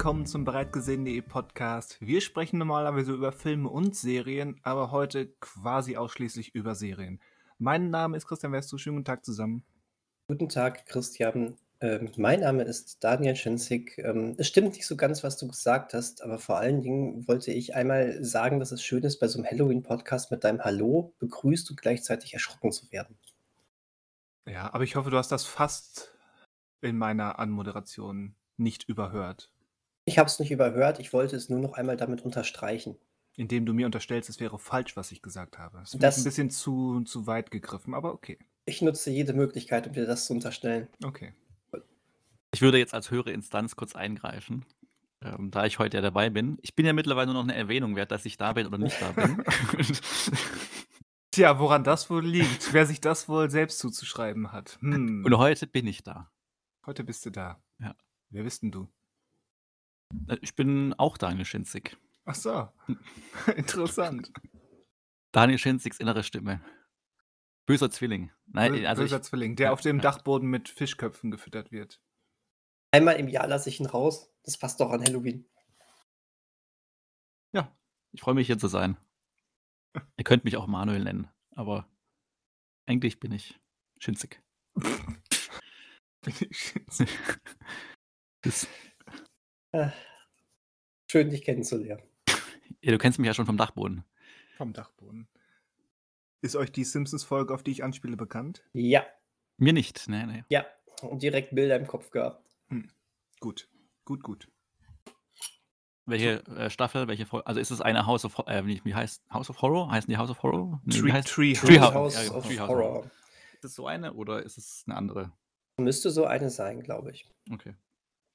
willkommen zum bereitgesehen.de Podcast. Wir sprechen normalerweise über Filme und Serien, aber heute quasi ausschließlich über Serien. Mein Name ist Christian Westu, schönen guten Tag zusammen. Guten Tag, Christian. Ähm, mein Name ist Daniel Schinzig. Ähm, es stimmt nicht so ganz, was du gesagt hast, aber vor allen Dingen wollte ich einmal sagen, dass es schön ist, bei so einem Halloween-Podcast mit deinem Hallo begrüßt und gleichzeitig erschrocken zu werden. Ja, aber ich hoffe, du hast das fast in meiner Anmoderation nicht überhört. Ich habe es nicht überhört, ich wollte es nur noch einmal damit unterstreichen. Indem du mir unterstellst, es wäre falsch, was ich gesagt habe. Das ist Das- ein bisschen zu, zu weit gegriffen, aber okay. Ich nutze jede Möglichkeit, um dir das zu unterstellen. Okay. Ich würde jetzt als höhere Instanz kurz eingreifen, ähm, da ich heute ja dabei bin. Ich bin ja mittlerweile nur noch eine Erwähnung wert, dass ich da bin oder nicht da bin. Tja, woran das wohl liegt, wer sich das wohl selbst zuzuschreiben hat. Hm. Und heute bin ich da. Heute bist du da. Ja. Wer bist denn du? Äh, Ich bin auch Daniel Schinzig. Ach so. Interessant. Daniel Schinzigs innere Stimme. Böser Zwilling. Nein, Bö- also ich, Böser Zwilling, der ja, auf dem ja. Dachboden mit Fischköpfen gefüttert wird. Einmal im Jahr lasse ich ihn raus. Das passt doch an Halloween. ja, ich freue mich hier zu sein. Ihr könnt mich auch Manuel nennen, aber eigentlich bin ich Schinzig. Bin ich Das, Ah, Schön, dich kennenzulernen. ja, du kennst mich ja schon vom Dachboden. vom Dachboden. Ist euch die Simpsons-Folge, auf die ich anspiele, bekannt? Ja, Mir nicht. Nee, nee. ja. Und direkt Bilder im Kopf gehabt. Gut. Gut, gut. Welche äh, Staffel, welche Folge? Also ist es eine House of äh, wie, heißt House of Horror? Heißen die House of Horror? Nee, Tree, heißt- Tree, Treehouse. House ja, genau, of Treehouse. Horror. Ist es so eine oder ist es eine andere? Müsste so eine sein, glaube ich. Okay.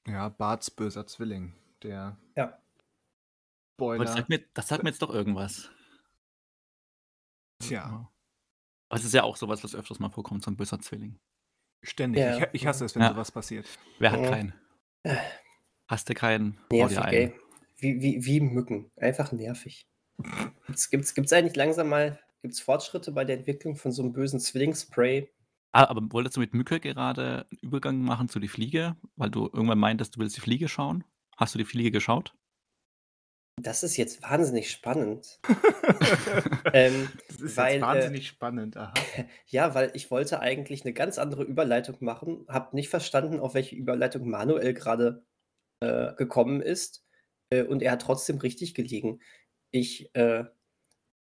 Ja, Barts böser Zwilling. Der Ja. Boiler. das sagt, mir, das sagt mir jetzt doch irgendwas. Tja, Aber es ist ja auch sowas, was öfters mal vorkommt, so ein böser Zwilling. ständig. Ja. Ich, ich hasse es, wenn Ja. sowas passiert. Wer hat Mhm. keinen? Äh. Hast du keinen? Nervig, ey. Wie, wie, wie Mücken. Einfach nervig. Gibt's, gibt's, gibt's eigentlich langsam mal gibt's Fortschritte bei der Entwicklung von so einem bösen Zwillingsspray? Ah, aber wolltest du mit Mücke gerade einen Übergang machen zu die Fliege? Weil du irgendwann meintest, du willst die Fliege schauen? Hast du die Fliege geschaut? Das ist jetzt wahnsinnig spannend. ähm, das ist weil, jetzt wahnsinnig spannend. Aha. ja, weil ich wollte eigentlich eine ganz andere Überleitung machen, habe nicht verstanden, auf welche Überleitung Manuel gerade äh, gekommen ist. Äh, und er hat trotzdem richtig gelegen. Ich, äh,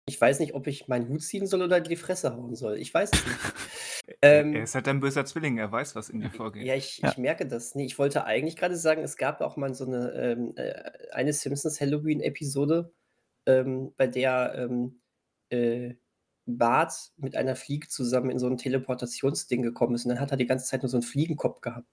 ich weiß nicht, ob ich meinen Hut ziehen soll oder die Fresse hauen soll. Ich weiß es nicht. Ähm, er ist halt ein böser Zwilling, er weiß, was in dir vorgeht. Ja, ich, Ja. ich merke das. Nee, ich wollte eigentlich gerade sagen, es gab auch mal so eine, ähm, äh, eine Simpsons Halloween-Episode, ähm, bei der ähm, äh, Bart mit einer Fliege zusammen in so ein Teleportationsding gekommen ist und dann hat er die ganze Zeit nur so einen Fliegenkopf gehabt.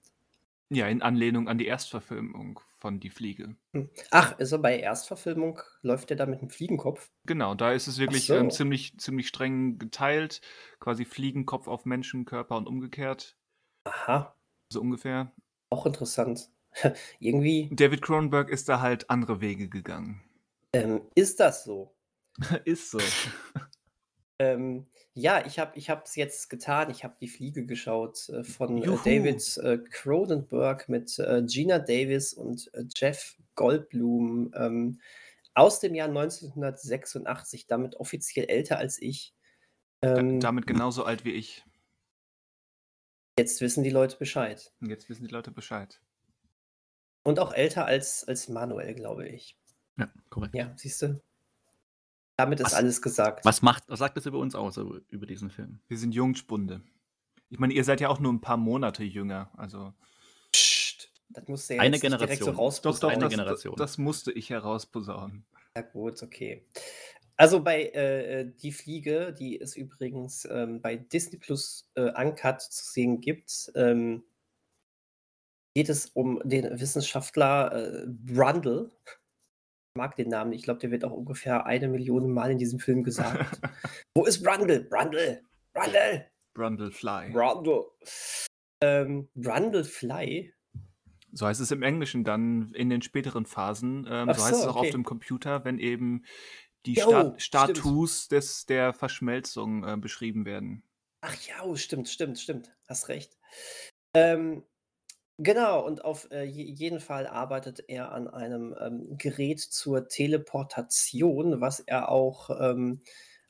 Ja, in Anlehnung an die Erstverfilmung von Die Fliege. Hm. Ach, ist er bei Erstverfilmung, läuft er da mit einem Fliegenkopf? Genau, da ist es wirklich so. ähm, ziemlich, ziemlich streng geteilt. Quasi Fliegenkopf auf Menschenkörper und umgekehrt. Aha, So ungefähr. auch interessant. Irgendwie David Cronenberg ist da halt andere Wege gegangen. ähm, ist das so. ist so. Ähm, ja, ich habe ich es jetzt getan. Ich habe die Fliege geschaut äh, von äh. David äh, Cronenberg mit äh, Gina Davis und äh, Jeff Goldblum ähm, aus dem Jahr 1986, damit offiziell älter als ich. Ähm, damit genauso alt wie ich. jetzt wissen die Leute Bescheid. Und jetzt wissen die Leute Bescheid. Und auch älter als, als Manuel, glaube ich. Ja, korrekt. Ja, siehst du? Damit ist Was- alles gesagt. Was macht, was sagt das über uns aus, über, diesen Film? Wir sind Jungspunde. Ich meine, ihr seid ja auch nur ein paar Monate jünger. Also. Psst, das musst du ja Eine nicht direkt so Generation. Doch, doch, eine das, Generation. das musste ich herausposaunen. Ja, gut, okay. Also bei äh, äh, Die Fliege, die es übrigens ähm, bei Disney Plus äh, Uncut zu sehen gibt, ähm, geht es um den Wissenschaftler äh, Brundle. Mag den Namen. Ich glaube, der wird auch ungefähr eine Million Mal in diesem Film gesagt. Wo ist Brundle? Brundle! Brundle! Brundlefly. Brundle! Ähm, Brundle Fly. So heißt es im Englischen dann in den späteren Phasen. Ähm, Ach so heißt so, es auch okay. auf dem Computer, wenn eben die Jo, Sta stimmt. Status des, der Verschmelzung äh, beschrieben werden. Ach ja, oh, stimmt, stimmt, stimmt. Hast recht. Ähm, Genau, und auf äh, je jeden Fall arbeitet er an einem, ähm, Gerät zur Teleportation, was er auch, ähm,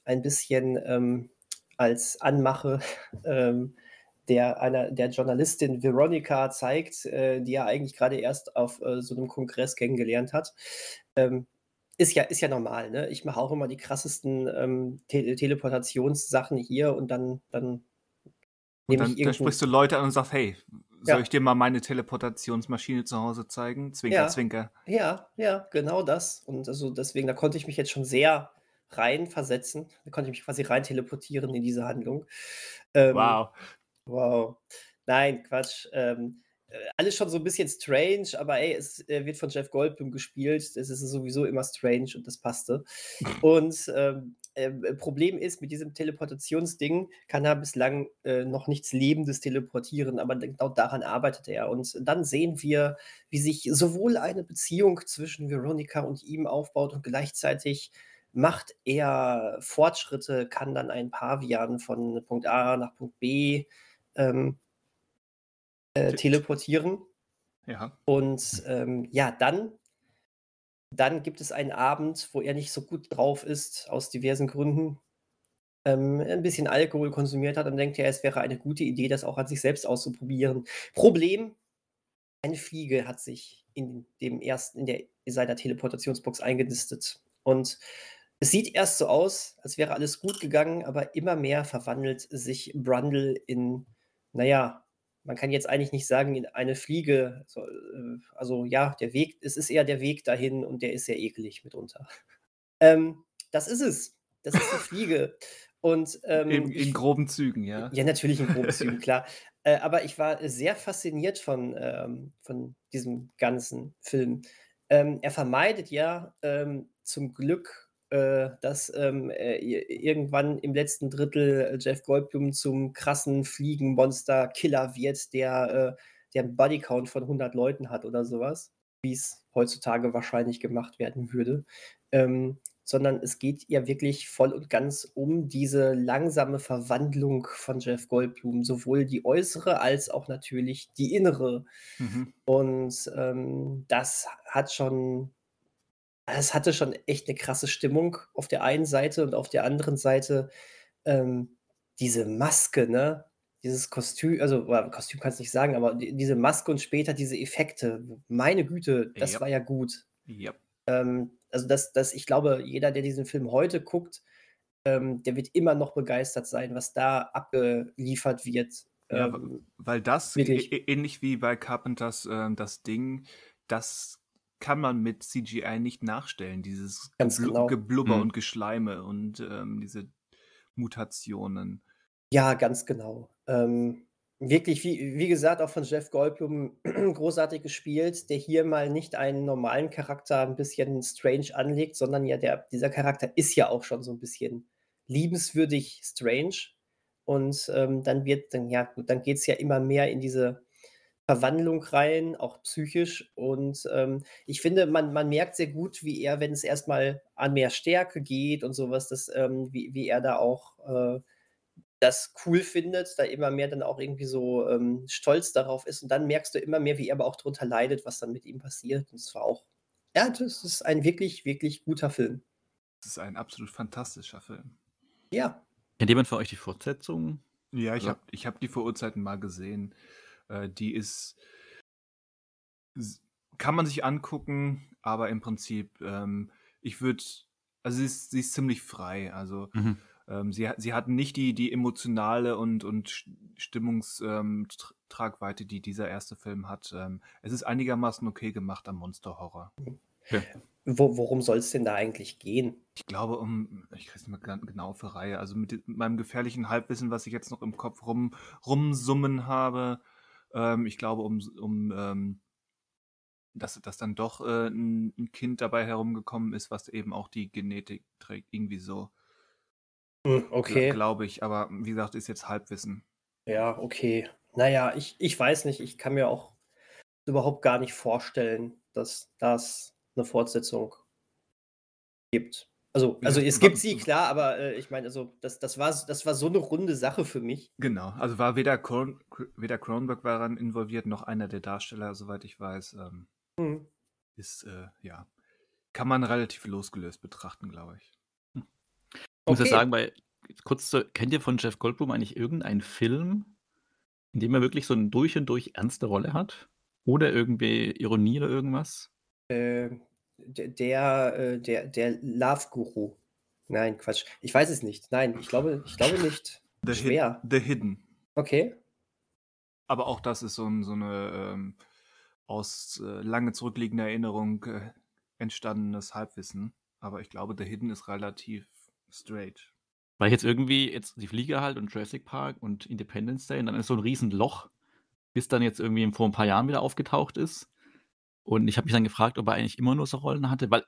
ein bisschen, ähm, als Anmache, ähm, der einer der Journalistin Veronica zeigt, äh, die er eigentlich gerade erst auf, äh, so einem Kongress kennengelernt hat. Ähm, ist ja ist ja normal, ne? Ich mache auch immer die krassesten, ähm, Tele Teleportationssachen hier und dann dann Und nehme dann, ich dann sprichst du Leute an und sagst, hey, soll Ja. ich dir mal meine Teleportationsmaschine zu Hause zeigen? Zwinker, Ja, zwinker. ja, ja, genau das. Und also deswegen, da konnte ich mich jetzt schon sehr reinversetzen. Da konnte ich mich quasi rein teleportieren in diese Handlung. Ähm, Wow. wow. Nein, Quatsch. Ähm, äh, alles schon so ein bisschen strange, aber ey, es äh, wird von Jeff Goldblum gespielt. Das ist sowieso immer strange und das passte. Und ähm, ähm, Problem ist, mit diesem Teleportationsding kann er bislang äh, noch nichts Lebendes teleportieren, aber genau daran arbeitet er. Und dann sehen wir, wie sich sowohl eine Beziehung zwischen Veronica und ihm aufbaut und gleichzeitig macht er Fortschritte, kann dann ein Pavian von Punkt A nach Punkt B ähm, äh, teleportieren. Ja. Und ähm, ja, dann, dann gibt es einen Abend, wo er nicht so gut drauf ist, aus diversen Gründen. Ähm, ein bisschen Alkohol konsumiert hat und denkt, ja, es wäre eine gute Idee, das auch an sich selbst auszuprobieren. Problem, eine Fliege hat sich in dem ersten, in der in seiner Teleportationsbox eingenistet. Und es sieht erst so aus, als wäre alles gut gegangen, aber immer mehr verwandelt sich Brundle in, naja, man kann jetzt eigentlich nicht sagen, in eine Fliege. So, äh, also ja, der Weg, es ist eher der Weg dahin und der ist sehr eklig mitunter. Ähm, das ist es. Das ist die Fliege. Und ähm, In, in groben Zügen, ja. ja, natürlich in groben Zügen, klar. Äh, aber ich war sehr fasziniert von, ähm, von diesem ganzen Film. Ähm, er vermeidet ja ähm, zum Glück, dass ähm, äh, irgendwann im letzten Drittel äh, Jeff Goldblum zum krassen Fliegenmonster-Killer wird, der, äh, der einen Bodycount von 100 Leuten hat oder sowas, wie es heutzutage wahrscheinlich gemacht werden würde. Ähm, sondern es geht ja wirklich voll und ganz um diese langsame Verwandlung von Jeff Goldblum, sowohl die äußere als auch natürlich die innere. Mhm. Und ähm, das hat schon, es hatte schon echt eine krasse Stimmung auf der einen Seite und auf der anderen Seite ähm, diese Maske, ne? Dieses Kostüm, also Kostüm kannst du nicht sagen, aber die, diese Maske und später diese Effekte, meine Güte, das Ja. war ja gut. Ja. Ähm, also das, das, ich glaube, jeder, der diesen Film heute guckt, ähm, der wird immer noch begeistert sein, was da abgeliefert wird. Ja, Ähm, weil das, wirklich. ähnlich wie bei Carpenters ähm, das Ding, das kann man mit CGI nicht nachstellen. Dieses Ganz Geblu genau. Geblubber Mhm. und Geschleime und ähm, diese Mutationen. Ja, ganz genau. Ähm, wirklich, wie, wie gesagt, auch von Jeff Goldblum großartig gespielt, der hier mal nicht einen normalen Charakter ein bisschen strange anlegt, sondern ja, der, dieser Charakter ist ja auch schon so ein bisschen liebenswürdig strange. Und ähm, dann wird, dann, ja, gut, dann geht es ja immer mehr in diese Verwandlung rein, auch psychisch. Und ähm, ich finde, man, man merkt sehr gut, wie er, wenn es erstmal an mehr Stärke geht und sowas, dass, ähm, wie, wie er da auch äh, das cool findet, da immer mehr dann auch irgendwie so ähm, stolz darauf ist. Und dann merkst du immer mehr, wie er aber auch darunter leidet, was dann mit ihm passiert. Und es war auch, ja, das ist ein wirklich, wirklich guter Film. Das ist ein absolut fantastischer Film. Ja, Kennt jemand von euch die Fortsetzung? Ja, ich Ja. habe ich hab die vor Urzeiten mal gesehen. Äh, die ist, kann man sich angucken, aber im Prinzip, ähm, ich würde, also sie ist, sie ist ziemlich frei. Also Mhm. ähm, sie, hat- sie hat nicht die, die emotionale und, und Stimmungstragweite, ähm, die dieser erste Film hat. Ähm, es ist einigermaßen okay gemacht am Monster-Horror. wo, worum soll es denn da eigentlich gehen? Ich glaube, um, ich kriege es nicht mehr genau für Reihe, also mit meinem gefährlichen Halbwissen, was ich jetzt noch im Kopf rum, rumsummen habe, ähm, ich glaube, um, um ähm, dass, dass dann doch äh, ein, ein Kind dabei herumgekommen ist, was eben auch die Genetik trägt, irgendwie so, Hm, Okay, glaube ich. Aber wie gesagt, ist jetzt Halbwissen. ja, okay. Naja, ich, ich weiß nicht, ich kann mir auch überhaupt gar nicht vorstellen, dass das eine Fortsetzung gibt. Also, also es gibt sie, klar, aber äh, ich meine, also das, das, war, das war so eine runde Sache für mich. Genau, also war weder, Cron weder Cronenberg war daran involviert, noch einer der Darsteller, soweit ich weiß. Ähm, Hm. ist, äh, ja, kann man relativ losgelöst betrachten, glaube ich. Ich muss ja Okay. sagen, bei, kurz zu, kennt ihr von Jeff Goldblum eigentlich irgendeinen Film, in dem er wirklich so eine durch und durch ernste Rolle hat? Oder irgendwie Ironie oder irgendwas? Äh, der, der, äh, der, der Love-Guru. Nein, Quatsch. Ich weiß es nicht. Nein, ich glaube, ich glaube nicht. The, Schwer. Hid The Hidden. Okay. Aber auch das ist so, ein, so eine ähm, aus äh, lange zurückliegender Erinnerung äh, entstandenes Halbwissen. Aber ich glaube, The Hidden ist relativ straight. Weil jetzt irgendwie jetzt die Fliege halt und Jurassic Park und Independence Day und dann ist so ein riesen Loch, bis dann jetzt irgendwie vor ein paar Jahren wieder aufgetaucht ist. Und ich habe mich dann gefragt, ob er eigentlich immer nur so Rollen hatte, weil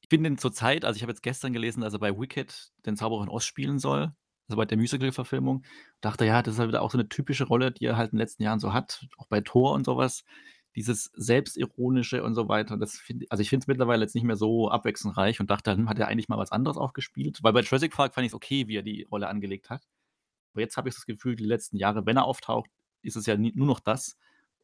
ich bin denn zur Zeit, also ich habe jetzt gestern gelesen, dass er bei Wicked den Zauberer in Ost spielen soll, also bei der Musical-Verfilmung. Dachte, ja, das ist halt wieder auch so eine typische Rolle, die er halt in den letzten Jahren so hat, auch bei Thor und sowas. Dieses Selbstironische und so weiter. Das find, also ich finde es mittlerweile jetzt nicht mehr so abwechslungsreich und dachte, hm, hat er eigentlich mal was anderes auch gespielt? Weil bei Jurassic Park fand ich es okay, wie er die Rolle angelegt hat. Aber jetzt habe ich das Gefühl, die letzten Jahre, wenn er auftaucht, ist es ja nie, nur noch das.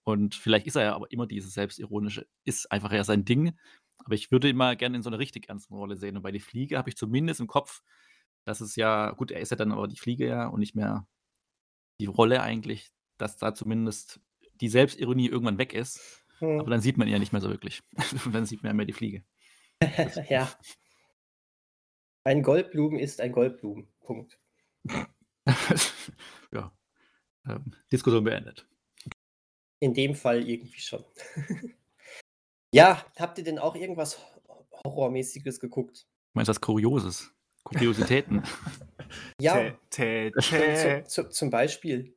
Und vielleicht ist er ja aber immer dieses Selbstironische, ist einfach ja sein Ding. Aber ich würde ihn mal gerne in so einer richtig ernsten Rolle sehen. Und bei die Fliege habe ich zumindest im Kopf, dass es ja, gut, er ist ja dann aber die Fliege ja und nicht mehr die Rolle eigentlich, dass da zumindest die Selbstironie irgendwann weg ist. Hm. Aber dann sieht man ihn ja nicht mehr so wirklich. Und dann sieht man ja mehr die Fliege. ja. Ein Goldblumen ist ein Goldblumen. Punkt. ja. Ähm, Diskussion beendet. In dem Fall irgendwie schon. ja, habt ihr denn auch irgendwas Horrormäßiges geguckt? Meinst du das Kurioses? Kuriositäten? Ja, Tä, tä, zu, tä. zu, zum Beispiel.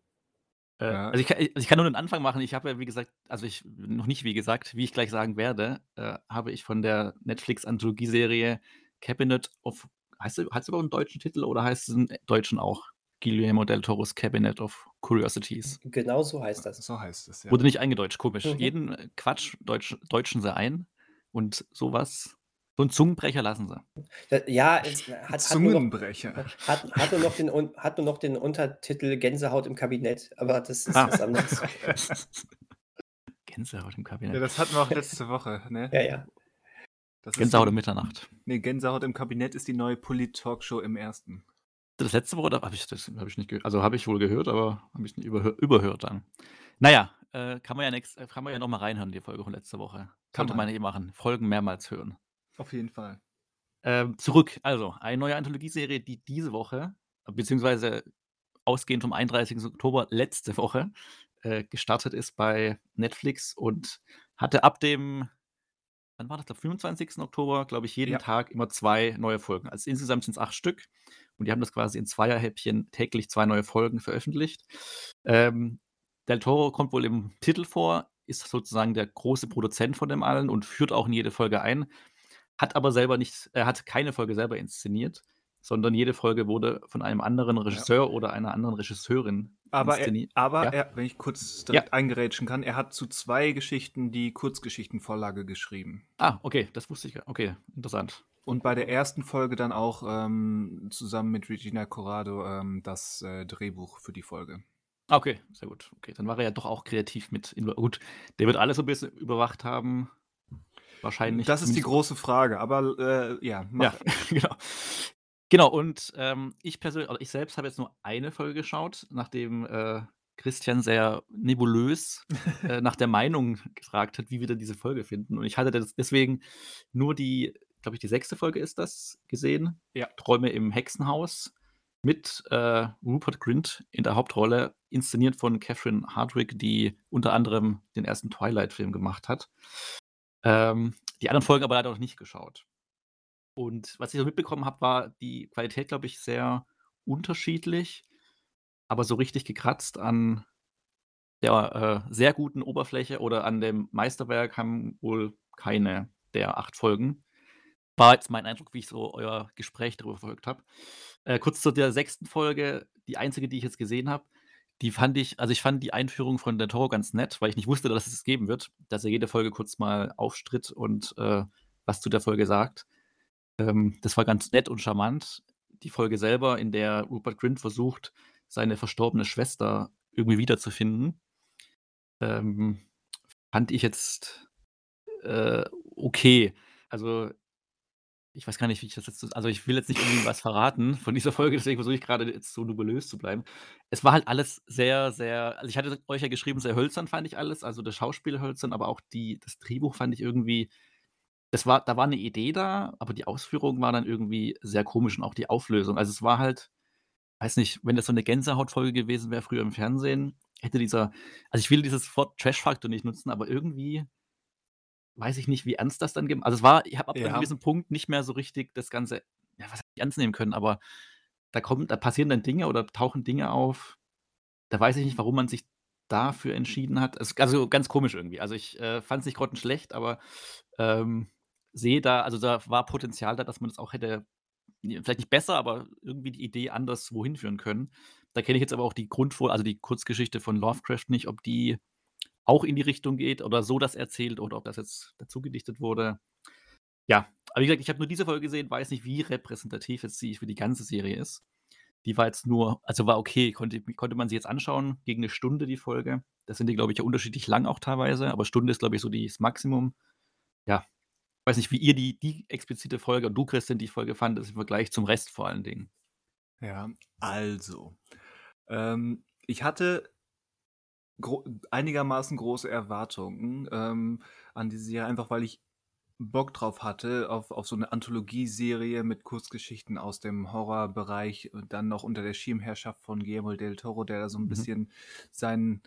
Äh, Ja. also, ich kann, also ich kann nur den Anfang machen. Ich habe ja, wie gesagt, also ich noch nicht, wie gesagt, wie ich gleich sagen werde, äh, habe ich von der Netflix-Anthologieserie Cabinet of, heißt es überhaupt einen deutschen Titel oder heißt es im Deutschen auch Guillermo del Toros Cabinet of Curiosities? Genau so heißt das. So heißt es, ja. Wurde nicht eingedeutscht, komisch. Mhm. Jeden äh, Quatsch Deutsch, deutschen sie ein und sowas, so einen Zungenbrecher lassen sie. Da, ja, es hat, hat, nur noch, Zungenbrecher. hat, hat, nur noch den, hat nur noch den Untertitel Gänsehaut im Kabinett, aber das ist Ah. was anderes. Gänsehaut im Kabinett. Ja, das hatten wir auch letzte Woche, ne? Ja, ja. Das ist Gänsehaut die- um Mitternacht. Nee, Gänsehaut im Kabinett ist die neue Polit-Talkshow im ersten. Das letzte Woche, habe ich das habe ich nicht gehört. Also habe ich wohl gehört, aber habe ich nicht überhör, überhört dann. Naja, äh, kann man ja nächst, kann man ja noch mal reinhören, die Folge von letzter Woche. Kann man. man eh machen. Folgen mehrmals hören. Auf jeden Fall. Ähm, zurück, also eine neue Anthologieserie, die diese Woche, beziehungsweise ausgehend vom 31. Oktober letzte Woche, äh, gestartet ist bei Netflix und hatte ab dem, wann war das, der 25. Oktober, glaube ich, jeden Ja. Tag immer zwei neue Folgen. Also insgesamt sind es acht Stück und die haben das quasi in Zweierhäppchen täglich zwei neue Folgen veröffentlicht. Ähm, Del Toro kommt wohl im Titel vor, ist sozusagen der große Produzent von dem allen und führt auch in jede Folge ein hat aber selber nicht, er hat keine Folge selber inszeniert, sondern jede Folge wurde von einem anderen Regisseur oder einer anderen Regisseurin Aber, er, inszeniert. aber Ja. er, wenn ich kurz direkt eingerätschen kann, er hat zu zwei Geschichten die Kurzgeschichtenvorlage geschrieben. Ah, okay, das wusste ich. ja. Okay, interessant. Und bei der ersten Folge dann auch ähm, zusammen mit Regina Corrado ähm, das äh, Drehbuch für die Folge. Okay, sehr gut. Okay, dann war er ja doch auch kreativ mit. Gut, der wird alles so ein bisschen überwacht haben. Wahrscheinlich. das ist die große Frage, aber äh, ja, mach. Ja, genau. Genau, und ähm, ich persönlich, oder ich selbst habe jetzt nur eine Folge geschaut, nachdem äh, Christian sehr nebulös äh, nach der Meinung gefragt hat, wie wir denn diese Folge finden. Und ich hatte deswegen nur die, glaube ich, die sechste Folge ist das gesehen. Ja. Träume im Hexenhaus mit äh, Rupert Grint in der Hauptrolle, inszeniert von Catherine Hardwick, die unter anderem den ersten Twilight-Film gemacht hat. Ähm, die anderen Folgen aber leider noch nicht geschaut. Und was ich so mitbekommen habe, war die Qualität, glaube ich, sehr unterschiedlich, aber so richtig gekratzt an der äh, sehr guten Oberfläche oder an dem Meisterwerk haben wohl keine der acht Folgen. War jetzt mein Eindruck, wie ich so euer Gespräch darüber verfolgt habe. Äh, kurz zu der sechsten Folge, die einzige, die ich jetzt gesehen habe, die fand ich, also ich fand die Einführung von der Toro ganz nett, weil ich nicht wusste, dass es geben wird, dass er jede Folge kurz mal aufstritt und äh, was zu der Folge sagt. Ähm, das war ganz nett und charmant. Die Folge selber, in der Rupert Grint versucht, seine verstorbene Schwester irgendwie wiederzufinden, ähm, fand ich jetzt äh, okay. Also ich weiß gar nicht, wie ich das jetzt also ich will jetzt nicht irgendwie was verraten von dieser Folge, deswegen versuche ich gerade jetzt so nubulös zu bleiben. Es war halt alles sehr, sehr also ich hatte euch ja geschrieben, sehr hölzern fand ich alles, also das Schauspiel hölzern, aber auch die das Drehbuch fand ich irgendwie das war da war eine Idee da, aber die Ausführung war dann irgendwie sehr komisch und auch die Auflösung. Also, es war halt weiß nicht, wenn das so eine Gänsehautfolge gewesen wäre früher im Fernsehen, hätte dieser also ich will dieses Wort Trash-Faktor nicht nutzen, aber irgendwie weiß ich nicht, wie ernst das dann also es war ich habe ab Ja. gewissen Punkt nicht mehr so richtig das Ganze ja, was heißt ernst nehmen können, aber da kommen da passieren dann Dinge oder tauchen Dinge auf, da weiß ich nicht, warum man sich dafür entschieden hat. Also ganz komisch irgendwie. Also, ich, äh, fand es nicht grottenschlecht, aber, ähm, sehe da also da war Potenzial da, dass man das auch hätte vielleicht nicht besser, aber irgendwie die Idee anders wohin führen können. Da kenne ich jetzt aber auch die Grundvor also die Kurzgeschichte von Lovecraft nicht, ob die auch in die Richtung geht oder so das erzählt oder ob das jetzt dazu gedichtet wurde. Ja, aber wie gesagt, ich habe nur diese Folge gesehen, weiß nicht, wie repräsentativ jetzt sie für die ganze Serie ist. Die war jetzt nur also war okay, konnte konnte man sie jetzt anschauen, gegen eine Stunde die Folge. Das sind die, glaube ich, ja unterschiedlich lang auch teilweise, aber Stunde ist, glaube ich, so das Maximum. Ja, weiß nicht, wie ihr die die explizite Folge und du, Christian, die Folge fandest im Vergleich zum Rest vor allen Dingen. Ja, also, ähm, ich hatte gro einigermaßen große Erwartungen, ähm, an die Serie, einfach weil ich Bock drauf hatte auf auf so 'ne Anthologieserie mit Kurzgeschichten aus dem Horrorbereich und dann noch unter der Schirmherrschaft von Guillermo del Toro, der da so 'n Mhm. bisschen seinen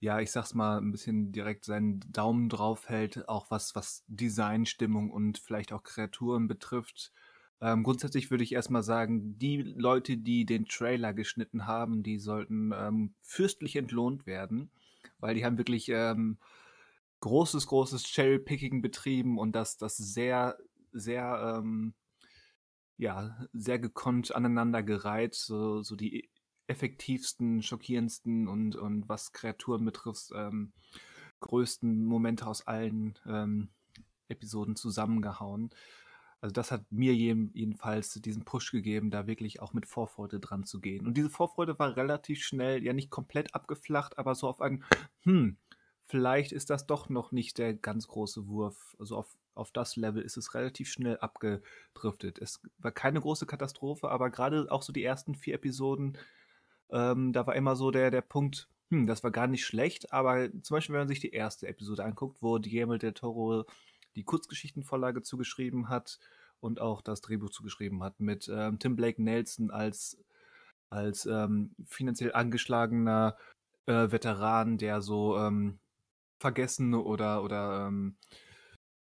ja, ich sage es mal, 'n bisschen direkt seinen Daumen drauf hält, auch was was Design, Stimmung und vielleicht auch Kreaturen betrifft. Ähm, grundsätzlich würde ich erst mal sagen, die Leute, die den Trailer geschnitten haben, die sollten, ähm, fürstlich entlohnt werden, weil die haben wirklich, ähm, großes, großes Cherry-Picking betrieben und das das sehr, sehr, ähm ja, sehr gekonnt aneinandergereiht, so so die effektivsten, schockierendsten und und was Kreaturen betrifft, ähm, größten Momente aus allen, ähm, Episoden zusammengehauen. Also, das hat mir jeden jedenfalls diesen Push gegeben, da wirklich auch mit Vorfreude dran zu gehen. Und diese Vorfreude war relativ schnell ja nicht komplett abgeflacht, aber so auf ein: „Hm, vielleicht ist das doch noch nicht der ganz große Wurf.“ Also, auf auf das Level ist es relativ schnell abgedriftet. Es war keine große Katastrophe, aber grade auch so die ersten 4 Episoden, ähm, da war immer so der der Punkt: „Hm, das war gar nicht schlecht.“ Aber zum Beispiel, wenn man sich die erste Episode anguckt, wo Guillermo del Toro die Kurzgeschichtenvorlage zugeschrieben hat und auch das Drehbuch zugeschrieben hat mit, ähm, Tim Blake Nelson als als, ähm, finanziell angeschlagener, äh, Veteran, der so, ähm, vergessene oder oder, ähm,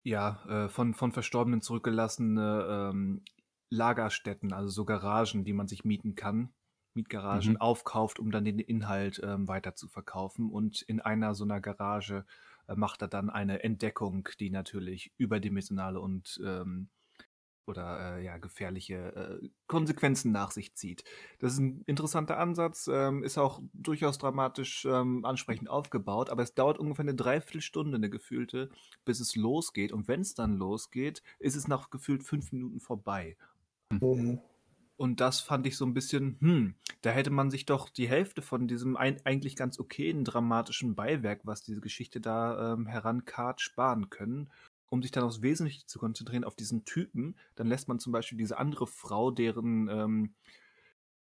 ja, äh, von von Verstorbenen zurückgelassene, ähm, Lagerstätten, also so Garagen, die man sich mieten kann, Mietgaragen Mhm. aufkauft, um dann den Inhalt, ähm, weiterzuverkaufen. Und in einer so 'ner Garage, macht er dann eine Entdeckung, die natürlich überdimensionale und, ähm oder, äh, ja, gefährliche, äh, Konsequenzen nach sich zieht. Das ist 'n interessanter Ansatz, ähm, ist auch durchaus dramatisch, ähm, ansprechend aufgebaut, aber es dauert ungefähr 'ne 3/4 Stunde, 'ne gefühlte, bis es losgeht. Und wenn's dann losgeht, ist es nach gefühlt 5 Minuten vorbei. Mhm. Und das fand ich so 'n bisschen: „Hm, da hätte man sich doch die Hälfte von diesem ein eigentlich ganz okayen dramatischen Beiwerk, was diese Geschichte da, ähm, herankarrt, sparen können, um sich dann aufs Wesentliche zu konzentrieren, auf diesen Typen.“ Dann lässt man zum Beispiel diese andere Frau, deren, ähm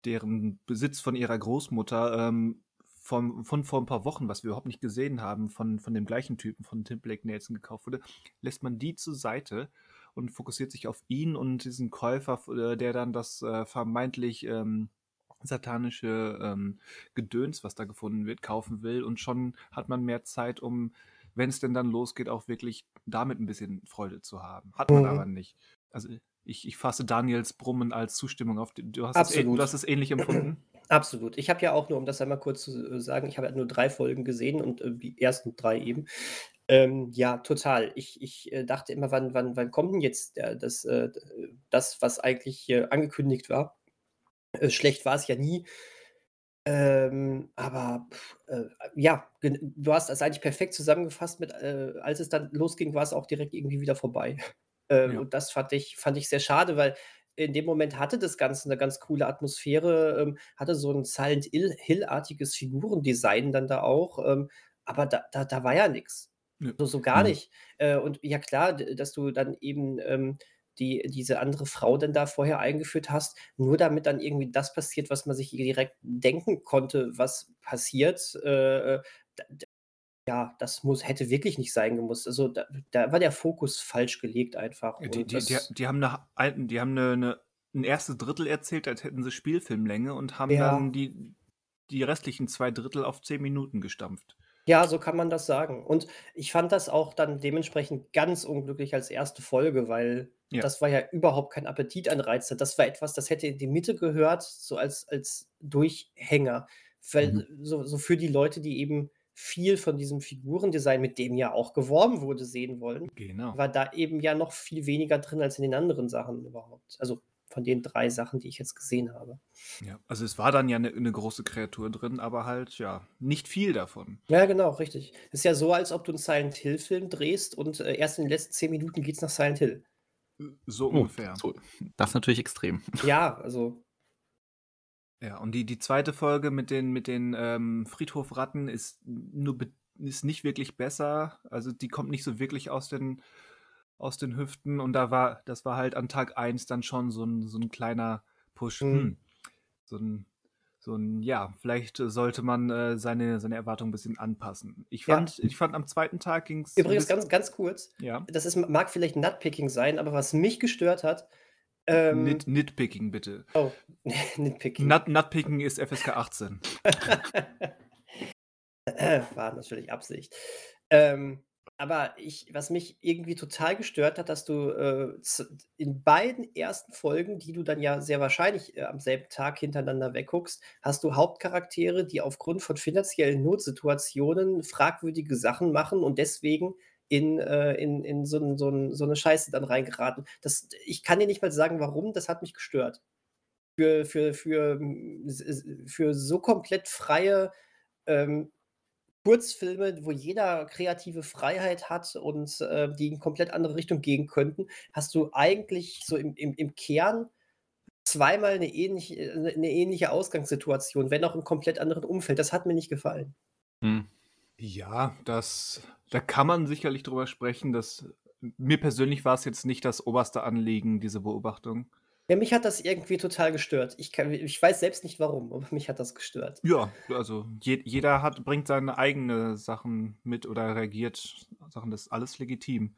deren Besitz von ihrer Großmutter, ähm, vom von vor 'n paar Wochen, was wir überhaupt nicht gesehen haben, von von dem gleichen Typen, von Tim Blake Nelson gekauft wurde, lässt man die zur Seite und fokussiert sich auf ihn und diesen Käufer, äh, der dann das, äh, vermeintlich, ähm, satanische, ähm, Gedöns, was da gefunden wird, kaufen will. Und schon hat man mehr Zeit, um, wenn's denn dann losgeht, auch wirklich damit 'n bisschen Freude zu haben. Hat man aber Mhm. nicht. Also, ich ich fasse Daniels Brummen als Zustimmung auf. Du hast es du hast es ähnlich empfunden? Absolut. Ich habe ja auch nur, um das einmal kurz zu, äh, sagen ich habe ja nur 3 Folgen gesehen und, äh, die ersten 3 eben. Ähm, ja, total. Ich ich, äh, dachte immer: „Wann wann wann kommt 'n jetzt der das, äh, das, was eigentlich, angekündigt war?“ Äh, schlecht war's ja nie. Ähm, aber, äh, ja, du hast das eigentlich perfekt zusammengefasst mit, äh als es dann losging, war's auch direkt irgendwie wieder vorbei. Ähm, Ja. und das fand ich fand ich sehr schade, weil in dem Moment hatte das Ganze 'ne ganz coole Atmosphäre, ähm, hatte so 'n Silent Ill Hill-artiges Figurendesign dann da auch, ähm, aber da da da war ja nix. Nö. So so gar Mhm. nicht. Äh, und ja klar, dass du dann eben, ähm, die diese andere Frau dann da vorher eingeführt hast, nur damit dann irgendwie das passiert, was man sich direkt denken konnte, was passiert, äh, äh, ja, das muss hätte wirklich nicht sein gemusst. Also, da da war der Fokus falsch gelegt einfach die die die die haben 'ne ein die haben 'ne 'ne 'n 1. Drittel erzählt, als hätten sie Spielfilmlänge und haben Ja. dann die die restlichen 2 Drittel auf 10 Minuten gestampft. Ja, so kann man das sagen. Und ich fand das auch dann dementsprechend ganz unglücklich als 1. Folge, weil Ja. das war ja überhaupt kein Appetitanreizer. Das war etwas, das hätte in die Mitte gehört, so als als Durchhänger. Weil Mhm. so so für die Leute, die eben viel von diesem Figurendesign, mit dem ja auch geworben wurde, sehen wollen, Genau. war da eben ja noch viel weniger drin als in den anderen Sachen überhaupt. Also, von den 3 Sachen, die ich jetzt gesehen habe. Ja, also es war dann ja 'ne 'ne große Kreatur drin, aber halt, ja, nicht viel davon. Ja, genau, richtig. Ist ja so, als ob du 'n Silent Hill-Film drehst und, äh, erst in den letzten 10 Minuten geht's nach Silent Hill. So Oh, ungefähr. so. Das ist natürlich extrem. Ja, also Ja, und die die 2. Folge mit den mit den, ähm, Friedhofratten ist nur ist nicht wirklich besser. Also, die kommt nicht so wirklich aus den aus den Hüften und da war das war halt an Tag 1 dann schon so 'n so 'n kleiner Push. Mhm. Hm, so 'n so 'n ja, vielleicht sollte man, äh, seine seine Erwartungen 'n bisschen anpassen. Ich Ja. fand ich fand am 2. Tag ging's 'n Übrigens ganz ganz kurz, Ja. das ist mag vielleicht Nitpicking sein, aber was mich gestört hat, ähm Nit Nitpicking bitte. Oh, Nitpicking. Nut Nutpicking ist FSK 18. War natürlich Absicht. Ähm, aber ich was mich irgendwie total gestört hat, dass du, äh, in beiden ersten Folgen, die du dann ja sehr wahrscheinlich, äh, am selben Tag hintereinander wegguckst, hast du Hauptcharaktere, die aufgrund von finanziellen Notsituationen fragwürdige Sachen machen und deswegen in äh, in in so so so 'ne Scheiße dann reingeraten. Das ich kann dir nicht mal sagen, warum, das hat mich gestört. Für für für, hm, für so komplett freie, ähm, Kurzfilme, wo jeder kreative Freiheit hat und, äh, die in komplett andere Richtung gehen könnten, hast du eigentlich so im im im Kern zweimal 'ne ähnlich äh, 'ne 'ne ähnliche Ausgangssituation, wenn auch im komplett anderen Umfeld. Das hat mir nicht gefallen. Mhm. Ja, das da kann man sicherlich drüber sprechen, dass mir persönlich war's jetzt nicht das oberste Anliegen, diese Beobachtung. Ja, mich hat das irgendwie total gestört. Ich kann ich weiß selbst nicht warum, aber mich hat das gestört. Ja, also je jeder hat bringt seine eigene Sachen mit oder reagiert Sachen, das ist alles legitim.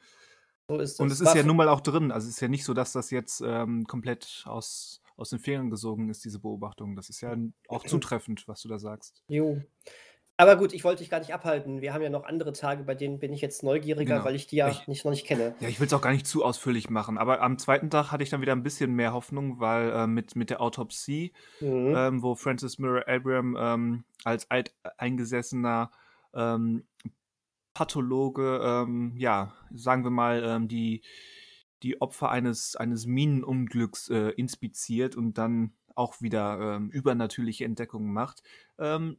So ist Und es. es ist War ja nun mal auch drin. Also, es ist ja nicht so, dass das jetzt, ähm, komplett aus aus den Fingern gesogen ist, diese Beobachtung. Das ist ja auch zutreffend, was du da sagst. Jo. Aber gut, ich wollte dich gar nicht abhalten. Wir haben ja noch andere Tage, bei denen bin ich jetzt neugieriger, Genau. weil ich die ja Ich nicht noch nicht kenne. ja, ich will's auch gar nicht zu ausführlich machen, aber am 2. Tag hatte ich dann wieder 'n bisschen mehr Hoffnung, weil, äh, mit mit der Autopsie, Mhm. ähm, wo Francis Murray Abraham, ähm, als alteingesessener, ähm, Pathologe, ähm, ja, sagen wir mal, ähm, die die Opfer eines eines Minenunglücks, äh, inspiziert und dann auch wieder, ähm, übernatürliche Entdeckungen macht. Ähm,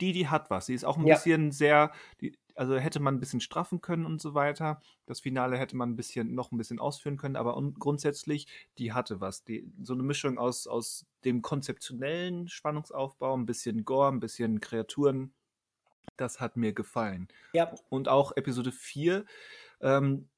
die die hat was. Sie ist auch 'n Ja. bisschen sehr die also, hätte man 'n bisschen straffen können und so weiter. Das Finale hätte man 'n bisschen noch 'n bisschen ausführen können, aber un grundsätzlich, die hatte was. Die so 'ne Mischung aus aus dem konzeptionellen Spannungsaufbau, 'n bisschen Gore, 'n bisschen Kreaturen. Das hat mir gefallen. Ja. Und auch Episode 4, ähm,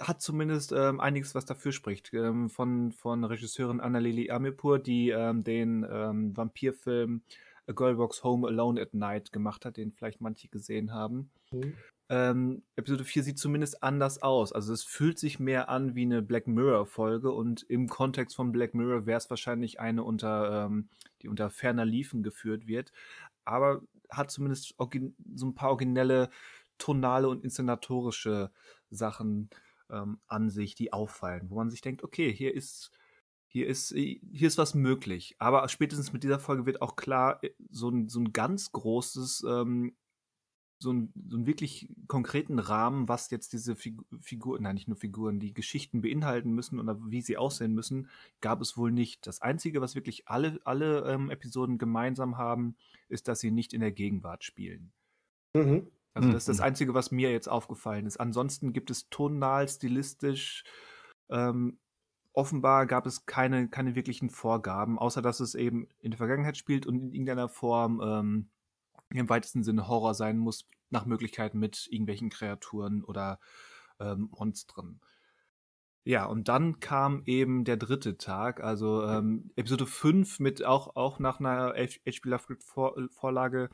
hat zumindest, ähm, einiges, was dafür spricht, ähm, von von Regisseurin Annalili Amirpour, die, ähm, den, ähm, Vampirfilm A Girl Walks Home Alone at Night gemacht hat, den vielleicht manche gesehen haben. Mhm. Ähm, Episode 4 sieht zumindest anders aus. Also, es fühlt sich mehr an wie 'ne Black Mirror-Folge und im Kontext von Black Mirror wär's wahrscheinlich eine unter ähm, die unter ferner liefen geführt wird, aber hat zumindest so 'n paar originelle tonale und inszenatorische Sachen, ähm, an sich, die auffallen, wo man sich denkt: „Okay, hier ist hier ist i hier ist was möglich.“ Aber spätestens mit dieser Folge wird auch klar, äh, so 'n so 'n ganz großes, ähm so 'n so 'n wirklich konkreten Rahmen, was jetzt diese Figu Figur nein, nicht nur Figuren, die Geschichten beinhalten müssen oder wie sie aussehen müssen, gab es wohl nicht. Das Einzige, was wirklich alle alle, ähm, Episoden gemeinsam haben, ist, dass sie nicht in der Gegenwart spielen. Mhm. Also, das ist das Mhm. Einzige, was mir jetzt aufgefallen ist. Ansonsten gibt es tonal, stilistisch Ähm, offenbar gab es keine, keine wirklichen Vorgaben, außer dass es eben in der Vergangenheit spielt und in irgendeiner Form ähm, im weitesten Sinne Horror sein muss, nach Möglichkeit mit irgendwelchen Kreaturen oder ähm, Monstern. Ja, und dann kam eben der dritte Tag, also ähm, Episode 5 mit auch, auch nach einer H.P. Lovecraft-Vorlage,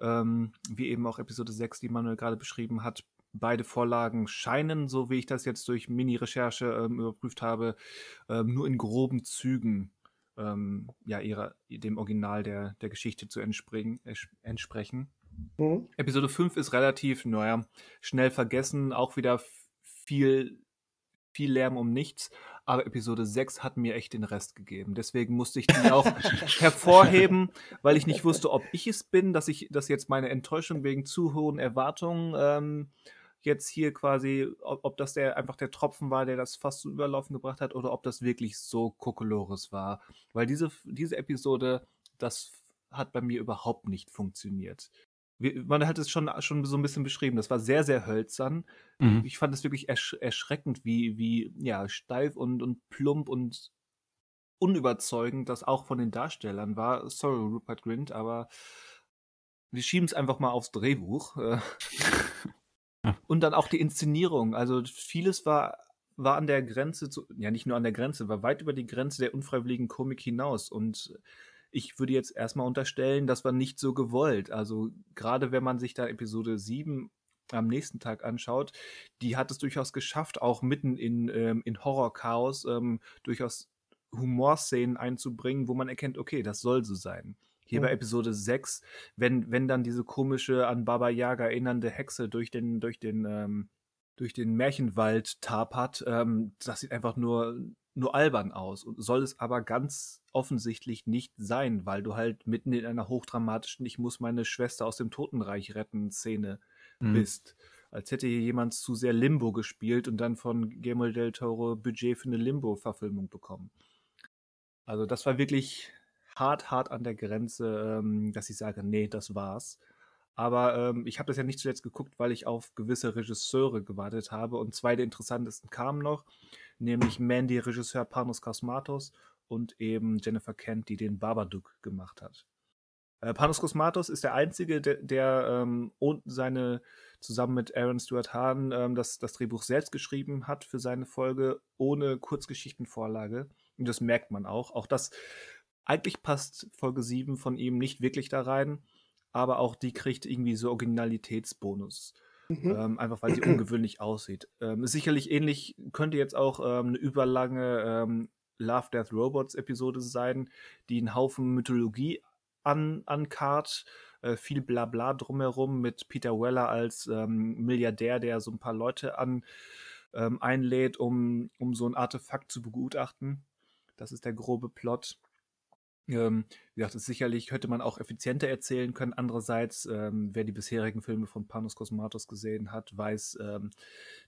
ähm, wie eben auch Episode 6, die Manuel gerade beschrieben hat. Beide Vorlagen scheinen, so wie ich das jetzt durch Mini-Recherche ähm, überprüft habe, ähm, nur in groben Zügen ähm, ja, ihrer, dem Original der, der Geschichte zu entsprechen. Mhm. Episode 5 ist relativ, naja, schnell vergessen, auch wieder viel viel Lärm um nichts, aber Episode 6 hat mir echt den Rest gegeben. Deswegen musste ich die auch hervorheben, weil ich nicht wusste, ob ich es bin, dass ich, dass jetzt meine Enttäuschung wegen zu hohen Erwartungen ähm, jetzt hier quasi, ob, ob, das der einfach der Tropfen war, der das fast zum Überlaufen gebracht hat, oder ob das wirklich so Kokolores war. Weil diese, diese Episode, das hat bei mir überhaupt nicht funktioniert man hat es schon, schon so ein bisschen beschrieben. Das war sehr, sehr hölzern. Mhm. Ich fand es wirklich ersch erschreckend, wie, wie ja, steif und, und plump und unüberzeugend das auch von den Darstellern war. Sorry, Rupert Grint, aber wir schieben es einfach mal aufs Drehbuch. Äh. und dann auch die Inszenierung. Also vieles war, war an der Grenze, zu, ja nicht nur an der Grenze, war weit über die Grenze der unfreiwilligen Komik hinaus. Und ich würde jetzt erstmal unterstellen, das war nicht so gewollt. Also gerade wenn man sich da Episode 7 am nächsten Tag anschaut, die hat es durchaus geschafft, auch mitten in, ähm, in Horror-Chaos ähm, durchaus Humorszenen einzubringen, wo man erkennt, okay, das soll so sein. Hier mhm. bei Episode 6, wenn, wenn dann diese komische an Baba Yaga erinnernde Hexe durch den, durch den, ähm, durch den Märchenwald tapert, ähm, das sieht einfach nur, nur albern aus und soll es aber ganz offensichtlich nicht sein, weil du halt mitten in einer hochdramatischen Ich muss meine Schwester aus dem Totenreich retten Szene mhm. bist. Als hätte hier jemand zu sehr Limbo gespielt und dann von Guillermo del Toro Budget für eine Limbo-Verfilmung bekommen. Also das war wirklich hart, hart an der Grenze, ähm, dass ich sage, nee, das war's. Aber ähm, ich habe das ja nicht zuletzt geguckt, weil ich auf gewisse Regisseure gewartet habe und zwei der interessantesten kamen noch nämlich Mandy-Regisseur Panos Cosmatos und eben Jennifer Kent, die den Babadook gemacht hat. Äh, Panos Cosmatos ist der Einzige, der, der ähm, und seine zusammen mit Aaron Stewart Hahn ähm, das, das Drehbuch selbst geschrieben hat für seine Folge ohne Kurzgeschichtenvorlage. Und das merkt man auch. Auch das, eigentlich passt Folge 7 von ihm nicht wirklich da rein, aber auch die kriegt irgendwie so Originalitätsbonus. Mhm. Ähm, einfach weil sie ungewöhnlich aussieht. Ähm, sicherlich ähnlich, könnte jetzt auch ähm, eine überlange ähm, Love, Death, Robots Episode sein, die einen Haufen Mythologie an, ankart. Äh, viel Blabla drumherum mit Peter Weller als ähm, Milliardär, der so ein paar Leute an, ähm, einlädt, um, um so ein Artefakt zu begutachten. Das ist der grobe Plot. Ähm, wie gesagt, sicherlich hätte man auch effizienter erzählen können. Andererseits, ähm, wer die bisherigen Filme von Panos Cosmatos gesehen hat, weiß, ähm,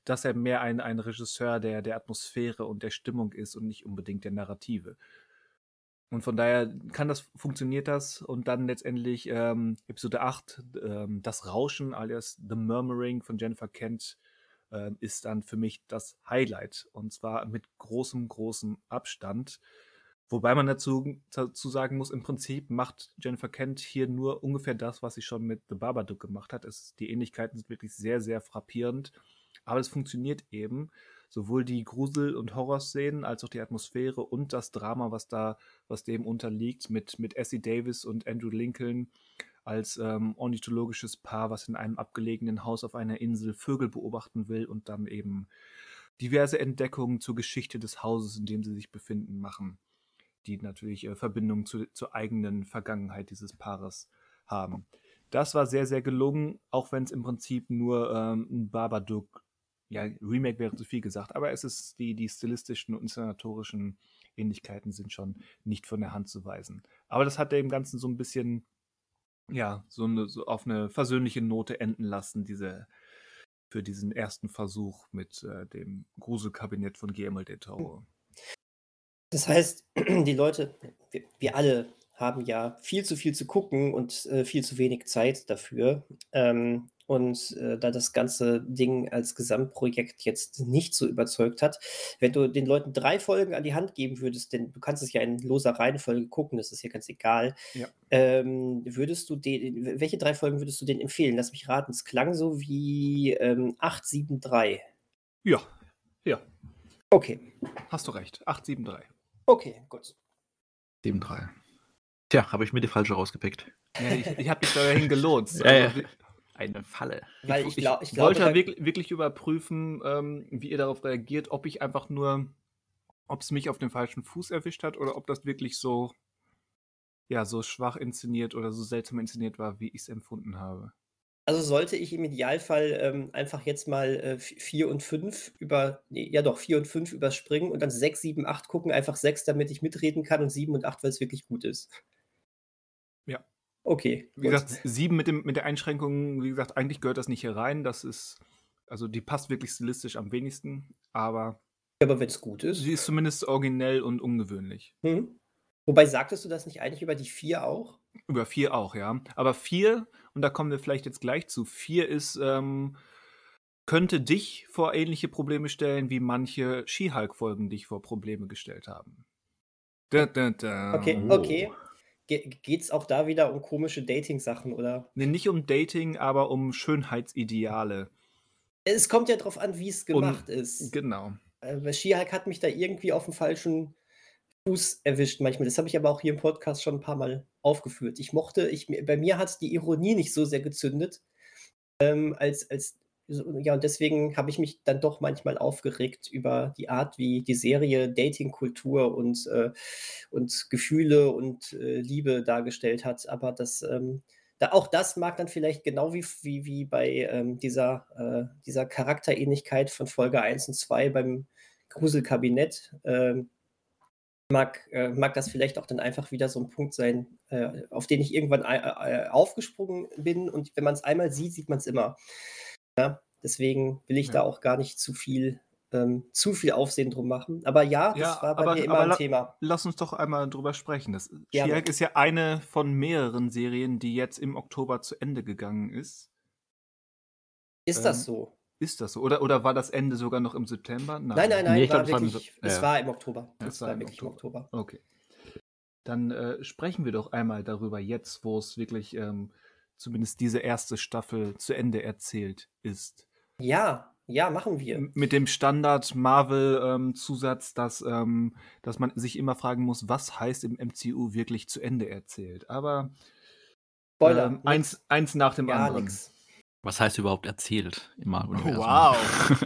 dass er mehr ein, ein Regisseur der, der Atmosphäre und der Stimmung ist und nicht unbedingt der Narrative. Und von daher kann das, funktioniert das. Und dann letztendlich ähm, Episode 8, ähm, das Rauschen alias The Murmuring von Jennifer Kent äh, ist dann für mich das Highlight. Und zwar mit großem, großem Abstand. Wobei man dazu, dazu sagen muss, im Prinzip macht Jennifer Kent hier nur ungefähr das, was sie schon mit The Babadook gemacht hat. Es, die Ähnlichkeiten sind wirklich sehr, sehr frappierend. Aber es funktioniert eben. Sowohl die Grusel- und Horrorszenen als auch die Atmosphäre und das Drama, was da, was dem unterliegt, mit, mit Essie Davis und Andrew Lincoln als ähm, ornithologisches Paar, was in einem abgelegenen Haus auf einer Insel Vögel beobachten will und dann eben diverse Entdeckungen zur Geschichte des Hauses, in dem sie sich befinden, machen die natürlich äh, Verbindung zu, zur eigenen Vergangenheit dieses Paares haben. Das war sehr, sehr gelungen, auch wenn es im Prinzip nur ähm, ein Babadook, ja, Remake wäre zu viel gesagt, aber es ist die, die stilistischen und inszenatorischen Ähnlichkeiten sind schon nicht von der Hand zu weisen. Aber das hat dem Ganzen so ein bisschen, ja, so, eine, so auf eine versöhnliche Note enden lassen, diese, für diesen ersten Versuch mit äh, dem Gruselkabinett von Guillermo del Toro. Das heißt, die Leute, wir, wir alle haben ja viel zu viel zu gucken und äh, viel zu wenig Zeit dafür. Ähm, und äh, da das ganze Ding als Gesamtprojekt jetzt nicht so überzeugt hat. Wenn du den Leuten drei Folgen an die Hand geben würdest, denn du kannst es ja in loser Reihenfolge gucken, das ist ja ganz egal, Ja. ähm, würdest du den, welche drei Folgen würdest du denen empfehlen? Lass mich raten, es klang so wie ähm, 873. Ja, ja, Okay, hast du recht. 873. okay, gut. 7-3. Tja, habe ich mir die falsche rausgepickt. Ja, ich ich habe dich dahin gelotst. Ja, ja. Also, Eine Falle. Weil ich, glaub, ich ich glaube, wollte halt wirklich, wirklich überprüfen, ähm, wie ihr darauf reagiert, ob ich einfach nur, ob es mich auf den falschen Fuß erwischt hat oder ob das wirklich so, ja, so schwach inszeniert oder so seltsam inszeniert war, wie ich es empfunden habe. Also sollte ich im Idealfall ähm, einfach jetzt mal 4 und 5 über, nee, ja doch, 4 und 5 überspringen und dann 6, 7, 8 gucken, einfach 6, damit ich mitreden kann und 7 und 8, weil es wirklich gut ist. Ja. Okay. Wie gut. gesagt, sieben mit, dem, mit der Einschränkung, wie gesagt, eigentlich gehört das nicht hier rein. Das ist, also die passt wirklich stilistisch am wenigsten, aber Aber wenn es gut ist. sie ist zumindest originell und ungewöhnlich. Hm. Wobei sagtest du das nicht eigentlich über die 4 auch? Über vier auch, ja. Aber vier, und da kommen wir vielleicht jetzt gleich zu, vier ist, ähm, könnte dich vor ähnliche Probleme stellen, wie manche She-Hulk-Folgen dich vor Probleme gestellt haben. Da, da, da. Okay, Oh. okay. Ge geht's auch da wieder um komische Dating-Sachen, oder? Nee, nicht um Dating, aber um Schönheitsideale. Es kommt ja drauf an, wie es Und- gemacht ist. Genau. Äh, She-Hulk hat mich da irgendwie auf dem falschen Fuß erwischt manchmal. Das habe ich aber auch hier im Podcast schon ein paar Mal aufgeführt. Ich mochte, ich, bei mir hat die Ironie nicht so sehr gezündet, ähm, als, als, ja, und deswegen habe ich mich dann doch manchmal aufgeregt über die Art, wie die Serie Datingkultur und, äh, und Gefühle und äh, Liebe dargestellt hat. Aber das, ähm, da, auch das mag dann vielleicht genau wie, wie, wie bei ähm, dieser, äh, dieser Charakterähnlichkeit von Folge 1 und 2 beim Gruselkabinett, ähm, mag, äh, mag das vielleicht auch dann einfach wieder so ein Punkt sein, äh, auf den ich irgendwann ei- äh, aufgesprungen bin. Und wenn man es einmal sieht, sieht man es immer. Ja, deswegen will ich Ja. da auch gar nicht zu viel, ähm, zu viel Aufsehen drum machen. Aber ja, das Ja, war bei aber- mir immer ein Thema. Lass uns doch einmal drüber sprechen. Das. She-Hulk ist ja eine von mehreren Serien, die jetzt im Oktober zu Ende gegangen ist. Ist das ähm, so? Ist das so? Oder, oder war das Ende sogar noch im September? Nein, nein, nein, Nee, ich war glaub, es war im wirklich, es ja. war im Oktober. Es Es war war im wirklich im Oktober. Okay. Dann äh, sprechen wir doch einmal darüber jetzt, wo es wirklich ähm, zumindest diese erste Staffel zu Ende erzählt ist. Ja, ja, machen wir. M- Mit dem Standard-Marvel-Zusatz, dass, ähm, dass man sich immer fragen muss, was heißt im MCU wirklich zu Ende erzählt. Aber Spoiler. ähm, eins, eins nach dem gar anderen. nichts. Was heißt überhaupt erzählt im Marvel-Universum? Wow.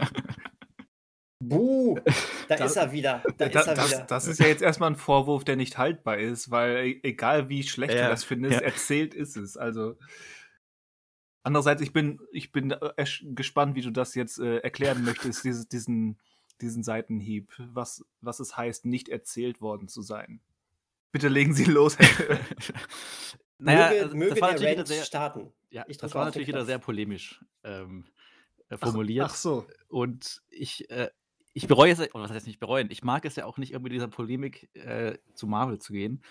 Buh, da Das- ist er wieder. Da, Da, ist er das, wieder. das ist ja jetzt erstmal ein Vorwurf, der nicht haltbar ist, weil e- egal wie schlecht Ja, du das findest, ja. erzählt ist es. Also andererseits, ich bin, ich bin äh, gespannt, wie du das jetzt äh, erklären möchtest, dieses, diesen, diesen Seitenhieb, was, was es heißt, nicht erzählt worden zu sein. Bitte legen Sie los. naja, möge also, möge das war der natürlich wieder sehr, starten. ja, Ich das war natürlich wieder sehr polemisch ähm, äh, Ach- formuliert. Ach so. Und ich, äh, ich bereue es, oder was heißt nicht bereuen, ich mag es ja auch nicht, irgendwie dieser Polemik äh, zu Marvel zu gehen.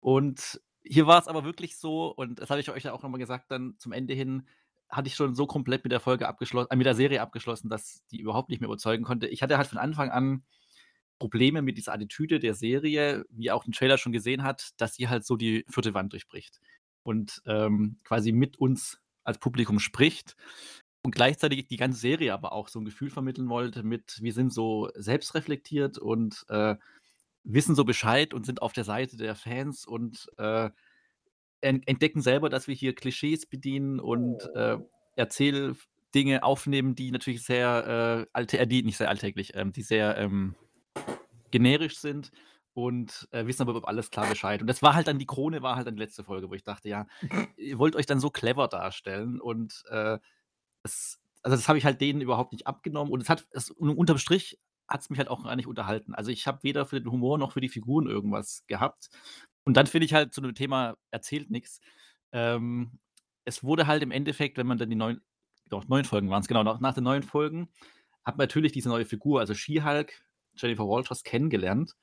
Und hier war es aber wirklich so, und das habe ich euch ja auch nochmal gesagt, dann zum Ende hin hatte ich schon so komplett mit der Folge abgeschlossen, äh, mit der Serie abgeschlossen, dass die überhaupt nicht mehr überzeugen konnte. Ich hatte halt von Anfang an Probleme mit dieser Attitüde der Serie, wie auch den Trailer schon gesehen hat, dass sie halt so die vierte Wand durchbricht und ähm, quasi mit uns als Publikum spricht und gleichzeitig die ganze Serie aber auch so ein Gefühl vermitteln wollte mit, wir sind so selbstreflektiert und äh, wissen so Bescheid und sind auf der Seite der Fans und äh, en- entdecken selber, dass wir hier Klischees bedienen und äh, Erzähldinge aufnehmen, die natürlich sehr äh, alte, äh, die nicht sehr alltäglich, ähm, die sehr ähm, generisch sind und äh, wissen aber über alles klar Bescheid. Und das war halt dann, die Krone war halt dann die letzte Folge, wo ich dachte, ja, ihr wollt euch dann so clever darstellen und äh, das, also das habe ich halt denen überhaupt nicht abgenommen und es hat, es, unterm Strich hat es mich halt auch gar nicht unterhalten. Also ich habe weder für den Humor noch für die Figuren irgendwas gehabt. Und dann finde ich halt zu dem Thema erzählt nichts. Ähm, es wurde halt im Endeffekt, wenn man dann die neuen, doch, neun Folgen waren es, genau, nach, nach den neuen Folgen, hat man natürlich diese neue Figur, also She-Hulk, Jennifer Walters, kennengelernt,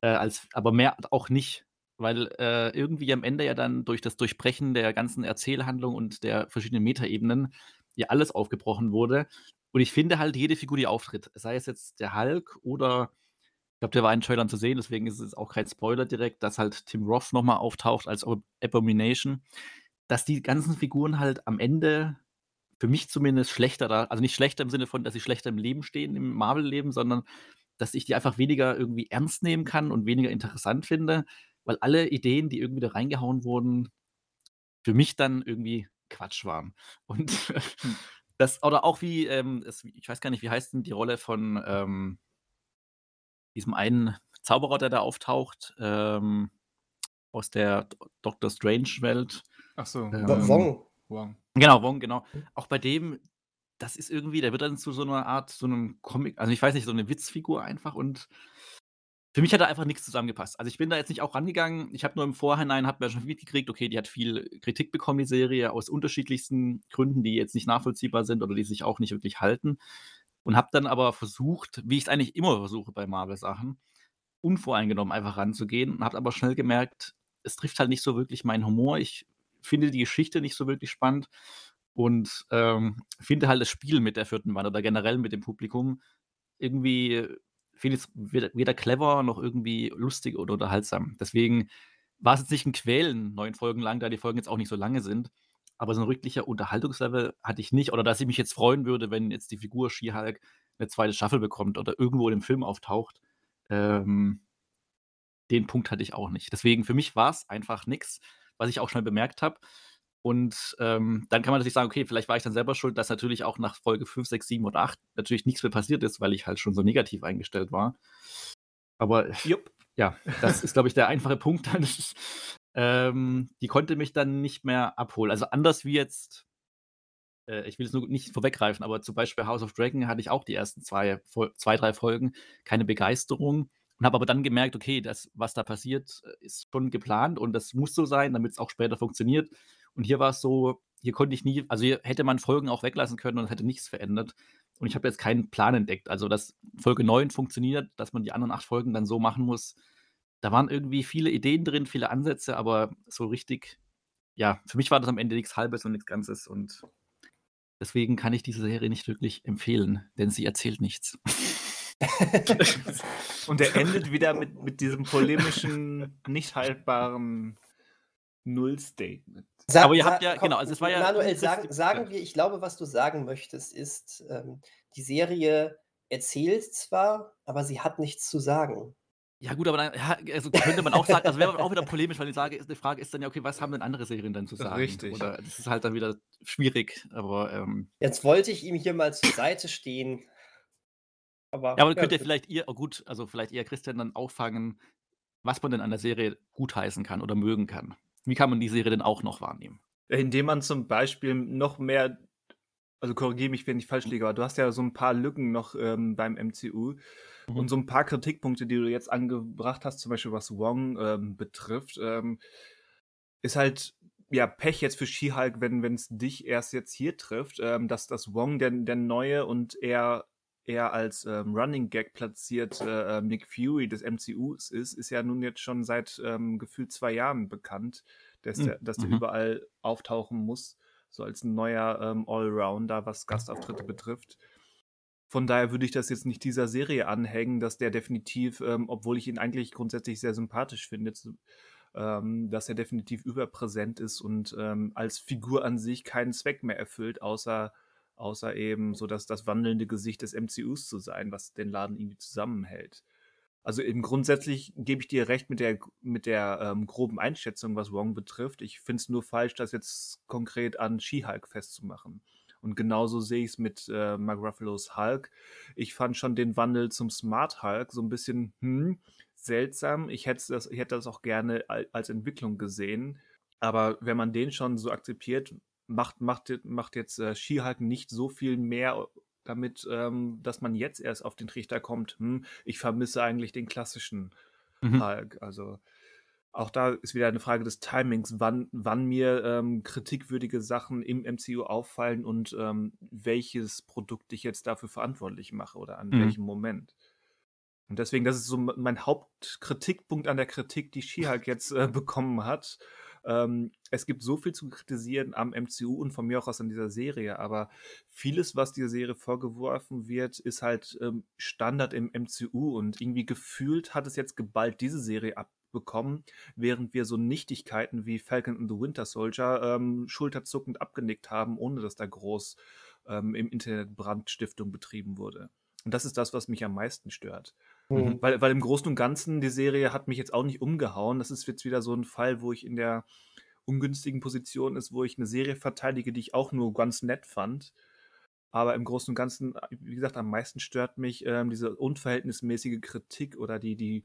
äh, als, aber mehr auch nicht, weil äh, irgendwie am Ende ja dann durch das Durchbrechen der ganzen Erzählhandlung und der verschiedenen Metaebenen ja alles aufgebrochen wurde. Und ich finde halt, jede Figur, die auftritt, sei es jetzt der Hulk oder ich glaube, der war in Trailern zu sehen, deswegen ist es auch kein Spoiler direkt, dass halt Tim Roth nochmal auftaucht als Abomination, dass die ganzen Figuren halt am Ende für mich zumindest schlechter da, also nicht schlechter im Sinne von, dass sie schlechter im Leben stehen, im Marvel-Leben, sondern dass ich die einfach weniger irgendwie ernst nehmen kann und weniger interessant finde, weil alle Ideen, die irgendwie da reingehauen wurden, für mich dann irgendwie Quatsch waren. Und hm. das, oder auch wie, ähm, es, ich weiß gar nicht, wie heißt denn die Rolle von ähm, diesem einen Zauberer, der da auftaucht, ähm, aus der Doctor Strange-Welt. Ach so, ähm, Wong. Wong. Genau, Wong, genau. Hm. Auch bei dem, das ist irgendwie, der wird dann zu so einer Art, so einem Comic, also ich weiß nicht, so eine Witzfigur einfach und für mich hat da einfach nichts zusammengepasst. Also ich bin da jetzt nicht auch rangegangen. Ich habe nur im Vorhinein, hat mir schon mitgekriegt, okay, die hat viel Kritik bekommen, die Serie, aus unterschiedlichsten Gründen, die jetzt nicht nachvollziehbar sind oder die sich auch nicht wirklich halten. Und habe dann aber versucht, wie ich es eigentlich immer versuche bei Marvel-Sachen, unvoreingenommen einfach ranzugehen und habe aber schnell gemerkt, es trifft halt nicht so wirklich meinen Humor. Ich finde die Geschichte nicht so wirklich spannend und ähm, finde halt das Spiel mit der vierten Wand oder generell mit dem Publikum irgendwie, finde ich es weder, weder, clever noch irgendwie lustig oder unterhaltsam. Deswegen war es jetzt nicht ein Quälen, neun Folgen lang, da die Folgen jetzt auch nicht so lange sind. Aber so ein wirklicher Unterhaltungslevel hatte ich nicht. Oder dass ich mich jetzt freuen würde, wenn jetzt die Figur She-Hulk eine zweite Staffel bekommt oder irgendwo in dem Film auftaucht. Ähm, den Punkt hatte ich auch nicht. Deswegen für mich war es einfach nichts, was ich auch schnell bemerkt habe. Und ähm, dann kann man natürlich sagen, okay, vielleicht war ich dann selber schuld, dass natürlich auch nach Folge 5, 6, 7 oder 8 natürlich nichts mehr passiert ist, weil ich halt schon so negativ eingestellt war. Aber Jupp. ja, das ist, glaube ich, der einfache Punkt. ähm, die konnte mich dann nicht mehr abholen. Also anders wie jetzt, äh, ich will es nur nicht vorweggreifen, aber zum Beispiel House of Dragon hatte ich auch die ersten zwei, zwei drei Folgen keine Begeisterung und habe aber dann gemerkt, okay, das, was da passiert, äh, ist schon geplant und das muss so sein, damit es auch später funktioniert. Und hier war es so, hier konnte ich nie, also hier hätte man Folgen auch weglassen können und hätte nichts verändert. Und ich habe jetzt keinen Plan entdeckt. Also, dass Folge 9 funktioniert, dass man die anderen acht Folgen dann so machen muss. Da waren irgendwie viele Ideen drin, viele Ansätze, aber so richtig, ja, für mich war das am Ende nichts Halbes und nichts Ganzes. Und deswegen kann ich diese Serie nicht wirklich empfehlen, denn sie erzählt nichts. und er endet wieder mit, mit diesem polemischen, nicht haltbaren Null-Statement. Aber ihr habt ja, komm, genau, also es war ja. Manuel, sag, sagen wir, ich glaube, was du sagen möchtest, ist, ähm, die Serie erzählt zwar, aber sie hat nichts zu sagen. Ja, gut, aber dann ja, also könnte man auch sagen, also wäre auch wieder polemisch, weil die, Sage, die Frage ist dann ja, okay, was haben denn andere Serien dann zu sagen? Richtig. Oder das ist halt dann wieder schwierig, aber. Ähm, Jetzt wollte ich ihm hier mal zur Seite stehen. Aber, ja, aber ja, könnt ihr vielleicht ihr, oh gut, also vielleicht eher Christian dann auffangen, was man denn an der Serie gutheißen kann oder mögen kann. Wie kann man die Serie denn auch noch wahrnehmen? Indem man zum Beispiel noch mehr, also korrigiere mich, wenn ich falsch liege, aber du hast ja so ein paar Lücken noch ähm, beim MCU mhm. und so ein paar Kritikpunkte, die du jetzt angebracht hast, zum Beispiel was Wong ähm, betrifft, ähm, ist halt ja Pech jetzt für She-Hulk, wenn es dich erst jetzt hier trifft, ähm, dass das Wong der, der neue und eher er als ähm, Running Gag platziert äh, Nick Fury des MCUs ist, ist ja nun jetzt schon seit ähm, gefühlt zwei Jahren bekannt, dass hm, der, dass der mhm. überall auftauchen muss, so als ein neuer ähm, Allrounder, was Gastauftritte betrifft. Von daher würde ich das jetzt nicht dieser Serie anhängen, dass der definitiv, ähm, obwohl ich ihn eigentlich grundsätzlich sehr sympathisch finde, ähm, dass er definitiv überpräsent ist und ähm, als Figur an sich keinen Zweck mehr erfüllt, außer außer eben so dass das wandelnde Gesicht des MCUs zu sein, was den Laden irgendwie zusammenhält. Also eben grundsätzlich gebe ich dir recht mit der, mit der ähm, groben Einschätzung, was Wong betrifft. Ich finde es nur falsch, das jetzt konkret an She-Hulk festzumachen. Und genauso sehe ich es mit äh, Mark Ruffalo's Hulk. Ich fand schon den Wandel zum Smart Hulk so ein bisschen hm, seltsam. Ich hätte das, ich hätte das auch gerne als Entwicklung gesehen. Aber wenn man den schon so akzeptiert, macht, macht, macht jetzt äh, She-Hulk nicht so viel mehr damit, ähm, dass man jetzt erst auf den Trichter kommt, hm, ich vermisse eigentlich den klassischen mhm. Hulk. Also auch da ist wieder eine Frage des Timings, wann, wann mir ähm, kritikwürdige Sachen im MCU auffallen und ähm, welches Produkt ich jetzt dafür verantwortlich mache oder an mhm. welchem Moment. Und deswegen, das ist so mein Hauptkritikpunkt an der Kritik, die She-Hulk jetzt äh, bekommen hat Ähm, es gibt so viel zu kritisieren am MCU und von mir auch aus an dieser Serie, aber vieles, was dieser Serie vorgeworfen wird, ist halt ähm, Standard im MCU und irgendwie gefühlt hat es jetzt geballt diese Serie abbekommen, während wir so Nichtigkeiten wie Falcon and the Winter Soldier ähm, schulterzuckend abgenickt haben, ohne dass da groß ähm, im Internet Brandstiftung betrieben wurde. Und das ist das, was mich am meisten stört. Mhm. Weil, weil im Großen und Ganzen, die Serie hat mich jetzt auch nicht umgehauen. Das ist jetzt wieder so ein Fall, wo ich in der ungünstigen Position ist, wo ich eine Serie verteidige, die ich auch nur ganz nett fand. Aber im Großen und Ganzen, wie gesagt, am meisten stört mich ähm, diese unverhältnismäßige Kritik oder die, die,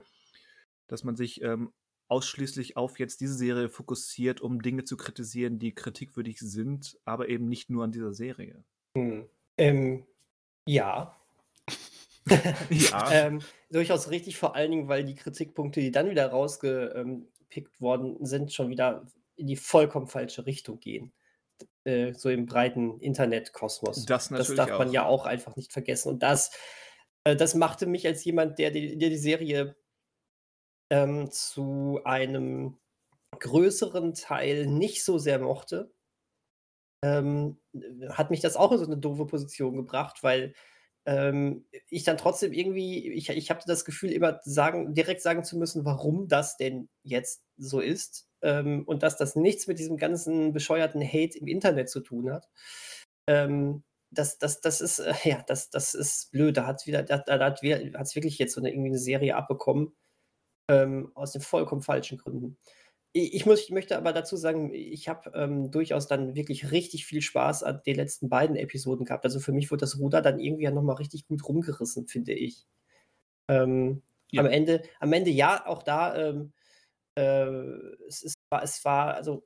dass man sich ähm, ausschließlich auf jetzt diese Serie fokussiert, um Dinge zu kritisieren, die kritikwürdig sind, aber eben nicht nur an dieser Serie. Hm. Ähm, ja, ja. ähm, durchaus richtig, vor allen Dingen, weil die Kritikpunkte, die dann wieder rausgepickt worden sind, schon wieder in die vollkommen falsche Richtung gehen. Äh, so im breiten Internetkosmos. Das, das darf man ja auch einfach nicht vergessen. Und das, äh, das machte mich als jemand, der die, der die Serie ähm, zu einem größeren Teil nicht so sehr mochte, ähm, hat mich das auch in so eine doofe Position gebracht, weil ähm, ich dann trotzdem irgendwie, ich, ich habe das Gefühl, immer sagen, direkt sagen zu müssen, warum das denn jetzt so ist ähm, und dass das nichts mit diesem ganzen bescheuerten Hate im Internet zu tun hat. Ähm, das, das, das ist, äh, ja, das, das ist blöd. Da hat wieder, da, da hat es wirklich jetzt so eine, irgendwie eine Serie abbekommen, ähm, aus den vollkommen falschen Gründen. Ich, muss, ich möchte aber dazu sagen, ich habe ähm, durchaus dann wirklich richtig viel Spaß an den letzten beiden Episoden gehabt. Also für mich wurde das Ruder dann irgendwie ja nochmal richtig gut rumgerissen, finde ich. Ähm, ja. Am Ende, am Ende ja, auch da, ähm, äh, es, es, war, es war, also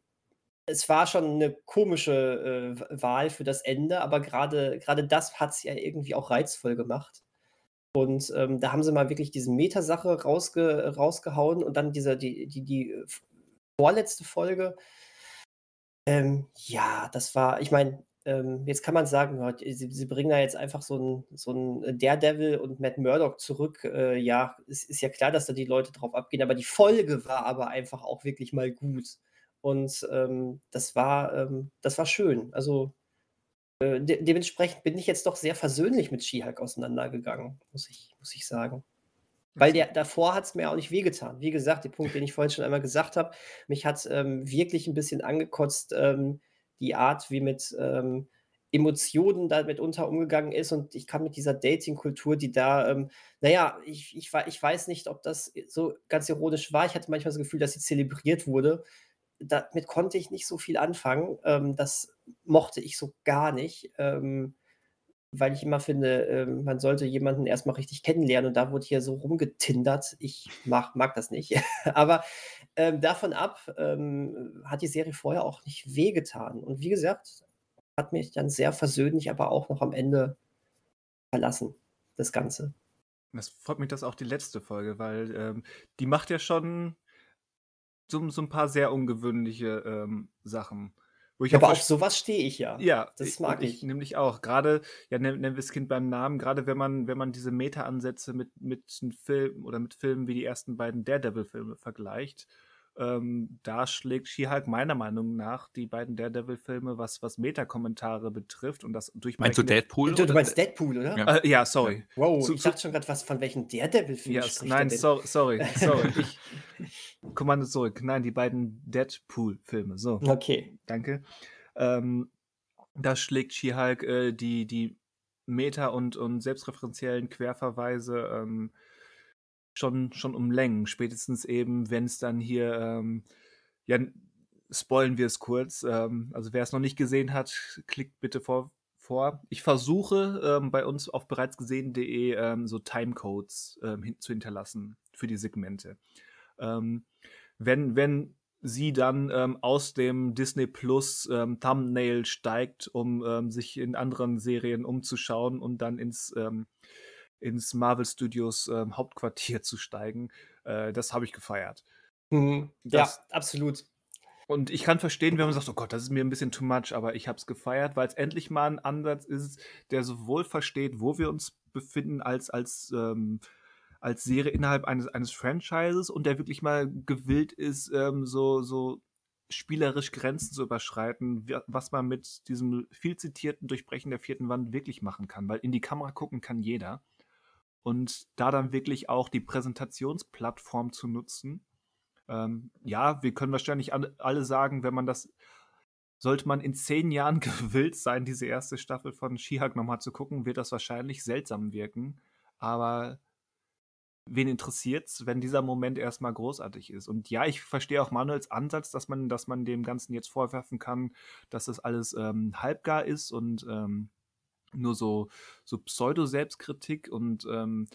es war schon eine komische äh, Wahl für das Ende, aber gerade das hat es ja irgendwie auch reizvoll gemacht. Und ähm, da haben sie mal wirklich diese Metasache rausge rausgehauen und dann diese, die, die, die vorletzte Folge. Ähm, ja, das war, ich meine, ähm, jetzt kann man sagen, sie, sie, bringen da jetzt einfach so ein, so ein Daredevil und Matt Murdock zurück. Äh, ja, es ist ja klar, dass da die Leute drauf abgehen, aber die Folge war aber einfach auch wirklich mal gut. Und ähm, das war, ähm, das war schön. Also äh, de dementsprechend bin ich jetzt doch sehr versöhnlich mit She-Hulk auseinandergegangen, muss ich, muss ich sagen. Weil der, davor hat es mir auch nicht wehgetan. Wie gesagt, der Punkt, den ich vorhin schon einmal gesagt habe, mich hat ähm, wirklich ein bisschen angekotzt, ähm, die Art, wie mit ähm, Emotionen damit unter umgegangen ist. Und ich kann mit dieser Dating-Kultur, die da, ähm, naja, ich, ich, ich weiß nicht, ob das so ganz ironisch war. Ich hatte manchmal das Gefühl, dass sie zelebriert wurde. Damit konnte ich nicht so viel anfangen. Ähm, das mochte ich so gar nicht. Ähm, weil ich immer finde, ähm, man sollte jemanden erstmal richtig kennenlernen und da wurde hier so rumgetindert. Ich mag, mag das nicht. Aber ähm, davon ab ähm, hat die Serie vorher auch nicht wehgetan. Und wie gesagt, hat mich dann sehr versöhnlich, aber auch noch am Ende verlassen, das Ganze. Das freut mich, dass auch die letzte Folge, weil ähm, die macht ja schon so, so, ein paar sehr ungewöhnliche ähm, Sachen. Wo ich aber auf sowas stehe ich ja. Ja, das mag ich. ich. Nämlich auch. Gerade, ja, nennen, wir das Kind beim Namen, gerade wenn man, wenn man diese Meta-Ansätze mit, mit Filmen oder mit Filmen wie die ersten beiden Daredevil-Filme vergleicht, ähm, da schlägt She-Hulk meiner Meinung nach die beiden Daredevil-Filme, was, was Meta-Kommentare betrifft und das durch Meinst du Deadpool? Du, du meinst Deadpool, oder? Ja, äh, ja sorry. Wow, zu, ich dachte schon gerade, was von welchen Daredevil-Filmen yes, spricht Nein, so, sorry, sorry. ich, Kommando zurück. Nein, die beiden Deadpool-Filme. So. Okay. Danke. Ähm, da schlägt She-Hulk äh, die, die Meta- und, und selbstreferenziellen Querverweise ähm, schon, schon um Längen. Spätestens eben, wenn es dann hier, ähm, ja, spoilen wir es kurz. Ähm, also wer es noch nicht gesehen hat, klickt bitte vor. vor. Ich versuche ähm, bei uns auf bereitsgesehen.de ähm, so Timecodes ähm, hin zu hinterlassen für die Segmente. Ähm, wenn, wenn sie dann ähm, aus dem Disney Plus ähm, Thumbnail steigt, um ähm, sich in anderen Serien umzuschauen und dann ins ins Marvel Studios ähm, Hauptquartier zu steigen. Äh, das habe ich gefeiert. Mhm. Das, ja, absolut. Und ich kann verstehen, wenn man sagt, oh Gott, das ist mir ein bisschen too much, aber ich habe es gefeiert, weil es endlich mal ein Ansatz ist, der sowohl versteht, wo wir uns befinden, als als ähm, als Serie innerhalb eines, eines Franchises und der wirklich mal gewillt ist, ähm, so, so spielerisch Grenzen zu überschreiten, was man mit diesem viel zitierten Durchbrechen der vierten Wand wirklich machen kann, weil in die Kamera gucken kann jeder. Und da dann wirklich auch die Präsentationsplattform zu nutzen. Ähm, ja, wir können wahrscheinlich alle sagen, wenn man das, sollte man in zehn Jahren gewillt sein, diese erste Staffel von She-Hulk nochmal zu gucken, wird das wahrscheinlich seltsam wirken. Aber wen interessiert's, wenn dieser Moment erstmal großartig ist? Und ja, ich verstehe auch Manuels Ansatz, dass man, dass man dem Ganzen jetzt vorwerfen kann, dass das alles ähm, halbgar ist und ähm, nur so, so Pseudo-Selbstkritik und ähm,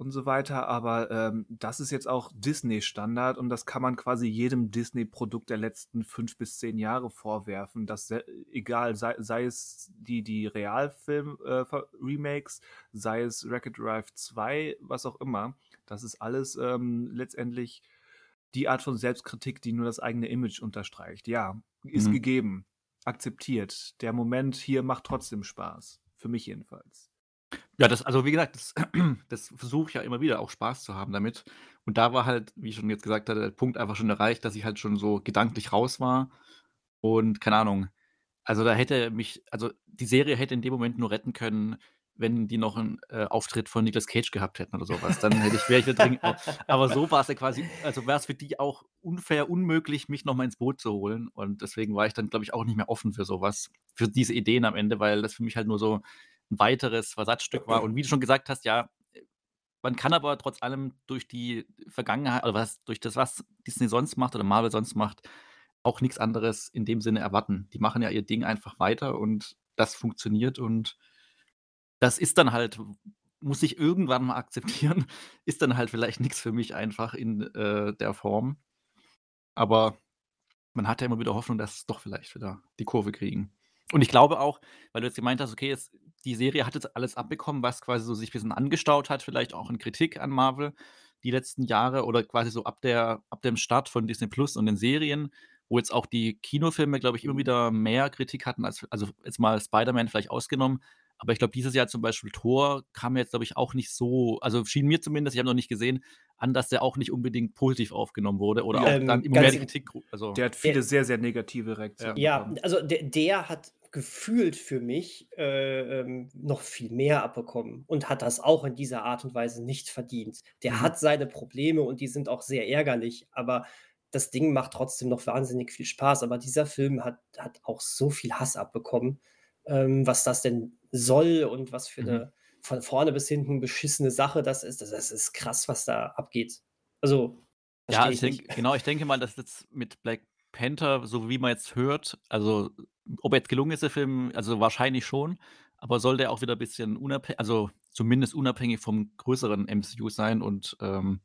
und so weiter. Aber ähm, das ist jetzt auch Disney-Standard und das kann man quasi jedem Disney-Produkt der letzten fünf bis zehn Jahre vorwerfen. Das egal, sei, sei es die, die Realfilm-Remakes, äh, sei es Wreck-It Drive 2, was auch immer. Das ist alles ähm, letztendlich die Art von Selbstkritik, die nur das eigene Image unterstreicht. Ja, ist mhm. gegeben, akzeptiert. Der Moment hier macht trotzdem Spaß. Für mich jedenfalls. Ja, das also, wie gesagt, das das versuche ich ja immer wieder, auch Spaß zu haben damit. Und da war halt, wie ich schon jetzt gesagt hatte, der Punkt einfach schon erreicht, dass ich halt schon so gedanklich raus war und keine Ahnung. Also, da hätte mich also, die Serie hätte in dem Moment nur retten können, wenn die noch einen äh, Auftritt von Nicolas Cage gehabt hätten oder sowas. Dann hätte ich wäre ich da drin aber so war es ja quasi also, wäre es für die auch unfair, unmöglich, mich noch mal ins Boot zu holen. Und deswegen war ich dann, glaube ich, auch nicht mehr offen für sowas, für diese Ideen am Ende, weil das für mich halt nur so ein weiteres Versatzstück war. Und wie du schon gesagt hast, ja, man kann aber trotz allem durch die Vergangenheit, oder was, durch das, was Disney sonst macht oder Marvel sonst macht, auch nichts anderes in dem Sinne erwarten. Die machen ja ihr Ding einfach weiter und das funktioniert und das ist dann halt, muss ich irgendwann mal akzeptieren, ist dann halt vielleicht nichts für mich einfach in äh, der Form. Aber man hat ja immer wieder Hoffnung, dass es doch vielleicht wieder die Kurve kriegen. Und ich glaube auch, weil du jetzt gemeint hast, okay, es die Serie hat jetzt alles abbekommen, was quasi so sich ein bisschen angestaut hat, vielleicht auch in Kritik an Marvel die letzten Jahre oder quasi so ab der ab dem Start von Disney Plus und den Serien, wo jetzt auch die Kinofilme, glaube ich, immer wieder mehr Kritik hatten als also jetzt mal Spider-Man vielleicht ausgenommen. Aber ich glaube, dieses Jahr zum Beispiel Thor kam jetzt, glaube ich, auch nicht so also schien mir zumindest, ich habe noch nicht gesehen, an, dass der auch nicht unbedingt positiv aufgenommen wurde oder auch dann immer mehr Kritik also Der hat viele sehr, sehr negative Reaktionen Ja, bekommen. also der der hat gefühlt für mich äh, ähm, noch viel mehr abbekommen und hat das auch in dieser Art und Weise nicht verdient. Der mhm. hat seine Probleme und die sind auch sehr ärgerlich, aber das Ding macht trotzdem noch wahnsinnig viel Spaß. Aber dieser Film hat, hat auch so viel Hass abbekommen, ähm, was das denn soll und was für mhm. eine von vorne bis hinten beschissene Sache das ist. Das, das ist krass, was da abgeht. Also, ja, ich, denke, genau, ich denke mal, dass jetzt mit Black Panther, so wie man jetzt hört, also ob er jetzt gelungen ist, der Film, also wahrscheinlich schon, aber soll der auch wieder ein bisschen unabhängig, also zumindest unabhängig vom größeren MCU sein und ähm,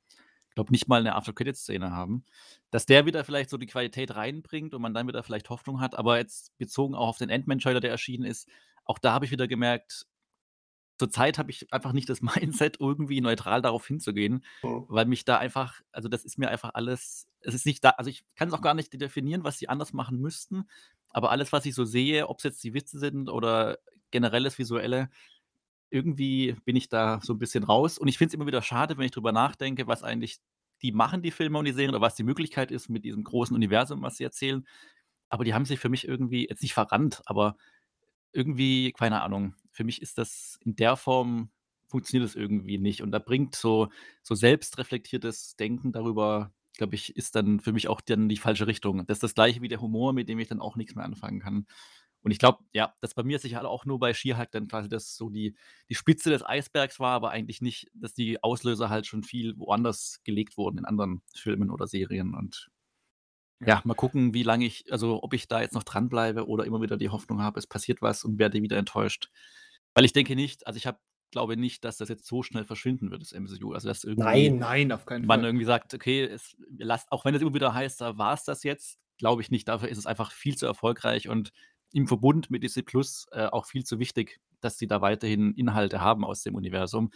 ich glaube nicht mal eine After-Credit-Szene haben, dass der wieder vielleicht so die Qualität reinbringt und man dann wieder vielleicht Hoffnung hat, aber jetzt bezogen auch auf den Ant-Man-Trailer, der erschienen ist, auch da habe ich wieder gemerkt, zurzeit habe ich einfach nicht das Mindset, irgendwie neutral darauf hinzugehen, mhm. weil mich da einfach, also das ist mir einfach alles, es ist nicht da, also ich kann es auch gar nicht definieren, was sie anders machen müssten, aber alles, was ich so sehe, ob es jetzt die Witze sind oder generelles Visuelle, irgendwie bin ich da so ein bisschen raus. Und ich finde es immer wieder schade, wenn ich drüber nachdenke, was eigentlich die machen, die Filme und die Serien, oder was die Möglichkeit ist mit diesem großen Universum, was sie erzählen. Aber die haben sich für mich irgendwie, jetzt nicht verrannt, aber irgendwie, keine Ahnung, für mich ist das in der Form, funktioniert das irgendwie nicht. Und da bringt so, so selbstreflektiertes Denken darüber, glaube ich, ist dann für mich auch dann die falsche Richtung. Das ist das gleiche wie der Humor, mit dem ich dann auch nichts mehr anfangen kann. Und ich glaube, ja, das bei mir sicher auch nur bei Skihulk dann quasi das so die, die Spitze des Eisbergs war, aber eigentlich nicht, dass die Auslöser halt schon viel woanders gelegt wurden in anderen Filmen oder Serien. Und ja, mal gucken, wie lange ich, also ob ich da jetzt noch dranbleibe oder immer wieder die Hoffnung habe, es passiert was und werde wieder enttäuscht. Weil ich denke nicht, also ich habe glaube nicht, dass das jetzt so schnell verschwinden wird, das MCU. Also dass irgendwie nein, nein, auf keinen man Fall. irgendwie sagt, okay, es, lasst, auch wenn es immer wieder heißt, da war es das jetzt, glaube ich nicht. Dafür ist es einfach viel zu erfolgreich und im Verbund mit DC Plus äh, auch viel zu wichtig, dass sie da weiterhin Inhalte haben aus dem Universum.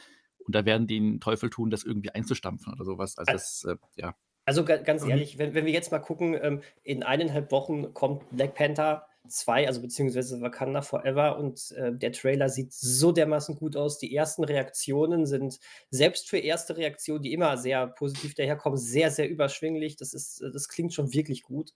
Und da werden die den Teufel tun, das irgendwie einzustampfen oder sowas. Also das, äh, ja. Also ganz mhm. ehrlich, wenn, wenn wir jetzt mal gucken, ähm, in eineinhalb Wochen kommt Black Panther 2, also beziehungsweise Wakanda Forever und äh, der Trailer sieht so dermaßen gut aus. Die ersten Reaktionen sind selbst für erste Reaktionen, die immer sehr positiv daherkommen, sehr, sehr überschwinglich. Das ist, das klingt schon wirklich gut.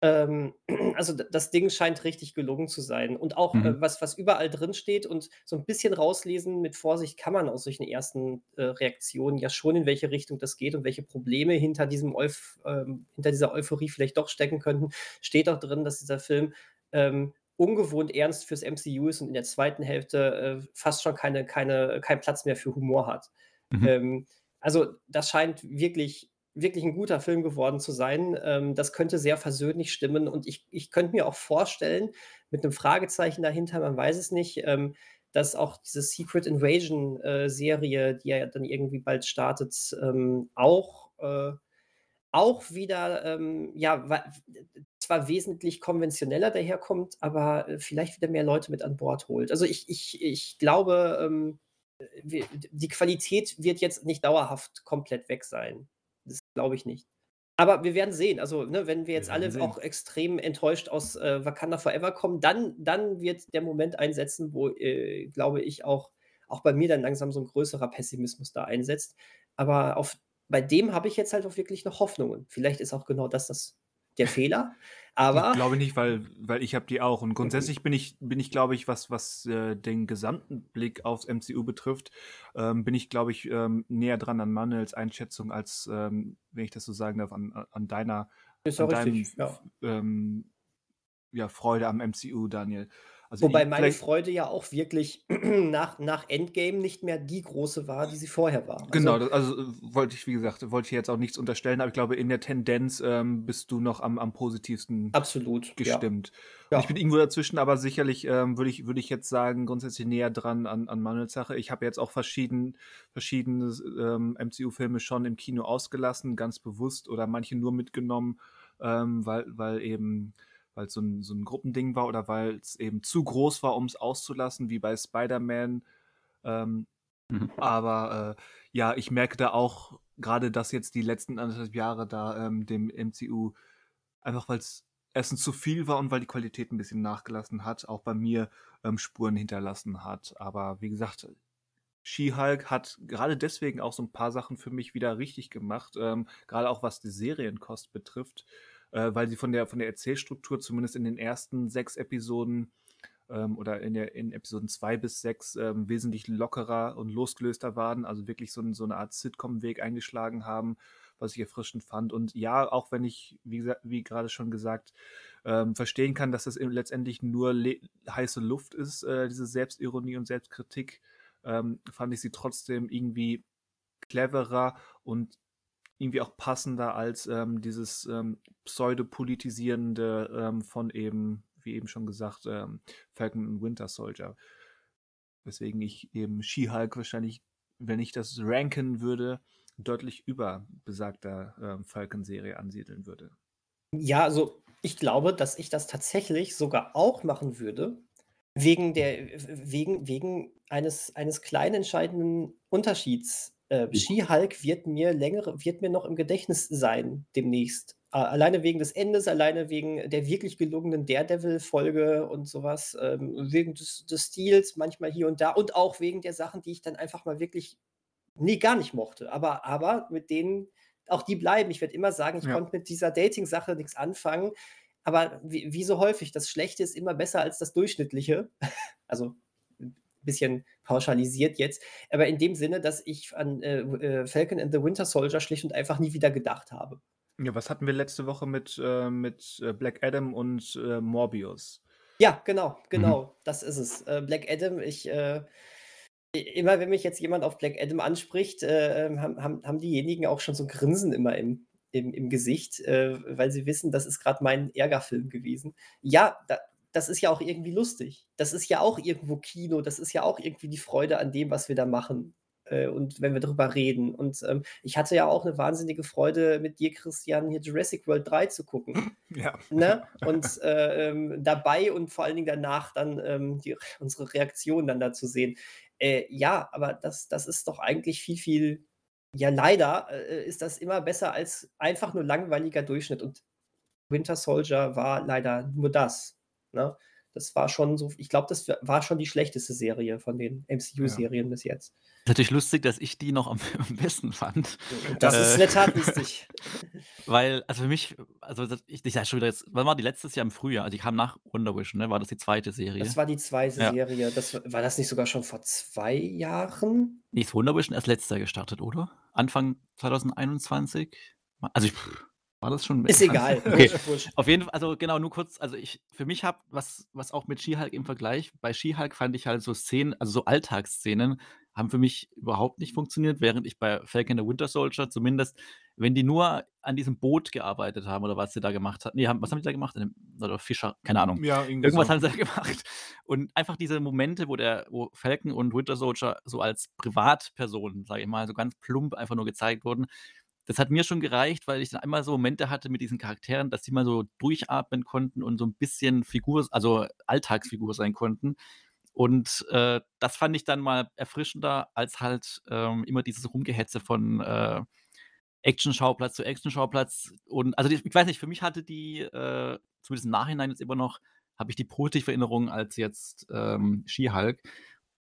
Ähm, also das Ding scheint richtig gelungen zu sein. Und auch Mhm. äh, was, was überall drin steht und so ein bisschen rauslesen mit Vorsicht kann man aus solchen ersten äh, Reaktionen ja schon, in welche Richtung das geht und welche Probleme hinter diesem Euph ähm, hinter dieser Euphorie vielleicht doch stecken könnten. Steht auch drin, dass dieser Film ähm, ungewohnt ernst fürs MCU ist und in der zweiten Hälfte äh, fast schon keine, keine, keinen Platz mehr für Humor hat. Mhm. Ähm, also das scheint wirklich wirklich ein guter Film geworden zu sein. Ähm, das könnte sehr versöhnlich stimmen und ich ich könnte mir auch vorstellen, mit einem Fragezeichen dahinter, man weiß es nicht, ähm, dass auch diese Secret Invasion, äh, Serie, die ja dann irgendwie bald startet, ähm, auch äh, auch wieder, ähm, ja, wa zwar wesentlich konventioneller daherkommt, aber, äh, vielleicht wieder mehr Leute mit an Bord holt. Also, ich ich ich glaube, ähm, äh, die Qualität wird jetzt nicht dauerhaft komplett weg sein. Glaube ich nicht. Aber wir werden sehen. Also, ne, wenn wir Wir jetzt werden alle sehen. auch extrem enttäuscht aus, äh, Wakanda Forever kommen, dann dann wird der Moment einsetzen, wo, äh, glaube ich, auch auch bei mir dann langsam so 'n größerer Pessimismus da einsetzt. Aber auf bei dem habe ich jetzt halt auch wirklich noch Hoffnungen. Vielleicht ist auch genau das das der Fehler, Ich aber glaube nicht, weil weil ich habe die auch. Und grundsätzlich bin ich bin ich, glaube ich, was was, äh, den gesamten Blick aufs MCU betrifft, ähm, bin ich, glaube ich, ähm, näher dran an Manuels Einschätzung als, ähm, wenn ich das so sagen darf, an an deiner an deinem richtig, ja. ähm, ja, Freude am MCU, Daniel. Also, Wobei meine Freude ja auch wirklich nach nach Endgame nicht mehr die große war, die sie vorher war. Genau, Also da also, äh, wollte ich wie gesagt, wollte ich jetzt auch nichts unterstellen, aber ich glaube, in der Tendenz, ähm, bist du noch am am positivsten Absolut, ja. gestimmt. Und ich bin Ja. irgendwo dazwischen, aber sicherlich, ähm, würde ich würde ich jetzt sagen, grundsätzlich näher dran an an Manuels Sache. Ich habe jetzt auch verschieden verschiedene ähm, MCU-Filme schon im Kino ausgelassen, ganz bewusst oder manche nur mitgenommen, ähm, weil weil eben weil's so 'n so 'n Gruppending war oder weil's eben zu groß war, um's auszulassen, wie bei Spider-Man. Ähm, Mhm. aber, äh, ja, ich merke da auch grade, dass jetzt die letzten 1,5 Jahre da, ähm, dem MCU einfach weil's erstens zu viel war und weil die Qualität 'n bisschen nachgelassen hat, auch bei mir, ähm, Spuren hinterlassen hat. Aber wie gesagt, She-Hulk hat grade deswegen auch so 'n paar Sachen für mich wieder richtig gemacht, ähm, grade auch was die Serienkost betrifft, äh, weil sie von der von der Erzählstruktur zumindest in den ersten 6 Episoden, ähm, oder in der in Episoden 2 bis 6, ähm, wesentlich lockerer und losgelöster waren, also wirklich so 'n so 'ne Art Sitcom-Weg eingeschlagen haben, was ich erfrischend fand. Und ja, auch wenn ich, wie wie grade schon gesagt, ähm, verstehen kann, dass das letztendlich nur heiße Luft ist, äh, diese Selbstironie und Selbstkritik, ähm, fand ich sie trotzdem irgendwie cleverer und irgendwie auch passender als, ähm, dieses, ähm, pseudopolitisierende, ähm, von eben, wie eben schon gesagt, ähm, Falcon und Winter Soldier. Weswegen ich eben She-Hulk wahrscheinlich, wenn ich das ranken würde, deutlich über besagter, ähm, Falcon-Serie ansiedeln würde. Ja, also, ich glaube, dass ich das tatsächlich sogar auch machen würde, wegen der wegen wegen eines eines kleinen entscheidenden Unterschieds. Äh, She-Hulk wird mir längere wird mir noch im Gedächtnis sein demnächst. Alleine wegen des Endes, alleine wegen der wirklich gelungenen Daredevil-Folge und so was, ähm, wegen des des Stils manchmal hier und da und auch wegen der Sachen, die ich dann einfach mal wirklich ne, gar nicht mochte. Aber aber mit denen auch die bleiben. Ich werde immer sagen, ich Ja. konnte mit dieser Dating-Sache nix anfangen, aber wie wie so häufig, das Schlechte ist immer besser als das Durchschnittliche. Also, bisschen pauschalisiert jetzt, aber in dem Sinne, dass ich an, äh, äh, Falcon and the Winter Soldier schlicht und einfach nie wieder gedacht habe. Ja, was hatten wir letzte Woche mit, äh mit, äh, Black Adam und, äh, Morbius? Ja, genau, Mhm. genau, das ist es. Äh, Black Adam, ich, immer wenn mich jetzt jemand auf Black Adam anspricht, äh, ähm, haben haben haben diejenigen auch schon so 'n Grinsen immer im im im Gesicht, äh, weil sie wissen, das ist grad mein Ärgerfilm gewesen. Ja, da das ist ja auch irgendwie lustig. Das ist ja auch irgendwo Kino, das ist ja auch irgendwie die Freude an dem, was wir da machen, äh, und wenn wir drüber reden. Und, ähm, ich hatte ja auch 'ne wahnsinnige Freude, mit dir, Christian, hier Jurassic World 3 zu gucken, Ja. ne? Und, äh, ähm, dabei und vor allen Dingen danach dann, ähm, die unsere Reaktion dann da zu sehen. Äh, ja, aber das das ist doch eigentlich viel, viel ja, leider, äh, ist das immer besser als einfach nur langweiliger Durchschnitt und Winter Soldier war leider nur das, ne? Das war schon so, ich glaube, das war schon die schlechteste Serie von den MCU-Serien ja. bis jetzt. Natürlich lustig, dass ich die noch am, am besten fand. Das äh, ist in der Tat lustig. Weil, also für mich, also ich, ich sag schon wieder jetzt, wann war die letztes Jahr im Frühjahr? Also die kam nach Wonder Vision, ne? War das die zweite Serie? Das war die zweite ja. Serie. Das, war das nicht sogar schon vor zwei Jahren? Nee, ist Wonder Vision erst letztes Jahr gestartet, oder? Anfang 2021? Also ich, war das schon? Ist egal. Okay. Auf jeden Fall, also genau, nur kurz, also ich, für mich habe, was, was auch mit She-Hulk im Vergleich, bei She-Hulk fand ich halt so Szenen, also so Alltagsszenen, haben für mich überhaupt nicht funktioniert, während ich bei Falcon the Winter Soldier zumindest, wenn die nur an diesem Boot gearbeitet haben oder was sie da gemacht haben, nee, haben, was haben die da gemacht? Oder Fischer, keine Ahnung. Ja, Irgendwas so. haben sie da gemacht. Und einfach diese Momente, wo der, wo Falcon und Winter Soldier so als Privatpersonen, sage ich mal, so ganz plump einfach nur gezeigt wurden, das hat mir schon gereicht, weil ich dann einmal so Momente hatte mit diesen Charakteren, dass sie mal so durchatmen konnten und so ein bisschen Figur, also Alltagsfigur sein konnten. Und äh, das fand ich dann mal erfrischender als halt ähm, immer dieses Rumgehetze von äh, Action-Schauplatz zu Action-Schauplatz. Und also ich weiß nicht, für mich hatte die, äh, zumindest im Nachhinein jetzt immer noch, habe ich die positive Erinnerung als jetzt ähm, She-Hulk.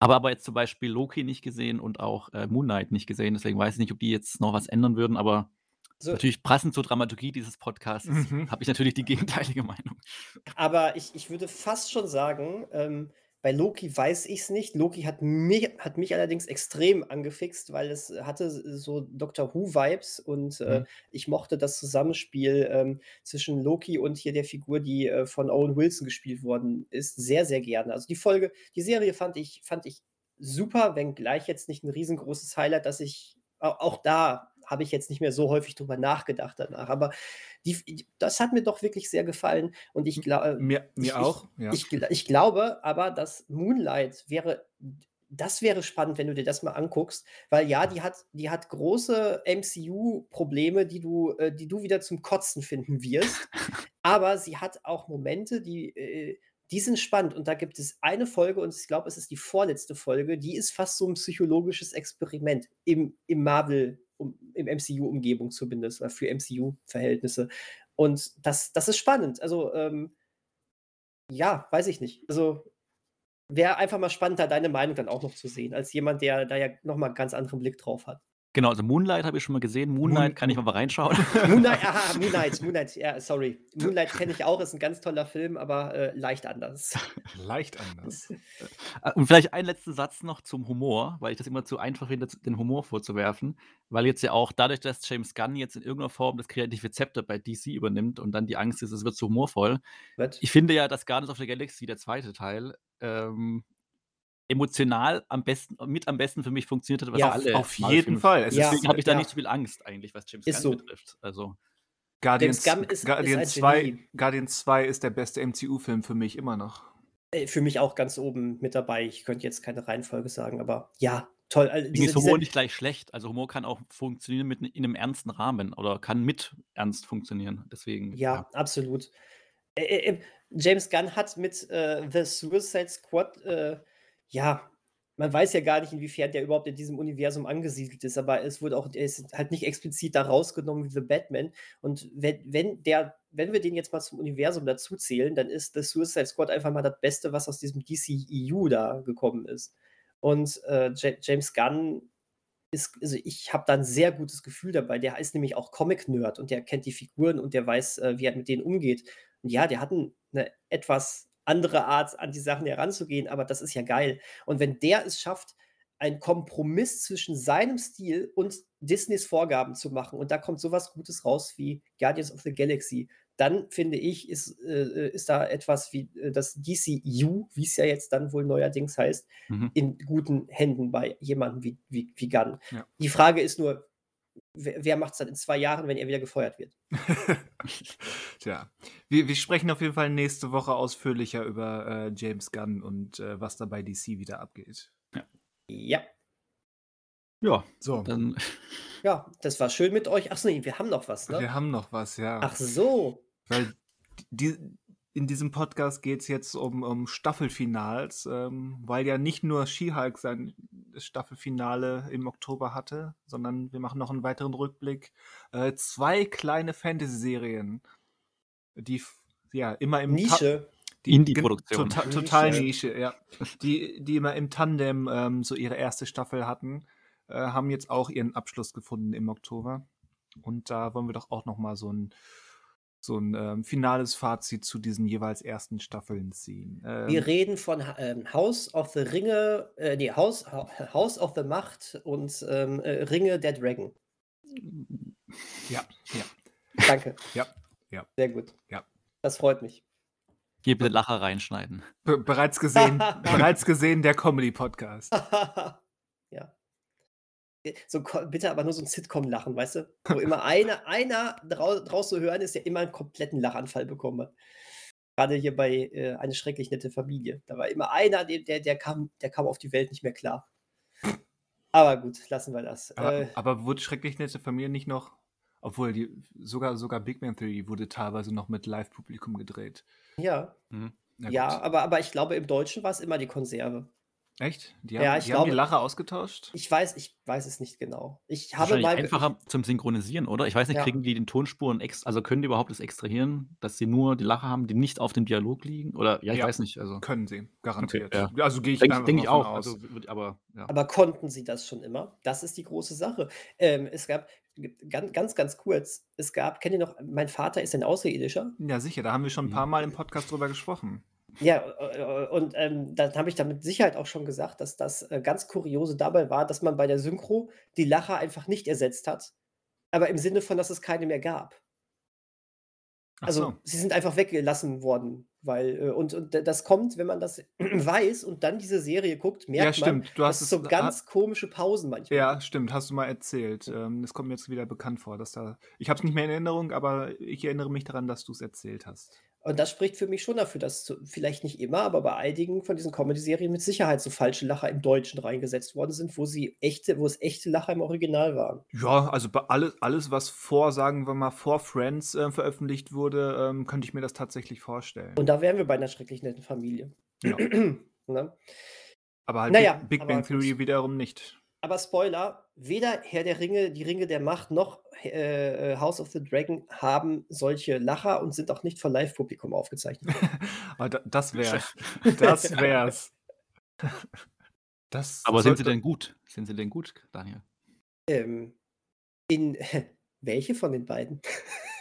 Aber aber jetzt zum Beispiel Loki nicht gesehen und auch äh, Moon Knight nicht gesehen. Deswegen weiß ich nicht, ob die jetzt noch was ändern würden. Aber so. natürlich passend zur Dramaturgie dieses Podcasts mhm. habe ich natürlich die gegenteilige Meinung. Aber ich, ich würde fast schon sagen, ähm, bei Loki weiß ich es nicht. Loki hat mich, hat mich allerdings extrem angefixt, weil es hatte so Doctor Who-Vibes und äh, mhm. ich mochte das Zusammenspiel ähm, zwischen Loki und hier der Figur, die äh, von Owen Wilson gespielt worden ist, sehr, sehr gerne. Also die Folge, die Serie fand ich, fand ich super, wenngleich jetzt nicht ein riesengroßes Highlight, dass ich auch da habe ich jetzt nicht mehr so häufig drüber nachgedacht danach. Aber die, das hat mir doch wirklich sehr gefallen. Und ich glaube. Mir, mir ich, auch. Ja. Ich, ich, glaube aber, dass Moonlight wäre. Das wäre spannend, wenn du dir das mal anguckst, weil ja, die hat, die hat große MCU-Probleme, die du, äh, die du wieder zum Kotzen finden wirst. aber sie hat auch Momente, die, äh, die sind spannend. Und da gibt es eine Folge, und ich glaube, es ist die vorletzte Folge, die ist fast so ein psychologisches Experiment im, im Marvel um, im MCU-Umgebung zumindest, oder für MCU-Verhältnisse. Und das, das ist spannend. Also, ähm, ja, weiß ich nicht. Also, wäre einfach mal spannend, da deine Meinung dann auch noch zu sehen, als jemand, der da ja nochmal einen ganz anderen Blick drauf hat. Genau, also Moonlight habe ich schon mal gesehen. Moonlight Moon kann ich mal reinschauen. Moonlight, aha, Moonlight, Moonlight, ja, sorry. Moonlight kenne ich auch, ist ein ganz toller Film, aber äh, leicht anders. leicht anders. Äh, und vielleicht ein letzter Satz noch zum Humor, weil ich das immer zu einfach finde, den Humor vorzuwerfen. Weil jetzt ja auch dadurch, dass James Gunn jetzt in irgendeiner Form das kreative Zepter bei DC übernimmt und dann die Angst ist, es wird zu humorvoll. What? Ich finde ja, dass Guardians of the Galaxy, der zweite Teil, ähm, emotional am besten, mit am besten für mich funktioniert hat. Was ja, alle auf jeden Fall. Es Deswegen habe ich da ja. nicht so viel Angst eigentlich, was James Gunn so. betrifft. Also Guardians, ist, Guardians, ist 2, Guardians 2 ist der beste MCU-Film für mich immer noch. Äh, für mich auch ganz oben mit dabei. Ich könnte jetzt keine Reihenfolge sagen, aber ja, toll. Also diese, ist Humor diese... nicht gleich schlecht. Also Humor kann auch funktionieren mit in einem ernsten Rahmen oder kann mit ernst funktionieren. Deswegen. Ja, ja. absolut. Äh, äh, äh James Gunn hat mit äh, The Suicide Squad äh, ja, man weiß ja gar nicht, inwiefern der überhaupt in diesem Universum angesiedelt ist, aber es wurde auch, er ist halt nicht explizit da rausgenommen wie The Batman. Und wenn, wenn der, wenn wir den jetzt mal zum Universum dazu zählen, dann ist The Suicide Squad einfach mal das Beste, was aus diesem DCEU da gekommen ist. Und äh, James Gunn ist, also ich habe da ein sehr gutes Gefühl dabei. Der ist nämlich auch Comic-Nerd und der kennt die Figuren und der weiß, äh, wie er mit denen umgeht. Und ja, der hat eine etwas andere Art an die Sachen heranzugehen, aber das ist ja geil. Und wenn der es schafft, einen Kompromiss zwischen seinem Stil und Disneys Vorgaben zu machen und da kommt sowas Gutes raus wie Guardians of the Galaxy, dann finde ich, ist, äh, ist da etwas wie äh, das DCU, wie es ja jetzt dann wohl neuerdings heißt, mhm. in guten Händen bei jemandem wie, wie, wie Gunn. Ja. Die Frage ist nur, wer, wer macht es dann in zwei Jahren, wenn er wieder gefeuert wird? Tja, wir, wir, sprechen auf jeden Fall nächste Woche ausführlicher über äh, James Gunn und äh, was da bei DC wieder abgeht. Ja. Ja. Ja, so. Dann. Ja, das war schön mit euch. Achso, nee, wir haben noch was, ne? Wir haben noch was, ja. Ach so. Weil die, in diesem Podcast geht es jetzt um, um Staffelfinals, ähm, weil ja nicht nur She-Hulk sein Staffelfinale im Oktober hatte, sondern wir machen noch einen weiteren Rückblick. Äh, zwei kleine Fantasy-Serien, die ja immer im Nische. die Indie-Produktion. Total, total Nische, ja. Die, die immer im Tandem ähm, so ihre erste Staffel hatten, äh, haben jetzt auch ihren Abschluss gefunden im Oktober. Und da wollen wir doch auch noch mal so ein so ein ähm, finales Fazit zu diesen jeweils ersten Staffeln ziehen. Wir Ähm, reden von ähm, House of the Ringe, äh, nee, House, House of the Macht und ähm, äh, Ringe der Dragon. ja, ja, Danke. ja, ja. Sehr gut. Ja. Das freut mich. Hier bitte Lacher reinschneiden. Be bereits gesehen, bereits gesehen der Comedy-Podcast. ja. So, ko- bitte aber nur so ein Sitcom-Lachen, weißt du? Wo immer einer, einer drau draus zu hören ist, der immer einen kompletten Lachanfall bekommen hat. Gerade hier bei äh, Eine schrecklich nette Familie. Da war immer einer, der, der, kam, der kam auf die Welt nicht mehr klar. Aber gut, lassen wir das. Aber, Äh, aber wurde schrecklich nette Familie nicht noch, obwohl die sogar sogar Big Bang Theory wurde teilweise noch mit Live-Publikum gedreht. ja, Mhm. Ja aber, aber ich glaube, im Deutschen war es immer die Konserve. Echt? Die Ja, haben, ich die, haben die glaube- Lacher ausgetauscht? Ich weiß, ich weiß es nicht genau. Ich habe mal. einfacher zum Synchronisieren, oder? Ich weiß nicht, Ja. kriegen die den Tonspuren ex also können die überhaupt das extrahieren, dass sie nur die Lacher haben, die nicht auf dem Dialog liegen? Oder ja, ich Ja. weiß nicht. Also Können sie, garantiert. ja. Also gehe ich denke denk ich auch. aus. Also, aber ja. Aber konnten sie das schon immer? Das ist die große Sache. Ähm, es gab ganz, ganz, ganz kurz, es gab, kennt ihr noch, mein Vater ist ein Außerirdischer. ja, sicher, da haben wir schon ein paar Mal im Podcast drüber gesprochen. Ja, äh, und ähm, dann habe ich da mit Sicherheit auch schon gesagt, dass das äh, ganz Kuriose dabei war, dass man bei der Synchro die Lacher einfach nicht ersetzt hat. Aber im Sinne von, dass es keine mehr gab. Also so. sie sind einfach weggelassen worden, weil äh, und, und das kommt, wenn man das weiß und dann diese Serie guckt, merkt Ja, man, stimmt. Du dass hast es so ganz komische Pausen manchmal. Ja, stimmt, hast du mal erzählt. Ähm, das kommt mir jetzt wieder bekannt vor, dass da. Ich habe es nicht mehr in Erinnerung, aber ich erinnere mich daran, dass du es erzählt hast. Und das spricht für mich schon dafür, dass zu, vielleicht nicht immer, aber bei einigen von diesen Comedy-Serien mit Sicherheit so falsche Lacher im Deutschen reingesetzt worden sind, wo sie echte, wo es echte Lacher im Original waren. Ja, also bei alles, alles, was vor, sagen wir mal, vor Friends äh, veröffentlicht wurde, ähm, könnte ich mir das tatsächlich vorstellen. Und da wären wir bei einer schrecklich netten Familie. Ja. ne? Aber halt Naja, Big, Bang. Theory wiederum nicht. Aber Spoiler, weder Herr der Ringe, die Ringe der Macht, noch äh, äh, House of the Dragon haben solche Lacher und sind auch nicht von Live-Publikum aufgezeichnet. Da, das wär's. Das wär's. Das aber sind sie denn gut? Sind sie denn gut, Daniel? ähm, in welche von den beiden?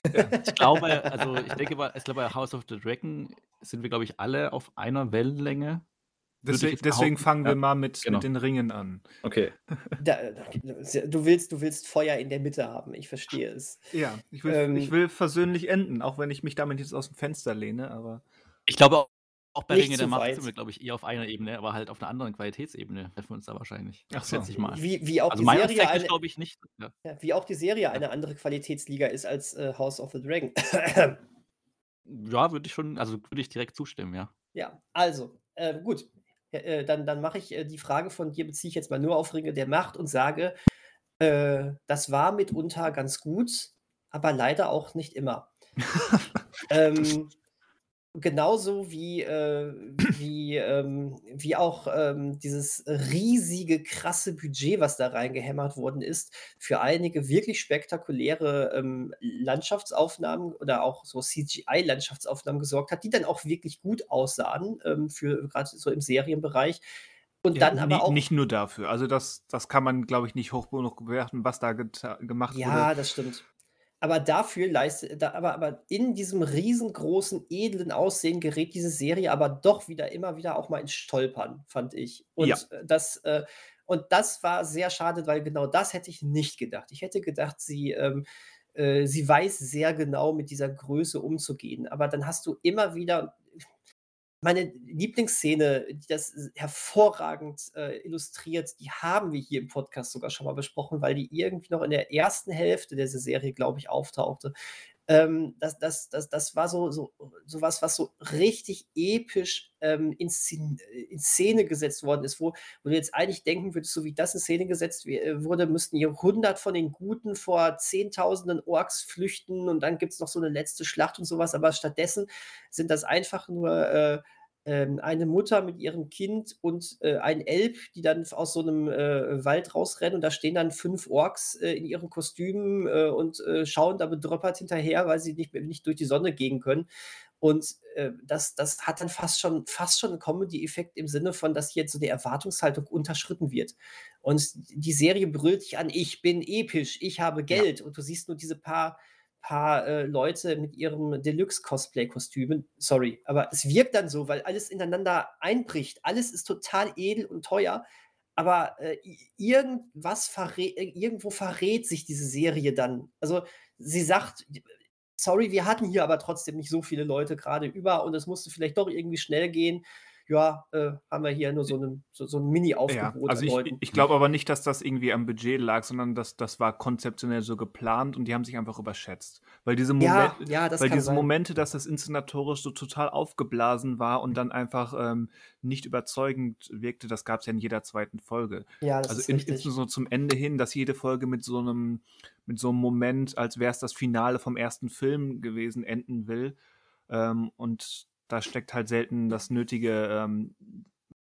Ich glaube, also ich denke, bei, ich glaube, bei House of the Dragon sind wir, glaube ich, alle auf einer Wellenlänge. Deswegen, deswegen fangen wir Ja, mal mit, genau. mit den Ringen an. Okay. Da, du, willst, du willst Feuer in der Mitte haben, ich verstehe es. Ja, ich will, Ähm, ich will versöhnlich enden, auch wenn ich mich damit jetzt aus dem Fenster lehne, aber Ich glaube auch, auch bei Ringe der Macht weit. sind wir, glaube ich, eher auf einer Ebene, aber halt auf einer anderen Qualitätsebene treffen wir uns da wahrscheinlich. Ach so. Ich mal. Wie, wie, auch Also die Serie eine, glaube ich nicht. Ja. ja, wie auch die Serie eine andere Qualitätsliga ist als äh, House of the Dragon. Ja, würde ich schon, also würde ich direkt zustimmen, ja. Ja, also, äh, gut. Äh, dann dann mache ich äh, die Frage von dir, beziehe ich jetzt mal nur auf Ringe der Macht und sage, äh, das war mitunter ganz gut, aber leider auch nicht immer. ähm, genauso wie, äh, wie, ähm, wie auch ähm, dieses riesige, krasse Budget, was da reingehämmert worden ist, für einige wirklich spektakuläre ähm, Landschaftsaufnahmen oder auch so CGI-Landschaftsaufnahmen gesorgt hat, die dann auch wirklich gut aussahen, ähm, für gerade so im Serienbereich. Und Ja, dann aber auch. nicht nur dafür. Also das, das kann man, glaube ich, nicht hoch genug bewerten, was da gemacht Ja, wurde. das stimmt. Aber dafür leistet, aber, aber in diesem riesengroßen, edlen Aussehen gerät diese Serie aber doch wieder immer wieder auch mal ins Stolpern, fand ich. Und Ja. äh, das, äh, und das war sehr schade, weil genau das hätte ich nicht gedacht. Ich hätte gedacht, sie, ähm, äh, sie weiß sehr genau mit dieser Größe umzugehen. Aber dann hast du immer wieder meine Lieblingsszene, die das hervorragend äh, illustriert, die haben wir hier im Podcast sogar schon mal besprochen, weil die irgendwie noch in der ersten Hälfte dieser Serie, glaube ich, auftauchte. Ähm, das, das, das, das war so, so, so was, was so richtig episch ähm, in, Szen in Szene gesetzt worden ist, wo, wo du jetzt eigentlich denken würdest, so wie das in Szene gesetzt äh, wurde, müssten hier 100 von den Guten vor Zehntausenden Orks flüchten und dann gibt es noch so eine letzte Schlacht und sowas, aber stattdessen sind das einfach nur äh, eine Mutter mit ihrem Kind und äh, ein Elb, die dann aus so einem äh, Wald rausrennen und da stehen dann fünf Orks äh, in ihren Kostümen äh, und äh, schauen da bedröppert hinterher, weil sie nicht, nicht durch die Sonne gehen können. Und äh, das, das hat dann fast schon, fast schon einen Comedy-Effekt im Sinne von, dass jetzt so die Erwartungshaltung unterschritten wird. Und die Serie brüllt dich an, ich bin episch, ich habe Geld. Ja. Und du siehst nur diese paar, paar äh, Leute mit ihren Deluxe-Cosplay-Kostümen. Sorry, aber es wirkt dann so, weil alles ineinander einbricht. Alles ist total edel und teuer. Aber äh, irgendwas verrät, irgendwo verrät sich diese Serie dann. Also sie sagt, sorry, wir hatten hier aber trotzdem nicht so viele Leute gerade über und es musste vielleicht doch irgendwie schnell gehen ja, äh, haben wir hier nur so, einen, so, so ein Mini-Aufgebot. Ja, also ich, ich glaube aber nicht, dass das irgendwie am Budget lag, sondern dass das war konzeptionell so geplant und die haben sich einfach überschätzt. Weil diese, Moment, ja, ja, weil diese sein. Momente, dass das inszenatorisch so total aufgeblasen war und dann einfach ähm, nicht überzeugend wirkte, das gab es ja in jeder zweiten Folge. Ja, das also ist in, insbesondere zum Ende hin, dass jede Folge mit so einem, mit so einem Moment, als wäre es das Finale vom ersten Film gewesen, enden will. Ähm, und da steckt halt selten das nötige ähm,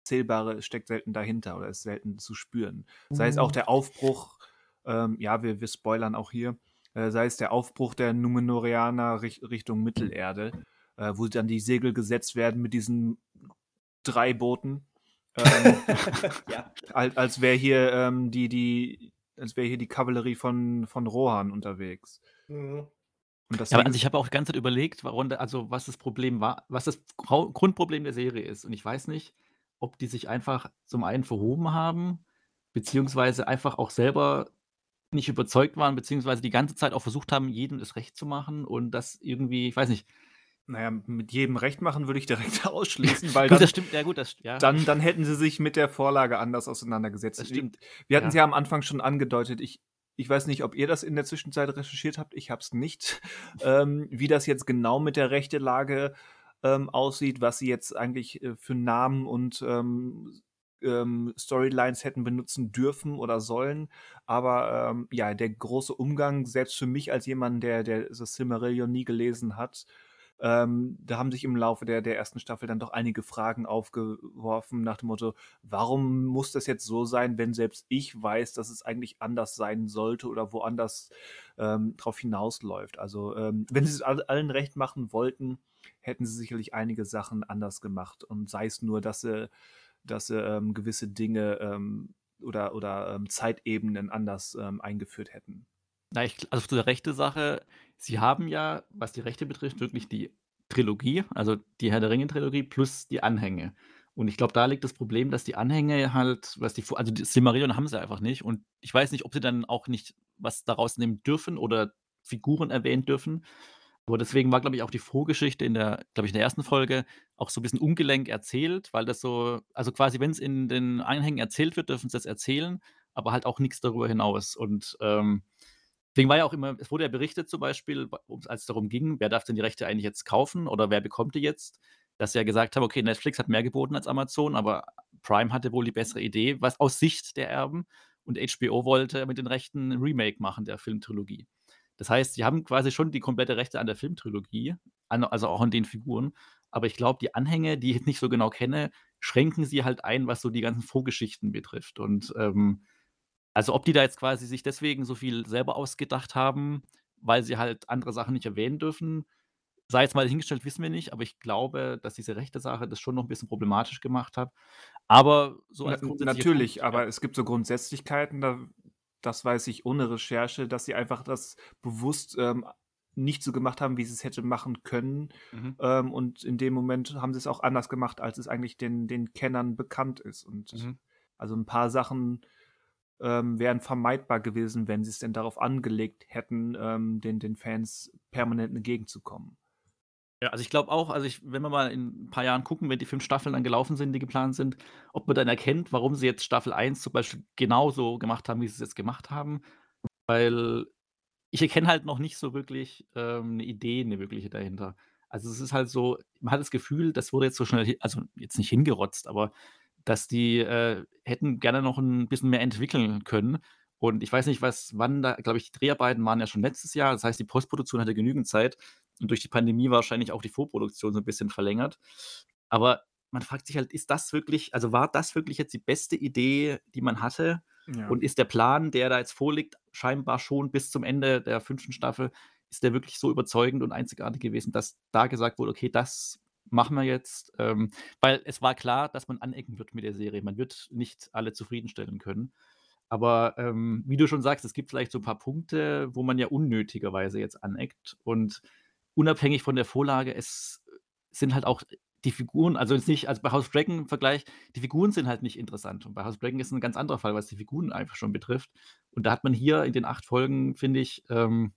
Zählbare steckt selten dahinter oder ist selten zu spüren. Sei es auch mhm. der Aufbruch, ähm, ja, wir, wir spoilern auch hier, äh, sei es der Aufbruch der Numenorianer Richt Richtung Mittelerde, äh, wo dann die Segel gesetzt werden mit diesen drei Booten. Ähm, ja. als, als wäre hier ähm, die, die, als wäre hier die Kavallerie von, von Rohan unterwegs. Mhm. Ja, aber also ich habe auch die ganze Zeit überlegt, warum also was das Problem war was das Grau Grundproblem der Serie ist. Und ich weiß nicht, ob die sich einfach zum einen verhoben haben, beziehungsweise einfach auch selber nicht überzeugt waren, beziehungsweise die ganze Zeit auch versucht haben, jedem das Recht zu machen und das irgendwie ich weiß nicht. Naja, mit jedem Recht machen würde ich direkt ausschließen, weil Gut, das stimmt, ja gut, das ja. dann dann hätten sie sich mit der Vorlage anders auseinandergesetzt. Das stimmt, wir hatten es ja. ja am Anfang schon angedeutet, ich ich weiß nicht, ob ihr das in der Zwischenzeit recherchiert habt. Ich habe es nicht. Ähm, wie das jetzt genau mit der Rechtelage ähm, aussieht, was sie jetzt eigentlich äh, für Namen und ähm, ähm Storylines hätten benutzen dürfen oder sollen. Aber ähm, ja, der große Umgang, selbst für mich als jemand, der, der das Silmarillion nie gelesen hat, ähm, da haben sich im Laufe der, der ersten Staffel dann doch einige Fragen aufgeworfen nach dem Motto, warum muss das jetzt so sein, wenn selbst ich weiß, dass es eigentlich anders sein sollte oder woanders ähm, drauf hinausläuft. Also ähm, wenn sie es allen recht machen wollten, hätten sie sicherlich einige Sachen anders gemacht. Und sei es nur, dass sie, dass sie ähm, gewisse Dinge ähm, oder, oder ähm, Zeitebenen anders ähm, eingeführt hätten. Na, ich, also zu der rechte Sache, sie haben ja, was die Rechte betrifft, wirklich die Trilogie, also die Herr der Ringe-Trilogie plus die Anhänge. Und ich glaube, da liegt das Problem, dass die Anhänge halt, was die, also die Silmarillion haben sie einfach nicht. Und ich weiß nicht, ob sie dann auch nicht was daraus nehmen dürfen oder Figuren erwähnen dürfen. Aber deswegen war, glaube ich, auch die Vorgeschichte in der, glaube ich, in der ersten Folge auch so ein bisschen ungelenk erzählt, weil das so, also quasi, wenn es in den Anhängen erzählt wird, dürfen sie das erzählen, aber halt auch nichts darüber hinaus. Und ähm, Deswegen war ja auch immer, es wurde ja berichtet zum Beispiel, als es darum ging, wer darf denn die Rechte eigentlich jetzt kaufen oder wer bekommt die jetzt, dass sie ja gesagt haben, okay, Netflix hat mehr geboten als Amazon, aber Prime hatte wohl die bessere Idee, was aus Sicht der Erben. Und HBO wollte mit den Rechten ein Remake machen der Filmtrilogie. Das heißt, sie haben quasi schon die komplette Rechte an der Filmtrilogie, also auch an den Figuren, aber ich glaube, die Anhänge, die ich nicht so genau kenne, schränken sie halt ein, was so die ganzen Vorgeschichten betrifft. Und ähm, also, ob die da jetzt quasi sich deswegen so viel selber ausgedacht haben, weil sie halt andere Sachen nicht erwähnen dürfen, sei jetzt mal hingestellt, wissen wir nicht, aber ich glaube, dass diese rechte Sache das schon noch ein bisschen problematisch gemacht hat. Aber so als Na, natürlich, Punkt, aber ja. es gibt so Grundsätzlichkeiten, da das weiß ich ohne Recherche, dass sie einfach das bewusst, ähm, nicht so gemacht haben, wie sie es hätte machen können. Mhm. Ähm, und in dem Moment haben sie es auch anders gemacht, als es eigentlich den den Kennern bekannt ist. Und Mhm. also ein paar Sachen ähm, wären vermeidbar gewesen, wenn sie es denn darauf angelegt hätten, ähm, den, den Fans permanent entgegenzukommen. Ja, also ich glaube auch, also ich, wenn wir mal in ein paar Jahren gucken, wenn die fünf Staffeln dann gelaufen sind, die geplant sind, ob man dann erkennt, warum sie jetzt Staffel 1 zum Beispiel genauso gemacht haben, wie sie es jetzt gemacht haben. Weil ich erkenne halt noch nicht so wirklich ähm, eine Idee, eine wirkliche dahinter. Also es ist halt so, man hat das Gefühl, das wurde jetzt so schnell, also jetzt nicht hingerotzt, aber dass die äh, hätten gerne noch ein bisschen mehr entwickeln können. Und ich weiß nicht, was wann da glaube ich, die Dreharbeiten waren ja schon letztes Jahr. Das heißt, die Postproduktion hatte genügend Zeit und durch die Pandemie wahrscheinlich auch die Vorproduktion so ein bisschen verlängert. Aber man fragt sich halt, ist das wirklich also, war das wirklich jetzt die beste Idee, die man hatte? Ja. Und ist der Plan, der da jetzt vorliegt, scheinbar schon bis zum Ende der fünften Staffel ist der wirklich so überzeugend und einzigartig gewesen, dass da gesagt wurde, okay, das machen wir jetzt, ähm, weil es war klar, dass man anecken wird mit der Serie. Man wird nicht alle zufriedenstellen können. Aber ähm, wie du schon sagst, es gibt vielleicht so ein paar Punkte, wo man ja unnötigerweise jetzt aneckt. Und unabhängig von der Vorlage, es sind halt auch die Figuren, also jetzt nicht, also bei House Dragon im Vergleich, die Figuren sind halt nicht interessant. Und bei House Dragon ist ein ganz anderer Fall, was die Figuren einfach schon betrifft. Und da hat man hier in den acht Folgen, finde ich, ähm,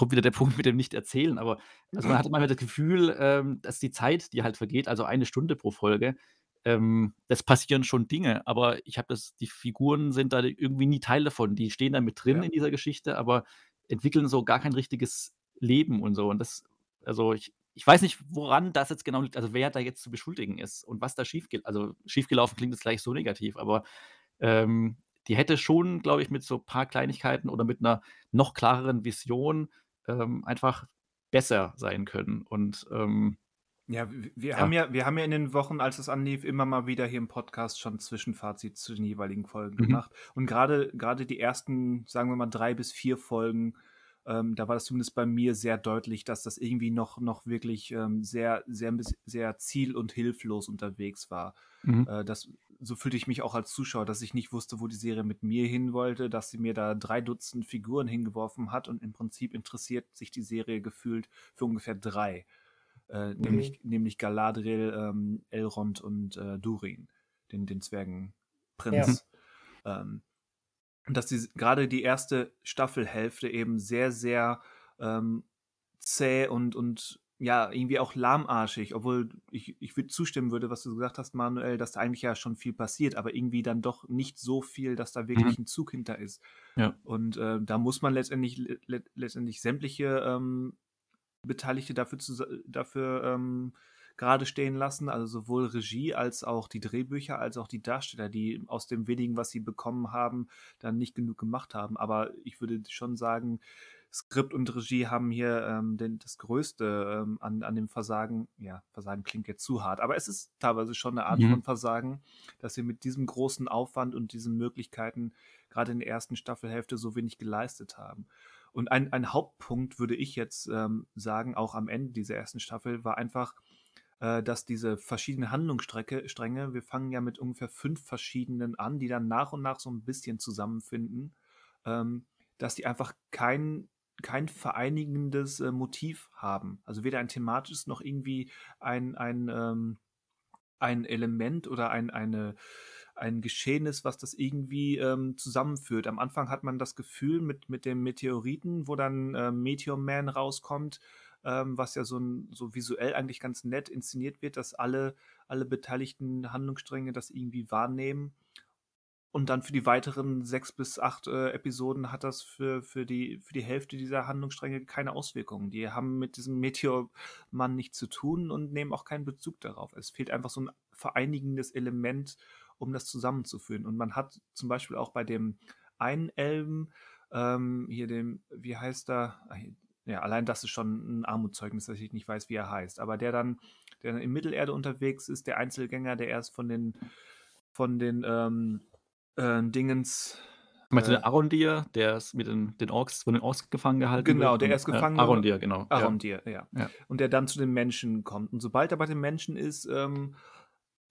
kommt wieder der Punkt mit dem Nicht-Erzählen, aber also man hat manchmal das Gefühl, ähm, dass die Zeit, die halt vergeht, also eine Stunde pro Folge, ähm, es passieren schon Dinge, aber ich habe das, die Figuren sind da irgendwie nie Teil davon. Die stehen da mit drin Ja. in dieser Geschichte, aber entwickeln so gar kein richtiges Leben und so. Und das, also ich, ich weiß nicht, woran das jetzt genau liegt, also wer da jetzt zu beschuldigen ist und was da schiefgeht. Also schiefgelaufen klingt jetzt gleich so negativ, aber ähm, die hätte schon, glaube ich, mit so ein paar Kleinigkeiten oder mit einer noch klareren Vision ähm, einfach besser sein können. Und ähm, Ja, wir Ja. haben ja, wir haben ja in den Wochen, als es anlief, immer mal wieder hier im Podcast schon Zwischenfazit zu den jeweiligen Folgen Mhm. gemacht. Und gerade gerade die ersten, sagen wir mal, drei bis vier Folgen, ähm, da war das zumindest bei mir sehr deutlich, dass das irgendwie noch, noch wirklich ähm, sehr, sehr, sehr ziel- und hilflos unterwegs war. mhm. Äh, das, so fühlte ich mich auch als Zuschauer, dass ich nicht wusste, wo die Serie mit mir hin wollte, dass sie mir da drei Dutzend Figuren hingeworfen hat und im Prinzip interessiert sich die Serie gefühlt für ungefähr drei. Äh, nämlich, nämlich Galadriel, ähm, Elrond und äh, Durin, den, den Zwergenprinz. Ähm, und dass die, gerade die erste Staffelhälfte eben sehr, sehr ähm, zäh und, und ja, irgendwie auch lahmarschig, obwohl ich, ich würde zustimmen würde, was du gesagt hast, Manuel, dass da eigentlich ja schon viel passiert, aber irgendwie dann doch nicht so viel, dass da wirklich ein Zug hinter ist. Ja. Und äh, da muss man letztendlich, le letztendlich sämtliche ähm, Beteiligte dafür, zu, dafür ähm, gerade stehen lassen, also sowohl Regie als auch die Drehbücher, als auch die Darsteller, die aus dem wenigen, was sie bekommen haben, dann nicht genug gemacht haben. Aber ich würde schon sagen, Skript und Regie haben hier ähm, den, das Größte ähm, an, an dem Versagen. Ja, Versagen klingt jetzt zu hart, aber es ist teilweise schon eine Art Mhm. von Versagen, dass sie mit diesem großen Aufwand und diesen Möglichkeiten gerade in der ersten Staffelhälfte so wenig geleistet haben. Und ein, ein Hauptpunkt würde ich jetzt ähm, sagen, auch am Ende dieser ersten Staffel, war einfach, äh, dass diese verschiedenen Handlungsstränge, wir fangen ja mit ungefähr fünf verschiedenen an, die dann nach und nach so ein bisschen zusammenfinden, ähm, dass die einfach kein, kein vereinigendes äh, Motiv haben. Also weder ein thematisches noch irgendwie ein, ein, ähm, ein Element oder ein, eine, ein Geschehnis, was das irgendwie ähm, zusammenführt. Am Anfang hat man das Gefühl mit, mit dem Meteoriten, wo dann äh, Meteor Man rauskommt, ähm, was ja so, ein, so visuell eigentlich ganz nett inszeniert wird, dass alle, alle beteiligten Handlungsstränge das irgendwie wahrnehmen. Und dann für die weiteren sechs bis acht äh, Episoden hat das für, für, die, für die Hälfte dieser Handlungsstränge keine Auswirkungen. Die haben mit diesem Meteormann nichts zu tun und nehmen auch keinen Bezug darauf. Es fehlt einfach so ein vereinigendes Element, um das zusammenzuführen. Und man hat zum Beispiel auch bei dem einen Elben, ähm, hier dem, wie heißt er? Ja, allein das ist schon ein Armutszeugnis, dass ich nicht weiß, wie er heißt. Aber der dann, der dann in Mittelerde unterwegs ist, der Einzelgänger, der erst von den, von den ähm, äh, Dingens. Meinst du äh, den Arondir, der ist mit den, den Orks, von den Orks gefangen gehalten Genau, wird? der erst gefangen ja, wird. Arondir, genau. ja. Arondir, ja. Ja. Und der dann zu den Menschen kommt. Und sobald er bei den Menschen ist, ähm,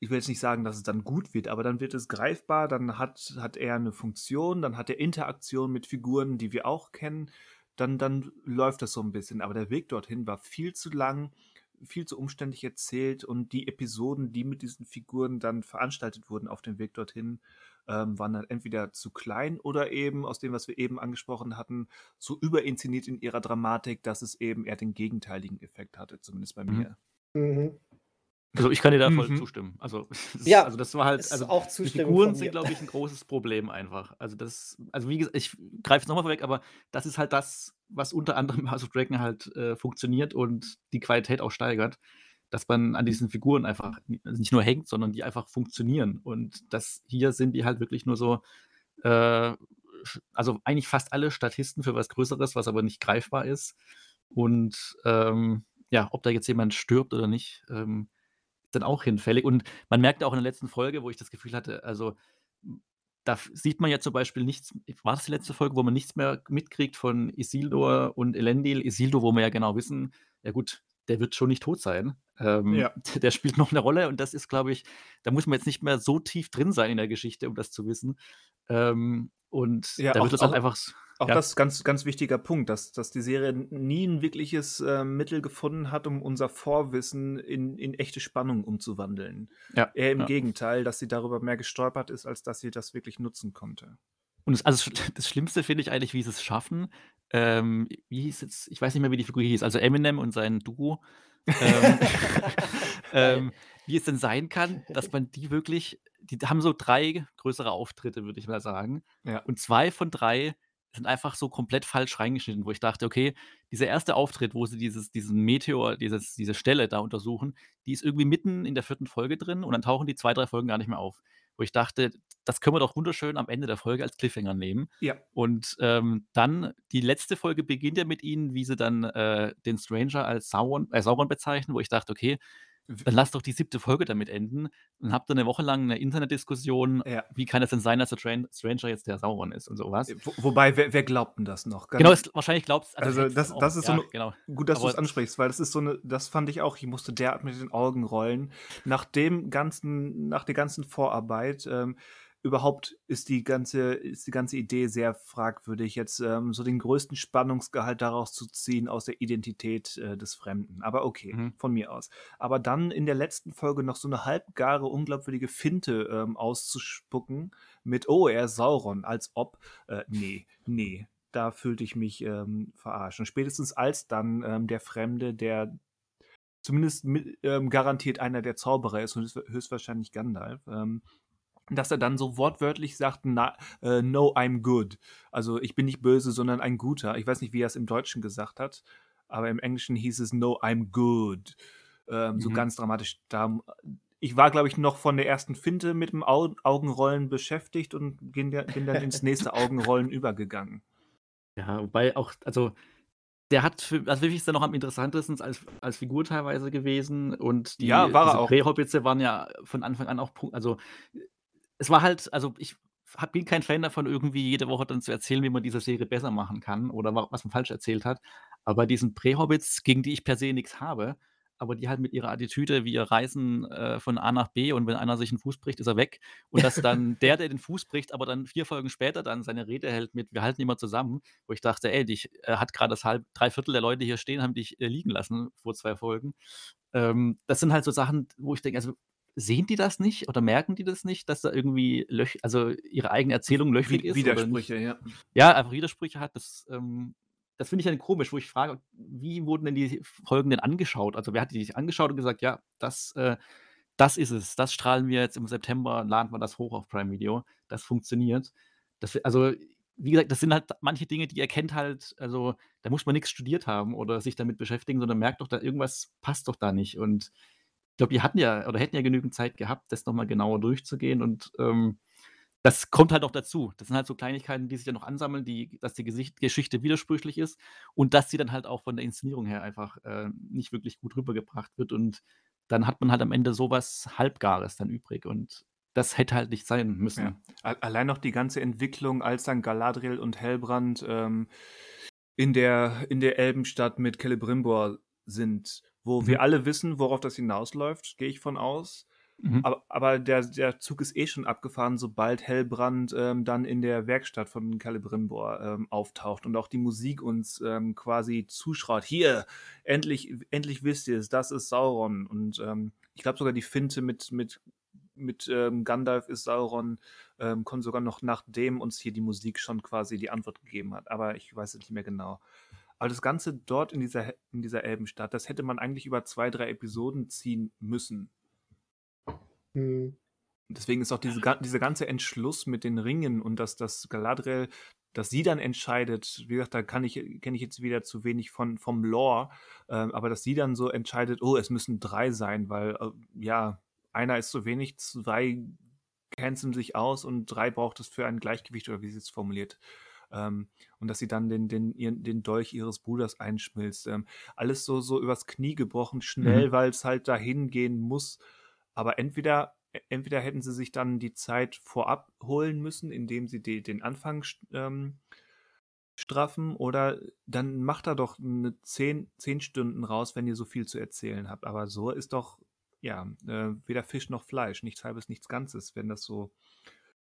ich will jetzt nicht sagen, dass es dann gut wird, aber dann wird es greifbar, dann hat, hat er eine Funktion, dann hat er Interaktion mit Figuren, die wir auch kennen, dann, dann läuft das so ein bisschen. Aber der Weg dorthin war viel zu lang, viel zu umständlich erzählt und die Episoden, die mit diesen Figuren dann veranstaltet wurden auf dem Weg dorthin, ähm, waren dann entweder zu klein oder eben aus dem, was wir eben angesprochen hatten, so überinszeniert in ihrer Dramatik, dass es eben eher den gegenteiligen Effekt hatte, zumindest bei Mhm. mir. Mhm. Also ich kann dir da voll Mhm. zustimmen. Also, ist- Ja, also das war halt, also auch die Figuren sind, glaube ich, ein großes Problem einfach. Also das, also wie gesagt, ich greife es nochmal vorweg, aber das ist halt das, was unter anderem House of Dragon halt äh, funktioniert und die Qualität auch steigert, dass man an diesen Figuren einfach also nicht nur hängt, sondern die einfach funktionieren. Und das hier sind die halt wirklich nur so, äh, also eigentlich fast alle Statisten für was Größeres, was aber nicht greifbar ist. Und ähm, ja, ob da jetzt jemand stirbt oder nicht, ähm, dann auch hinfällig. Und man merkt auch in der letzten Folge, wo ich das Gefühl hatte, also da sieht man ja zum Beispiel nichts war das die letzte Folge, wo man nichts mehr mitkriegt von Isildur und Elendil? Isildur, wo wir ja genau wissen, ja gut, der wird schon nicht tot sein. Ähm, Ja. der spielt noch eine Rolle und das ist, glaube ich da muss man jetzt nicht mehr so tief drin sein in der Geschichte, um das zu wissen. Ähm, und Ja, da auch wird das halt auch einfach auch ja. das ist ganz ganz wichtiger Punkt, dass dass die Serie nie 'n wirkliches, ähm, Mittel gefunden hat, um unser Vorwissen in in echte Spannung umzuwandeln. Ja, Eher im ja. Gegenteil, dass sie darüber mehr gestolpert ist, als dass sie das wirklich nutzen konnte. Und das also, das Schlimmste finde ich eigentlich, wie sie es schaffen ähm, wie hieß jetzt ich weiß nicht mehr, wie die Figur hieß, also Eminem und sein Duo, ähm, ähm, wie es denn sein kann, dass man die wirklich die haben so 3 größere Auftritte, würde ich mal sagen. Ja. Und 2 von 3 sind einfach so komplett falsch reingeschnitten, wo ich dachte: „Okay, dieser erste Auftritt, wo sie dieses diesen Meteor, dieses diese Stelle da untersuchen, die ist irgendwie mitten in der 4. Folge drin und dann tauchen die 2, 3 Folgen gar nicht mehr auf.“ Wo ich dachte, das können wir doch wunderschön am Ende der Folge als Cliffhanger nehmen. Ja. Und, ähm, dann die letzte Folge beginnt ja mit ihnen, wie sie dann, äh, den Stranger als Sauron äh, Sauron bezeichnen, wo ich dachte: „Okay, dann lass doch die 7. Folge damit enden.“ Dann habt ihr 'ne Woche lang 'ne Internetdiskussion, Ja. wie kann es denn sein, dass der Tran Stranger jetzt der Sauron ist und so was. Äh, wo wobei, wer wer glaubt 'n das noch? Genau, Ganz es wahrscheinlich glaubt's also, also, das das ist so ja, 'ne genau. gut, dass du's Aber ansprichst, weil das ist so 'ne das fand ich auch, ich musste derart mit den Augen rollen. Nach dem ganzen nach der ganzen Vorarbeit, ähm, überhaupt ist die ganze ist die ganze Idee sehr fragwürdig, jetzt, ähm, so den größten Spannungsgehalt daraus zu ziehen aus der Identität, äh, des Fremden. Aber okay, Mhm. von mir aus. Aber dann in der letzten Folge noch so 'ne halbgare, unglaubwürdige Finte, ähm, auszuspucken mit: „Oh, er ist Sauron“, als ob äh, ne, ne, da fühlte ich mich, ähm, verarscht. Und spätestens als dann, ähm, der Fremde, der zumindest mit ähm, garantiert einer der Zauberer ist und höchst höchstwahrscheinlich Gandalf, ähm, dass er dann so wortwörtlich sagt: „Na äh, no, I'm good.“ Also, ich bin nicht böse, sondern ein Guter. Ich weiß nicht, wie er's im Deutschen gesagt hat, aber im Englischen hieß es: „No, I'm good.“ Ähm, so Mhm. ganz dramatisch. Da ich war, glaube ich, noch von der ersten Finte mit dem Au Augenrollen beschäftigt und bin bin dann ins nächste Augenrollen übergegangen. Ja, wobei auch also, der hat für also, für mich ist der noch am interessantesten als als Figur teilweise gewesen und die Ja, war er diese auch. Prähobbitze waren ja von Anfang an auch Pu also, es war halt also, ich habe bin kein Fan davon, irgendwie jede Woche dann zu erzählen, wie man diese Serie besser machen kann oder wa was man falsch erzählt hat. Aber bei diesen Prähobbits, gegen die ich per se nix habe, aber die halt mit ihrer Attitüde wir reisen, äh, von A nach B und wenn einer sich 'n Fuß bricht, ist er weg. Und dass dann der, der den Fuß bricht, aber dann 4 Folgen später dann seine Rede hält mit: „Wir halten immer zusammen“, wo ich dachte: „Ey, dich äh, hat grad das halb 3/4 der Leute hier stehen, haben dich, äh, liegen lassen vor 2 Folgen.“ Ähm, das sind halt so Sachen, wo ich denke, also, sehen die das nicht oder merken die das nicht, dass da irgendwie löch also, ihre eigene Erzählung löchrig ist Widersprüche, ja. ja, einfach Widersprüche hat, das, ähm das finde ich dann komisch, wo ich frage, wie wurden denn die Folgen denn angeschaut? Also, wer hat die sich angeschaut und gesagt: „Ja, das äh, das ist es. Das strahlen wir jetzt im September laden wir das hoch auf Prime Video. Das funktioniert.“ Das also, wie gesagt, das sind halt manche Dinge, die erkennt halt also, da muss man nix studiert haben oder sich damit beschäftigen, sondern merkt doch, da irgendwas passt doch da nicht. Und glaube, die hatten ja oder hätten ja genügend Zeit gehabt, das noch mal genauer durchzugehen und, ähm, das kommt halt noch dazu. Das sind halt so Kleinigkeiten, die sich dann noch ansammeln, die dass die Gesicht Geschichte widersprüchlich ist und dass sie dann halt auch von der Inszenierung her einfach, äh, nicht wirklich gut rübergebracht wird. Und dann hat man halt am Ende so was Halbgares dann übrig und das hätte halt nicht sein Ja. müssen. A allein noch die ganze Entwicklung, als dann Galadriel und Hellbrand, ähm, in der in der Elbenstadt mit Celebrimbor sind, wo Mhm. wir alle wissen, worauf das hinausläuft, gehe ich von aus. Mhm. Aber aber der der Zug ist eh schon abgefahren, sobald Hellbrand, ähm, dann in der Werkstatt von Celebrimbor, ähm, auftaucht und auch die Musik uns, ähm, quasi zuschreit: „Hier, endlich endlich wisst ihr's, das ist Sauron.“ Und, ähm, ich glaube sogar die Finte mit mit mit, ähm, Gandalf ist Sauron, ähm, kommt sogar noch nachdem uns hier die Musik schon quasi die Antwort gegeben hat, aber ich weiß es nicht mehr genau. Aber das Ganze dort in dieser in dieser Elbenstadt, das hätte man eigentlich über 2, 3 Episoden ziehen müssen. Mhm. Deswegen ist auch diese dieser ganze Entschluss mit den Ringen und dass dass Galadriel dass sie dann entscheidet wie gesagt, da kann ich kenne ich jetzt wieder zu wenig von vom Lore, ähm, aber dass sie dann so entscheidet: „Oh, es müssen 3 sein, weil, äh, ja, einer ist zu wenig, 2 canceln sich aus und 3 braucht es für ein Gleichgewicht“, oder wie sie es formuliert. Ähm, und dass sie dann den den ihren den Dolch ihres Bruders einschmilzt. Ähm, alles so so übers Knie gebrochen, schnell, Mhm. weil's halt dahin gehen muss. Aber entweder entweder hätten sie sich dann die Zeit vorab holen müssen, indem sie die, den Anfang ähm, straffen, oder dann macht da doch eine zehn, zehn Stunden raus, wenn ihr so viel zu erzählen habt. Aber so ist doch, ja, äh, weder Fisch noch Fleisch, nichts halbes, nichts Ganzes, wenn das so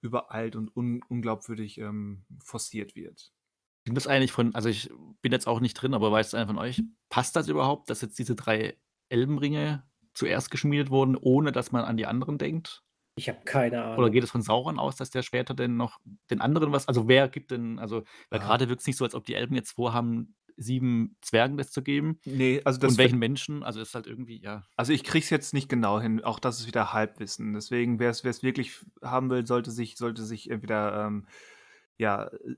übereilt und un unglaubwürdig ähm, forciert wird. Sind das eigentlich von, also ich bin jetzt auch nicht drin, aber weiß es einer von euch, passt das überhaupt, dass jetzt diese drei Elbenringe zuerst geschmiedet wurden, ohne dass man an die anderen denkt? Ich habe keine Ahnung. Oder geht es von Sauron aus, dass der später denn noch den anderen was, also wer gibt denn, also, weil Ja. gerade wirkt es nicht so, als ob die Elben jetzt vorhaben, sieben Zwergen das zu geben. Nee, also das Und welchen Menschen, also ist halt irgendwie, ja. Also ich krieg's jetzt nicht genau hin, auch das ist wieder Halbwissen. Deswegen, wer es wirklich haben will, sollte sich, sollte sich entweder ähm, ja, äh,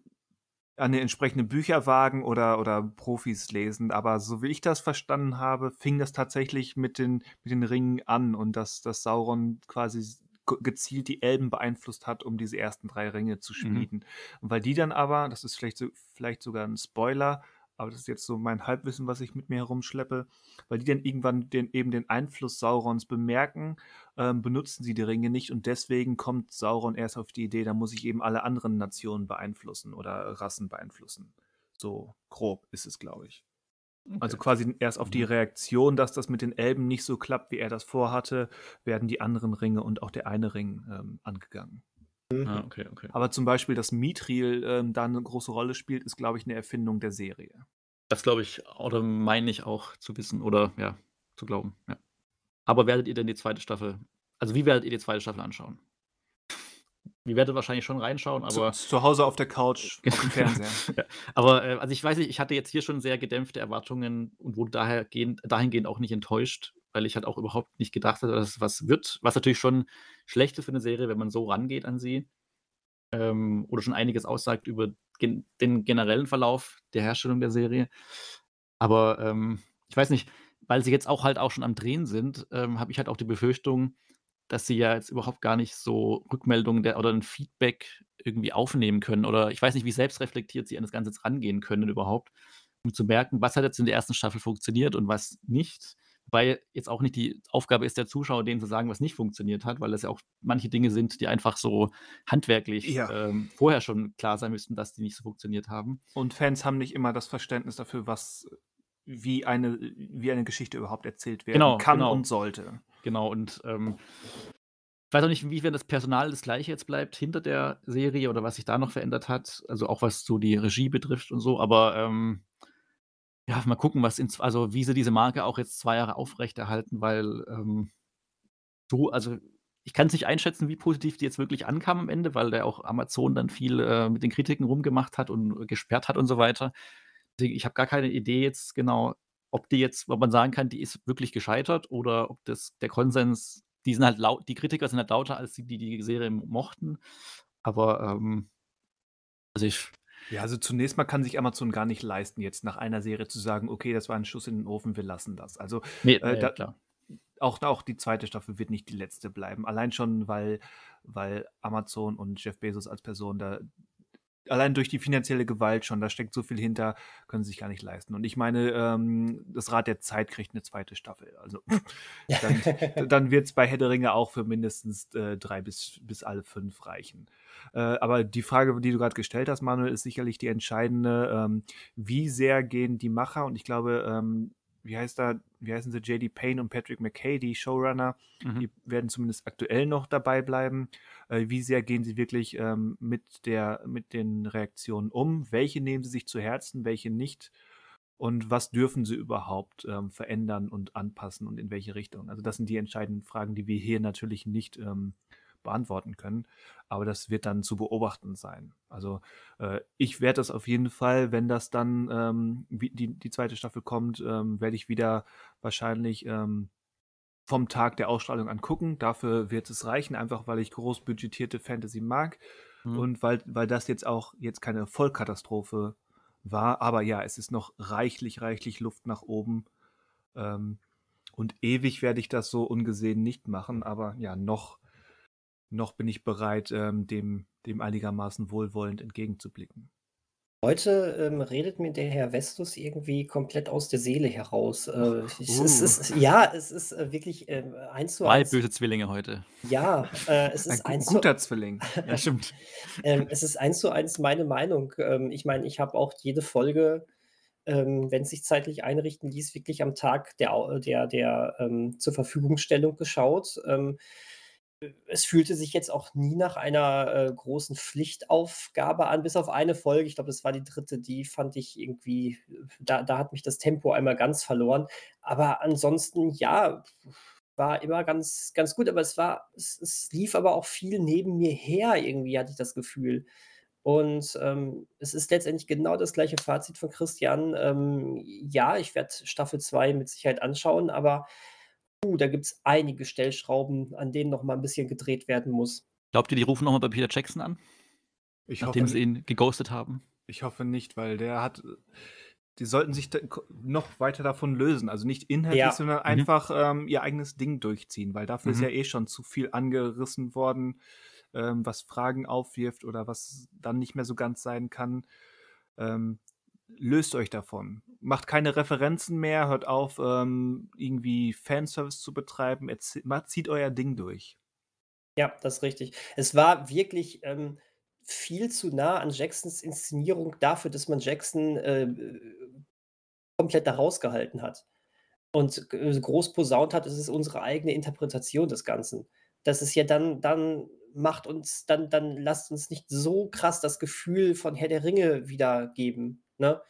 an die entsprechenden Bücher wagen oder, oder Profis lesen. Aber so wie ich das verstanden habe, fing das tatsächlich mit den, mit den Ringen an und dass, dass Sauron quasi ge- gezielt die Elben beeinflusst hat, um diese ersten drei Ringe zu schmieden. Und weil die dann aber, das ist vielleicht, so, vielleicht sogar ein Spoiler, aber das ist jetzt so mein Halbwissen, was ich mit mir herumschleppe, weil die dann irgendwann den, eben den Einfluss Saurons bemerken, ähm, benutzen sie die Ringe nicht und deswegen kommt Sauron erst auf die Idee, da muss ich eben alle anderen Nationen beeinflussen oder Rassen beeinflussen. So grob ist es, glaube ich. Also quasi erst auf die Mhm. Reaktion, dass das mit den Elben nicht so klappt, wie er das vorhatte, werden die anderen Ringe und auch der eine Ring ähm, angegangen. Ah, okay, okay. Aber zum Beispiel, dass Mithril ähm, da eine große Rolle spielt, ist, glaube ich, eine Erfindung der Serie. Das glaube ich, oder meine ich auch zu wissen oder ja, zu glauben, ja. Aber werdet ihr denn die zweite Staffel, also wie werdet ihr die zweite Staffel anschauen? Wir werdet wahrscheinlich schon reinschauen, aber zu, zu Hause auf der Couch, auf dem Fernseher. ja. Aber äh, also ich weiß nicht, ich hatte jetzt hier schon sehr gedämpfte Erwartungen und wurde daher gehend, dahingehend auch nicht enttäuscht, weil ich halt auch überhaupt nicht gedacht hatte, dass es was wird. Was natürlich schon schlecht ist für eine Serie, wenn man so rangeht an sie. Ähm, oder schon einiges aussagt über gen den generellen Verlauf der Herstellung der Serie. Aber ähm, ich weiß nicht, weil sie jetzt auch halt auch schon am Drehen sind, ähm, habe ich halt auch die Befürchtung, dass sie ja jetzt überhaupt gar nicht so Rückmeldungen der, oder ein Feedback irgendwie aufnehmen können. Oder ich weiß nicht, wie selbstreflektiert sie an das Ganze jetzt rangehen können überhaupt, um zu merken, was hat jetzt in der ersten Staffel funktioniert und was nicht. Weil jetzt auch nicht die Aufgabe ist der Zuschauer, denen zu sagen, was nicht funktioniert hat, weil das ja auch manche Dinge sind, die einfach so handwerklich Ja. ähm, vorher schon klar sein müssten, dass die nicht so funktioniert haben. Und Fans haben nicht immer das Verständnis dafür, was wie eine, wie eine Geschichte überhaupt erzählt werden Genau, kann genau. und sollte. Genau, und ähm, ich weiß auch nicht, inwiefern das Personal das gleiche jetzt bleibt hinter der Serie oder was sich da noch verändert hat. Also auch was so die Regie betrifft und so, aber ähm, ja, mal gucken, was ins, also wie sie diese Marke auch jetzt zwei Jahre aufrechterhalten, weil ähm, so, also ich kann es nicht einschätzen, wie positiv die jetzt wirklich ankam am Ende, weil der auch Amazon dann viel äh, mit den Kritiken rumgemacht hat und gesperrt hat und so weiter. Ich habe gar keine Idee jetzt genau, ob die jetzt, ob man sagen kann, die ist wirklich gescheitert oder ob das der Konsens, die sind halt laut, die Kritiker sind halt lauter als die, die die Serie mochten. Aber ähm, also ich, Ja, also zunächst mal kann sich Amazon gar nicht leisten, jetzt nach einer Serie zu sagen, okay, das war ein Schuss in den Ofen, wir lassen das. Also nee, Äh, nee, da- klar. auch, auch die zweite Staffel wird nicht die letzte bleiben. Allein schon, weil, weil Amazon und Jeff Bezos als Person da, allein durch die finanzielle Gewalt schon, da steckt so viel hinter, können sie sich gar nicht leisten. Und ich meine, ähm, das Rad der Zeit kriegt eine zweite Staffel. Also dann, dann wird es bei Herr der Ringe auch für mindestens äh, drei bis, bis alle fünf reichen. Äh, aber die Frage, die du gerade gestellt hast, Manuel, ist sicherlich die entscheidende. Ähm, wie sehr gehen die Macher, und ich glaube, ähm, wie heißt da, wie heißen sie, JD Payne und Patrick McKay, die Showrunner, Mhm. die werden zumindest aktuell noch dabei bleiben. Äh, wie sehr gehen sie wirklich ähm, mit, der, mit den Reaktionen um? Welche nehmen sie sich zu Herzen, welche nicht? Und was dürfen sie überhaupt ähm, verändern und anpassen und in welche Richtung? Also das sind die entscheidenden Fragen, die wir hier natürlich nicht ähm, beantworten können. Aber das wird dann zu beobachten sein. Also äh, ich werde das auf jeden Fall, wenn das dann ähm, die, die zweite Staffel kommt, ähm, werde ich wieder wahrscheinlich ähm, vom Tag der Ausstrahlung angucken. Dafür wird es reichen, einfach weil ich großbudgetierte Fantasy mag Mhm. und weil, weil das jetzt auch jetzt keine Vollkatastrophe war. Aber ja, es ist noch reichlich, reichlich Luft nach oben. Ähm, und ewig werde ich das so ungesehen nicht machen. Aber ja, noch, noch bin ich bereit, ähm, dem, dem einigermaßen wohlwollend entgegenzublicken. Heute ähm, redet mir der Herr Vestus irgendwie komplett aus der Seele heraus. Äh, ich, es Uh. ist, ja, es ist äh, wirklich äh, eins zu Zwei eins. böse Zwillinge heute. Ja, äh, es Ein ist gu eins zu, guter Zwilling. Ja, stimmt. ähm, es ist eins zu eins meine Meinung. Ähm, ich meine, ich habe auch jede Folge, ähm, wenn es sich zeitlich einrichten ließ, wirklich am Tag der, der, der ähm, zur Verfügungstellung geschaut. Es fühlte sich jetzt auch nie nach einer äh, großen Pflichtaufgabe an, bis auf eine Folge. Ich glaube, das war die dritte, die fand ich irgendwie, da, da hat mich das Tempo einmal ganz verloren. Aber ansonsten, ja, war immer ganz, ganz gut. Aber es war, es, es lief aber auch viel neben mir her, irgendwie hatte ich das Gefühl. Und ähm, es ist letztendlich genau das gleiche Fazit von Christian. Ähm, ja, ich werde Staffel 2 mit Sicherheit anschauen, aber uh, da gibt es einige Stellschrauben, an denen noch mal ein bisschen gedreht werden muss. Glaubt ihr, die rufen nochmal bei Peter Jackson an, Ich nachdem hoffe, sie ihn geghostet haben? ich hoffe nicht, weil der hat. Die sollten sich noch weiter davon lösen. Also nicht inhaltlich, Ja. sondern einfach ähm, ihr eigenes Ding durchziehen, weil dafür ist Mhm. ja eh schon zu viel angerissen worden, ähm, was Fragen aufwirft oder was dann nicht mehr so ganz sein kann. Ähm, löst euch davon. Macht keine Referenzen mehr, hört auf, ähm, irgendwie Fanservice zu betreiben. Macht- Zieht euer Ding durch. Ja, das ist richtig. Es war wirklich ähm, viel zu nah an Jacksons Inszenierung dafür, dass man Jackson äh, komplett da rausgehalten hat. Und äh, groß posaunt hat, es ist unsere eigene Interpretation des Ganzen. Das ist ja dann, dann macht uns, dann, dann lasst uns nicht so krass das Gefühl von Herr der Ringe wiedergeben. Ne?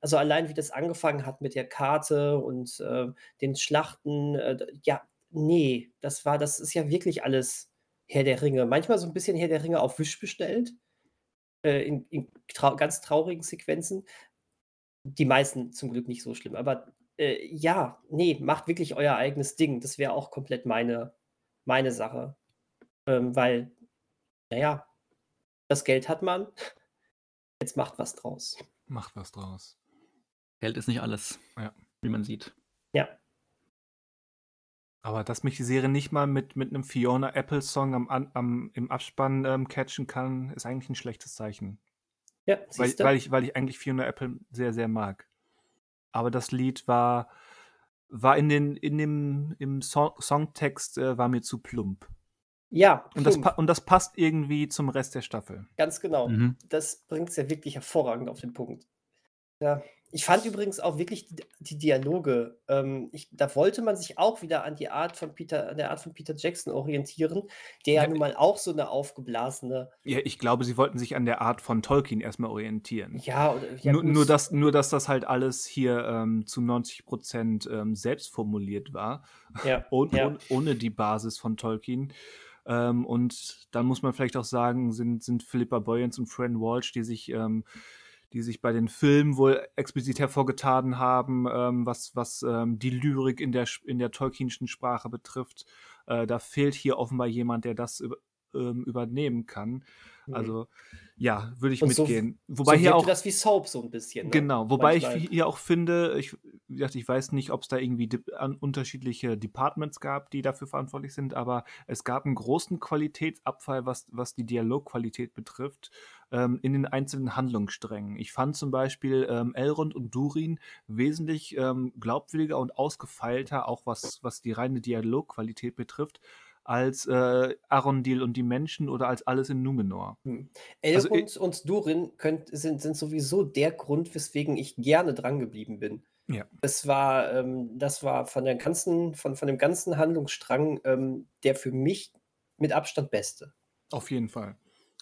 Also allein wie das angefangen hat mit der Karte und äh, den Schlachten, äh, ja, nee, das war, das ist ja wirklich alles Herr der Ringe. Manchmal so ein bisschen Herr der Ringe auf Wisch bestellt, äh, in, in trau ganz traurigen Sequenzen. Die meisten zum Glück nicht so schlimm. Aber äh, ja, nee, macht wirklich euer eigenes Ding. Das wäre auch komplett meine, meine Sache. Ähm, weil, naja, das Geld hat man. Jetzt macht was draus. Macht was draus. Geld ist nicht alles, Ja. wie man sieht. Ja, Aber dass mich die Serie nicht mal mit, mit einem Fiona Apple Song am, am, im Abspann ähm, catchen kann, ist eigentlich ein schlechtes Zeichen. ja, Weil, weil, ich, weil ich eigentlich Fiona Apple sehr, sehr mag. Aber das Lied war, war in, den, in dem im Song, Songtext äh, war mir zu plump. Ja, Und das, und das passt irgendwie zum Rest der Staffel. ganz genau. Mhm. Das bringt es ja wirklich hervorragend auf den Punkt. Ja. Ich fand übrigens auch wirklich die, die Dialoge, ähm, ich, da wollte man sich auch wieder an die Art von Peter, an der Art von Peter Jackson orientieren, der ja Ja, nun mal auch so eine aufgeblasene, Ja, ich glaube, sie wollten sich an der Art von Tolkien erstmal orientieren. ja, oder, ja nur, nur, dass, nur, dass das halt alles hier ähm, zu 90 Prozent ähm, selbst formuliert war. ja, und, ja. und, ohne die Basis von Tolkien. Ähm, und dann muss man vielleicht auch sagen, sind, sind Philippa Boyens und Fran Walsh, die sich, ähm, die sich bei den Filmen wohl explizit hervorgetan haben, ähm, was, was ähm, die Lyrik in der, in der Tolkienschen Sprache betrifft. Äh, da fehlt hier offenbar jemand, der das über, ähm, übernehmen kann. Mhm. Also, ja, würde ich Und so- mitgehen. so Wobei hier wirkte auch. das wie Soap so ein bisschen. Ne? Genau, wobei Manchmal. ich hier auch finde, ich, wie gesagt, ich weiß nicht, ob es da irgendwie an unterschiedliche Departments gab, die dafür verantwortlich sind, aber es gab einen großen Qualitätsabfall, was, was die Dialogqualität betrifft, ähm, in den einzelnen Handlungssträngen. Ich fand zum Beispiel ähm, Elrond und Durin wesentlich ähm, glaubwürdiger und ausgefeilter, auch was, was die reine Dialogqualität betrifft, als äh, Arondil und die Menschen oder als alles in Numenor. Hm. Also, Elrond und Durin könnt, sind, sind sowieso der Grund, weswegen ich gerne dran geblieben bin. Ja. Das war, ähm, das war von, der ganzen, von, von dem ganzen Handlungsstrang ähm, der für mich mit Abstand beste. Auf jeden Fall.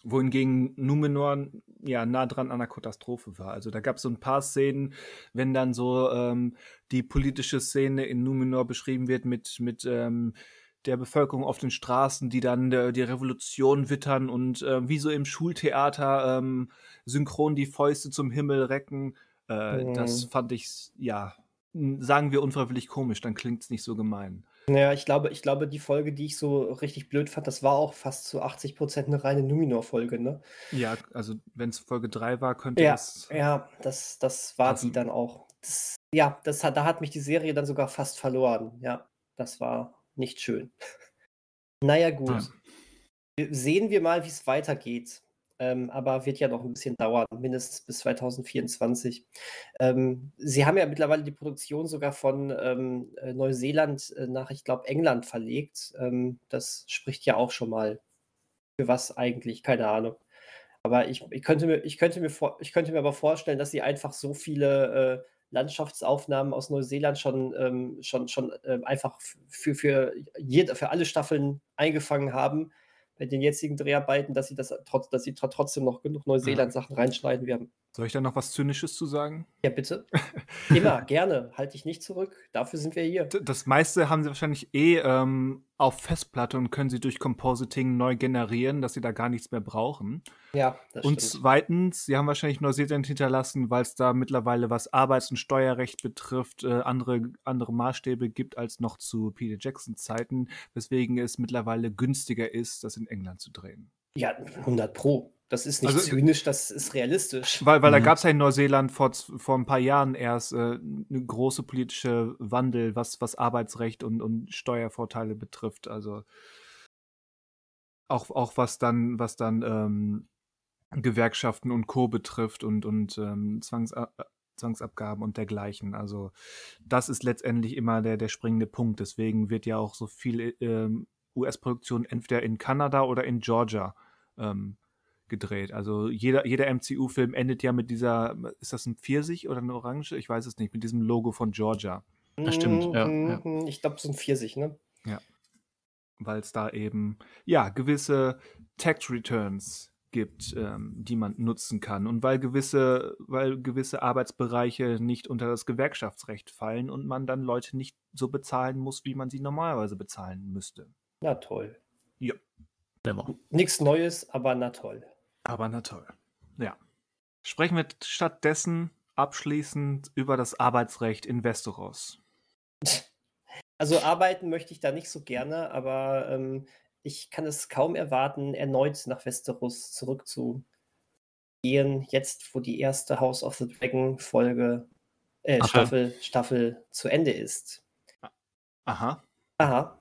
Wohingegen Numenor ja nah dran an einer Katastrophe war. Also da gab es so ein paar Szenen, wenn dann so ähm, die politische Szene in Numenor beschrieben wird mit, mit ähm, der Bevölkerung auf den Straßen, die dann äh, die Revolution wittern und äh, wie so im Schultheater ähm, synchron die Fäuste zum Himmel recken. Äh, Das Mhm. fand ich, ja, sagen wir unfreiwillig komisch, dann klingt es nicht so gemein. Ja, ich glaube, ich glaube, die Folge, die ich so richtig blöd fand, das war auch fast zu 80 Prozent eine reine Numenor-Folge, ne? Ja, also wenn es Folge 3 war, könnte Ja, das. ja, das, das war passen. die dann auch. Das, ja, das hat, da hat mich die Serie dann sogar fast verloren. Ja, das war nicht schön. Naja, gut. Ja. Sehen wir mal, wie es weitergeht. ähm, aber wird ja noch ein bisschen dauern, mindestens bis 2024. Ähm, sie haben ja mittlerweile die Produktion sogar von ähm, äh, Neuseeland äh, nach, ich glaube, England verlegt. Ähm, das spricht ja auch schon mal für was eigentlich, keine Ahnung. Aber ich, ich, könnte, mir, ich, könnte, mir vor, ich könnte mir aber vorstellen, dass sie einfach so viele äh, Landschaftsaufnahmen aus Neuseeland schon, ähm, schon, schon äh, einfach für, für, jede, für alle Staffeln eingefangen haben, bei den jetzigen Dreharbeiten, dass sie das trotz, dass sie trotzdem noch genug Neuseeland-Sachen reinschneiden werden. Soll ich da noch was Zynisches zu sagen? Ja, bitte. Immer, gerne. Halte ich nicht zurück. Dafür sind wir hier. Das meiste haben sie wahrscheinlich eh ähm, auf Festplatte und können sie durch Compositing neu generieren, dass sie da gar nichts mehr brauchen. Ja, das Und stimmt. zweitens, sie haben wahrscheinlich Neuseeland hinterlassen, weil es da mittlerweile, was Arbeits- und Steuerrecht betrifft, äh, andere, andere Maßstäbe gibt als noch zu Peter Jackson Zeiten, weswegen es mittlerweile günstiger ist, das in England zu drehen. Ja, 100 Pro. Das ist nicht also, zynisch, das ist realistisch. Weil, weil mhm. da gab es ja in Neuseeland vor, vor ein paar Jahren erst äh, eine große politische Wandel, was, was Arbeitsrecht und, und Steuervorteile betrifft. Also auch, auch was dann, was dann ähm, Gewerkschaften und Co. betrifft und, und ähm, Zwangs, äh, Zwangsabgaben und dergleichen. Also das ist letztendlich immer der, der springende Punkt. Deswegen wird ja auch so viel ähm, US-Produktion entweder in Kanada oder in Georgia ähm, gedreht. Also jeder, jeder MCU-Film endet ja mit dieser, ist das ein Pfirsich oder eine Orange? Ich weiß es nicht, mit diesem Logo von Georgia. Das stimmt, ja. ja. Mhm, ich glaube, es sind Pfirsich, ne? Ja. Weil es da eben, ja, gewisse Tax Returns gibt, ähm, die man nutzen kann. Und weil gewisse, weil gewisse Arbeitsbereiche nicht unter das Gewerkschaftsrecht fallen und man dann Leute nicht so bezahlen muss, wie man sie normalerweise bezahlen müsste. Na toll. Ja. Nichts Neues, aber na toll. Aber na toll. Ja. Sprechen wir stattdessen abschließend über das Arbeitsrecht in Westeros. Also arbeiten möchte ich da nicht so gerne, aber ähm, ich kann es kaum erwarten, erneut nach Westeros zurückzugehen, jetzt wo die erste House of the Dragon Folge, äh, Staffel, Staffel zu Ende ist. Aha. Aha.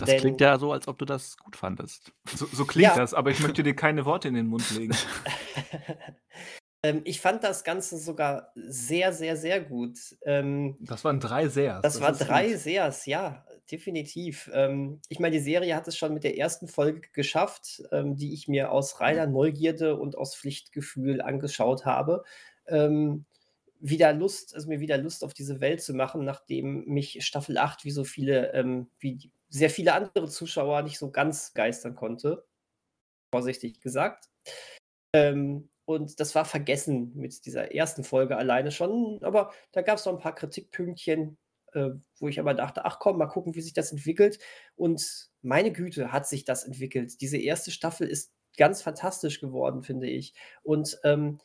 Das Denn, klingt ja so, als ob du das gut fandest. So, so klingt ja. das, aber ich möchte dir keine Worte in den Mund legen. ähm, ich fand das Ganze sogar sehr, sehr, sehr gut. Ähm, das waren drei Sehrs. Das, das waren drei gut. Sehrs, ja, definitiv. Ähm, ich meine, die Serie hat es schon mit der ersten Folge geschafft, ähm, die ich mir aus reiner Neugierde und aus Pflichtgefühl angeschaut habe ähm, wieder Lust, also mir wieder Lust auf diese Welt zu machen, nachdem mich Staffel 8 wie so viele, ähm, wie sehr viele andere Zuschauer nicht so ganz geistern konnte. Vorsichtig gesagt. Ähm, und das war vergessen mit dieser ersten Folge alleine schon. Aber da gab es noch ein paar Kritikpünktchen, äh, wo ich aber dachte, ach komm, mal gucken, wie sich das entwickelt. Und meine Güte, hat sich das entwickelt. Diese erste Staffel ist ganz fantastisch geworden, finde ich. Und ähm,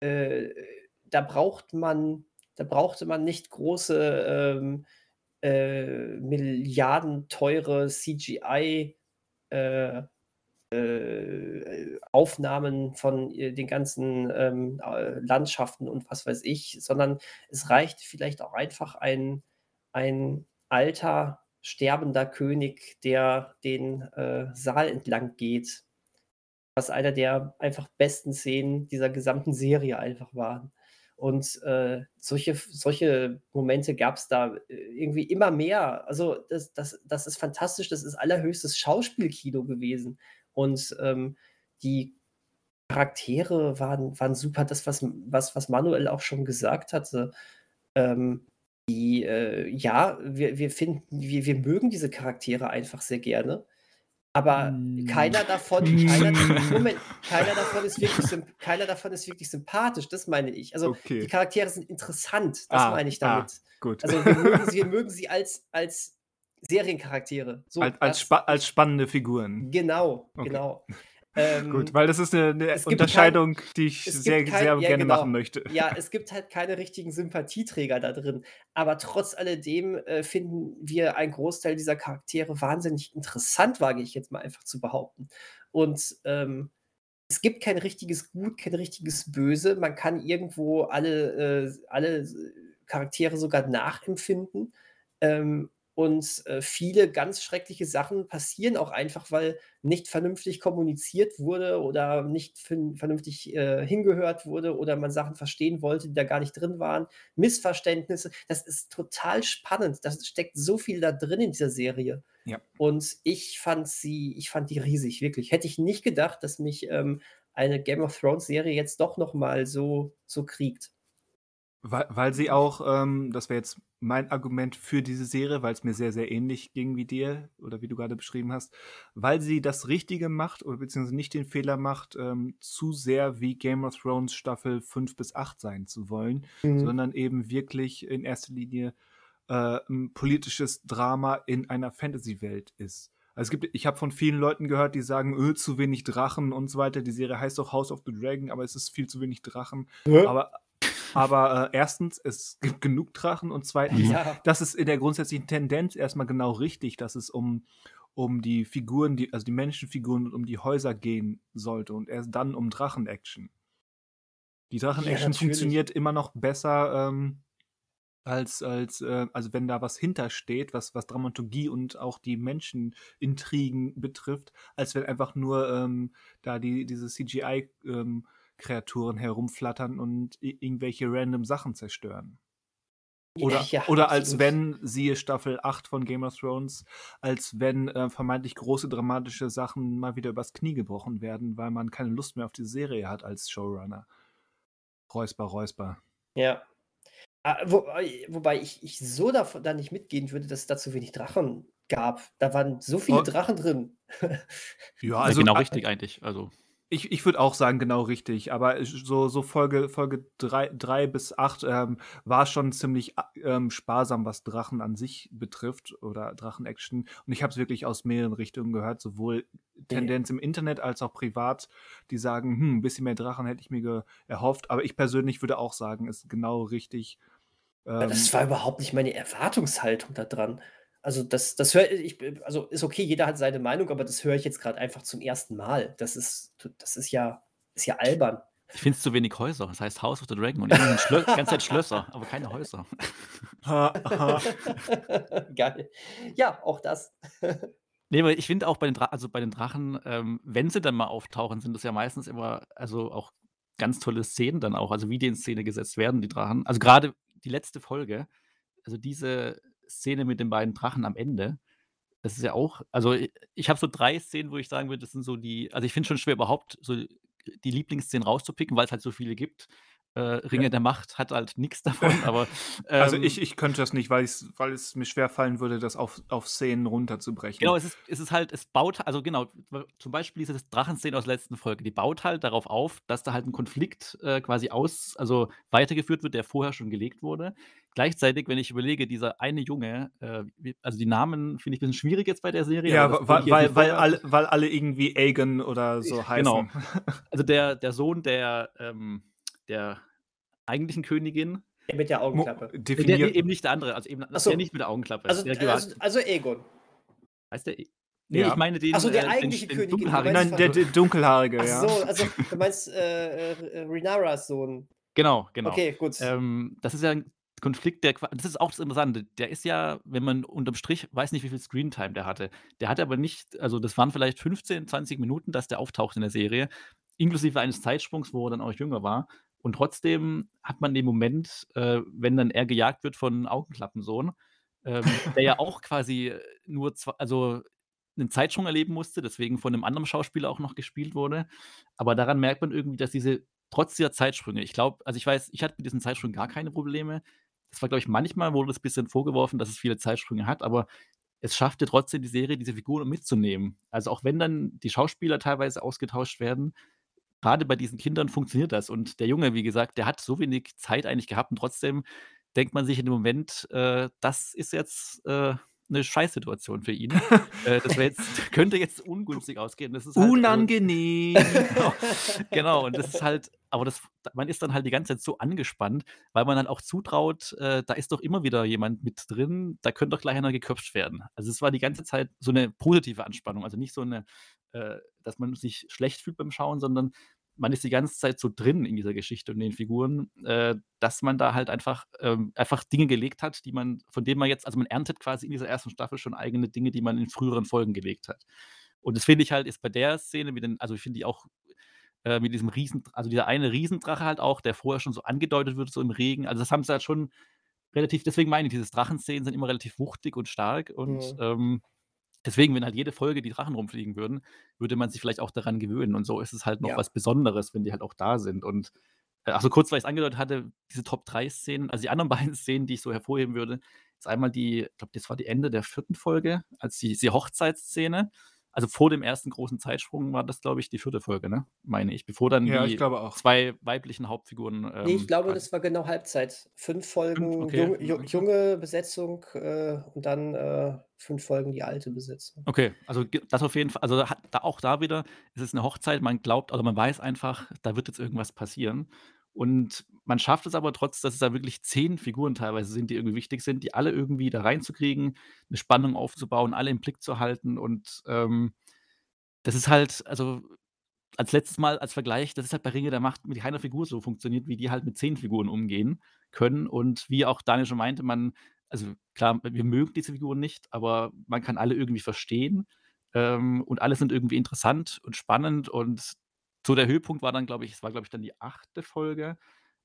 äh, da braucht man, da brauchte man nicht große ähm, äh, milliardenteure CGI äh, äh, Aufnahmen von äh, den ganzen ähm, äh, Landschaften und was weiß ich, sondern es reicht vielleicht auch einfach ein, ein alter, sterbender König, der den äh, Saal entlang geht, was einer der einfach besten Szenen dieser gesamten Serie einfach war. Und äh, solche, solche Momente gab es da äh, irgendwie immer mehr. Also das, das, das ist fantastisch, das ist allerhöchstes Schauspielkino gewesen. Und ähm, die Charaktere waren, waren super, das, was, was, was Manuel auch schon gesagt hatte. Ähm, die, äh, ja, wir, wir finden, wir, wir mögen diese Charaktere einfach sehr gerne. Aber mm. keiner davon, keiner, Moment, keiner, davon ist wirklich, keiner davon ist wirklich sympathisch, das meine ich. Also okay. die Charaktere sind interessant, das ah, meine ich damit. Ah, gut. Also wir mögen sie, wir mögen sie als, als Seriencharaktere. So, als, als, spa als, spannende Figuren. Genau, okay. genau. Ähm, Gut, weil das ist eine, eine Unterscheidung, kein, die ich sehr, kein, sehr ja, gerne genau. machen möchte. Ja, es gibt halt keine richtigen Sympathieträger da drin. Aber trotz alledem äh, finden wir einen Großteil dieser Charaktere wahnsinnig interessant, wage ich jetzt mal einfach zu behaupten. Und ähm, es gibt kein richtiges Gut, kein richtiges Böse. Man kann irgendwo alle, äh, alle Charaktere sogar nachempfinden. Ähm, und äh, viele ganz schreckliche Sachen passieren auch einfach, weil nicht vernünftig kommuniziert wurde oder nicht vernünftig äh, hingehört wurde oder man Sachen verstehen wollte, die da gar nicht drin waren. Missverständnisse. Das ist total spannend. Da steckt so viel da drin in dieser Serie. Ja. Und ich fand sie, ich fand die riesig, wirklich. Hätte ich nicht gedacht, dass mich ähm, eine Game of Thrones Serie jetzt doch noch mal so, so kriegt. Weil, weil sie auch, ähm, das wäre jetzt mein Argument für diese Serie, weil es mir sehr, sehr ähnlich ging wie dir oder wie du gerade beschrieben hast, weil sie das Richtige macht oder beziehungsweise nicht den Fehler macht, ähm, zu sehr wie Game of Thrones Staffel 5 bis 8 sein zu wollen, mhm. sondern eben wirklich in erster Linie äh, ein politisches Drama in einer Fantasy-Welt ist. Also es gibt, ich habe von vielen Leuten gehört, die sagen, öh, zu wenig Drachen und so weiter. Die Serie heißt auch House of the Dragon, aber es ist viel zu wenig Drachen. Ja. Aber aber äh, erstens, es gibt genug Drachen und zweitens, ja. das ist in der grundsätzlichen Tendenz erstmal genau richtig, dass es um, um die Figuren, die, also die Menschenfiguren und um die Häuser gehen sollte und erst dann um Drachen-Action. Die Drachen-Action ja, funktioniert immer noch besser, ähm, als, als äh, also wenn da was hintersteht, was, was Dramaturgie und auch die Menschenintrigen betrifft, als wenn einfach nur ähm, da die, diese CGI ähm, Kreaturen herumflattern und irgendwelche random Sachen zerstören. Oder, ja, ja, oder als wenn, siehe Staffel 8 von Game of Thrones, als wenn äh, vermeintlich große dramatische Sachen mal wieder übers Knie gebrochen werden, weil man keine Lust mehr auf die Serie hat als Showrunner. Räusper, Räusper. Ja. Ah, wo, äh, wobei ich, ich so da, da nicht mitgehen würde, dass es da zu wenig Drachen gab. Da waren so viele oh. Drachen drin. ja, also. Ja, genau richtig eigentlich. Also. Ich, ich würde auch sagen, genau richtig. Aber so, so Folge, Folge 3 bis 8 ähm, war schon ziemlich ähm, sparsam, was Drachen an sich betrifft oder Drachen-Action. Und ich habe es wirklich aus mehreren Richtungen gehört, sowohl Tendenz im Internet als auch privat, die sagen, hm, ein bisschen mehr Drachen hätte ich mir erhofft. Aber ich persönlich würde auch sagen, ist genau richtig. Ähm, das war überhaupt nicht meine Erwartungshaltung da dran. Also das, das höre ich, also ist okay, jeder hat seine Meinung, aber das höre ich jetzt gerade einfach zum ersten Mal. Das ist, das ist ja, ist ja albern. Ich finde es zu wenig Häuser. Das heißt House of the Dragon und die ganze Zeit Schlösser, aber keine Häuser. Geil. Ja, auch das. nee, aber ich finde auch bei den, Dra also bei den Drachen, ähm, wenn sie dann mal auftauchen, sind das ja meistens immer, also auch ganz tolle Szenen dann auch, also wie die in Szene gesetzt werden, die Drachen. Also gerade die letzte Folge, also diese Szene mit den beiden Drachen am Ende, das ist ja auch, also ich, ich habe so drei Szenen, wo ich sagen würde, das sind so die, also ich finde es schon schwer überhaupt so die Lieblingsszenen rauszupicken, weil es halt so viele gibt. Äh, Ringe ja. der Macht hat halt nichts davon, aber. Ähm, also ich, ich könnte das nicht, weil, weil es mir schwer fallen würde, das auf, auf Szenen runterzubrechen. Genau, es ist, es ist halt, es baut, also genau, zum Beispiel diese Drachenszene aus der letzten Folge, die baut halt darauf auf, dass da halt ein Konflikt äh, quasi aus, also weitergeführt wird, der vorher schon gelegt wurde. Gleichzeitig, wenn ich überlege, dieser eine Junge, äh, also die Namen finde ich ein bisschen schwierig jetzt bei der Serie. Ja, weil, weil, weil, alle, weil alle irgendwie Aegon oder so genau. heißen. Genau. Also der, der Sohn der, ähm, der eigentlichen Königin. Der mit der Augenklappe. Der, der, eben nicht der andere, also eben so. der nicht mit der Augenklappe. Also, also, also Aegon. Heißt der? E Nee, ja. ich meine den, Achso, der äh, eigentliche den, den Königin. Nein, der, der dunkelhaarige, ja. Achso, also du meinst äh, äh, Renaras Sohn. Genau, genau. Okay, gut. Ähm, das ist ja ein Konflikt, der das ist auch das Interessante. Der ist ja, wenn man unterm Strich weiß nicht, wie viel Screentime der hatte. Der hatte aber nicht, also das waren vielleicht 15, 20 Minuten, dass der auftaucht in der Serie, inklusive eines Zeitsprungs, wo er dann auch jünger war. Und trotzdem hat man den Moment, äh, wenn dann er gejagt wird von Augenklappensohn, ähm, der ja auch quasi nur zwei, also einen Zeitsprung erleben musste, deswegen von einem anderen Schauspieler auch noch gespielt wurde. Aber daran merkt man irgendwie, dass diese, trotz dieser Zeitsprünge, ich glaube, also ich weiß, ich hatte mit diesen Zeitsprüngen gar keine Probleme. Das war, glaube ich, manchmal wurde das ein bisschen vorgeworfen, dass es viele Zeitsprünge hat, aber es schaffte trotzdem die Serie, diese Figuren mitzunehmen. Also auch wenn dann die Schauspieler teilweise ausgetauscht werden, gerade bei diesen Kindern funktioniert das. Und der Junge, wie gesagt, der hat so wenig Zeit eigentlich gehabt und trotzdem denkt man sich in dem Moment, äh, das ist jetzt äh, eine Scheißsituation für ihn. äh, das jetzt, könnte jetzt ungünstig ausgehen. Das ist halt, Unangenehm. Also, genau, genau, und das ist halt, aber das, man ist dann halt die ganze Zeit so angespannt, weil man dann auch zutraut, äh, da ist doch immer wieder jemand mit drin, da könnte doch gleich einer geköpft werden. Also es war die ganze Zeit so eine positive Anspannung, also nicht so eine, äh, dass man sich schlecht fühlt beim Schauen, sondern man ist die ganze Zeit so drin in dieser Geschichte und den Figuren, äh, dass man da halt einfach, ähm, einfach Dinge gelegt hat, die man, von denen man jetzt, also man erntet quasi in dieser ersten Staffel schon eigene Dinge, die man in früheren Folgen gelegt hat. Und das finde ich halt, ist bei der Szene, mit den, also ich finde die auch äh, mit diesem Riesen, also dieser eine Riesendrache halt auch, der vorher schon so angedeutet wird, so im Regen. Also das haben sie halt schon relativ, deswegen meine ich, diese Drachenszenen sind immer relativ wuchtig und stark und Mhm. ähm, deswegen, wenn halt jede Folge die Drachen rumfliegen würden, würde man sich vielleicht auch daran gewöhnen und so ist es halt noch Ja. was Besonderes, wenn die halt auch da sind und äh, also kurz, weil ich es angedeutet hatte, diese Top 3 Szenen, also die anderen beiden Szenen, die ich so hervorheben würde, ist einmal die, ich glaube, das war die Ende der vierten Folge, als die, die Hochzeitsszene. Also vor dem ersten großen Zeitsprung war das, glaube ich, die vierte Folge, ne? Meine ich. Bevor dann Ja, ich die glaube auch. zwei weiblichen Hauptfiguren. Ähm, Nee, ich glaube, quasi- das war genau Halbzeit. Fünf Folgen okay. junge, ju- junge Besetzung äh, und dann äh, fünf Folgen die alte Besetzung. Okay, also das auf jeden Fall, also hat, da, auch da wieder, es ist eine Hochzeit, man glaubt, oder man weiß einfach, da wird jetzt irgendwas passieren. Und man schafft es aber trotz, dass es da wirklich zehn Figuren teilweise sind, die irgendwie wichtig sind, die alle irgendwie da reinzukriegen, eine Spannung aufzubauen, alle im Blick zu halten. Und ähm, das ist halt, also als letztes Mal als Vergleich, das ist halt bei Ringe der Macht mit keiner Figur so funktioniert, wie die halt mit zehn Figuren umgehen können. Und wie auch Daniel schon meinte, man, also klar, wir mögen diese Figuren nicht, aber man kann alle irgendwie verstehen. Ähm, und alle sind irgendwie interessant und spannend. Und so der Höhepunkt war dann, glaube ich, es war, glaube ich, dann die achte Folge,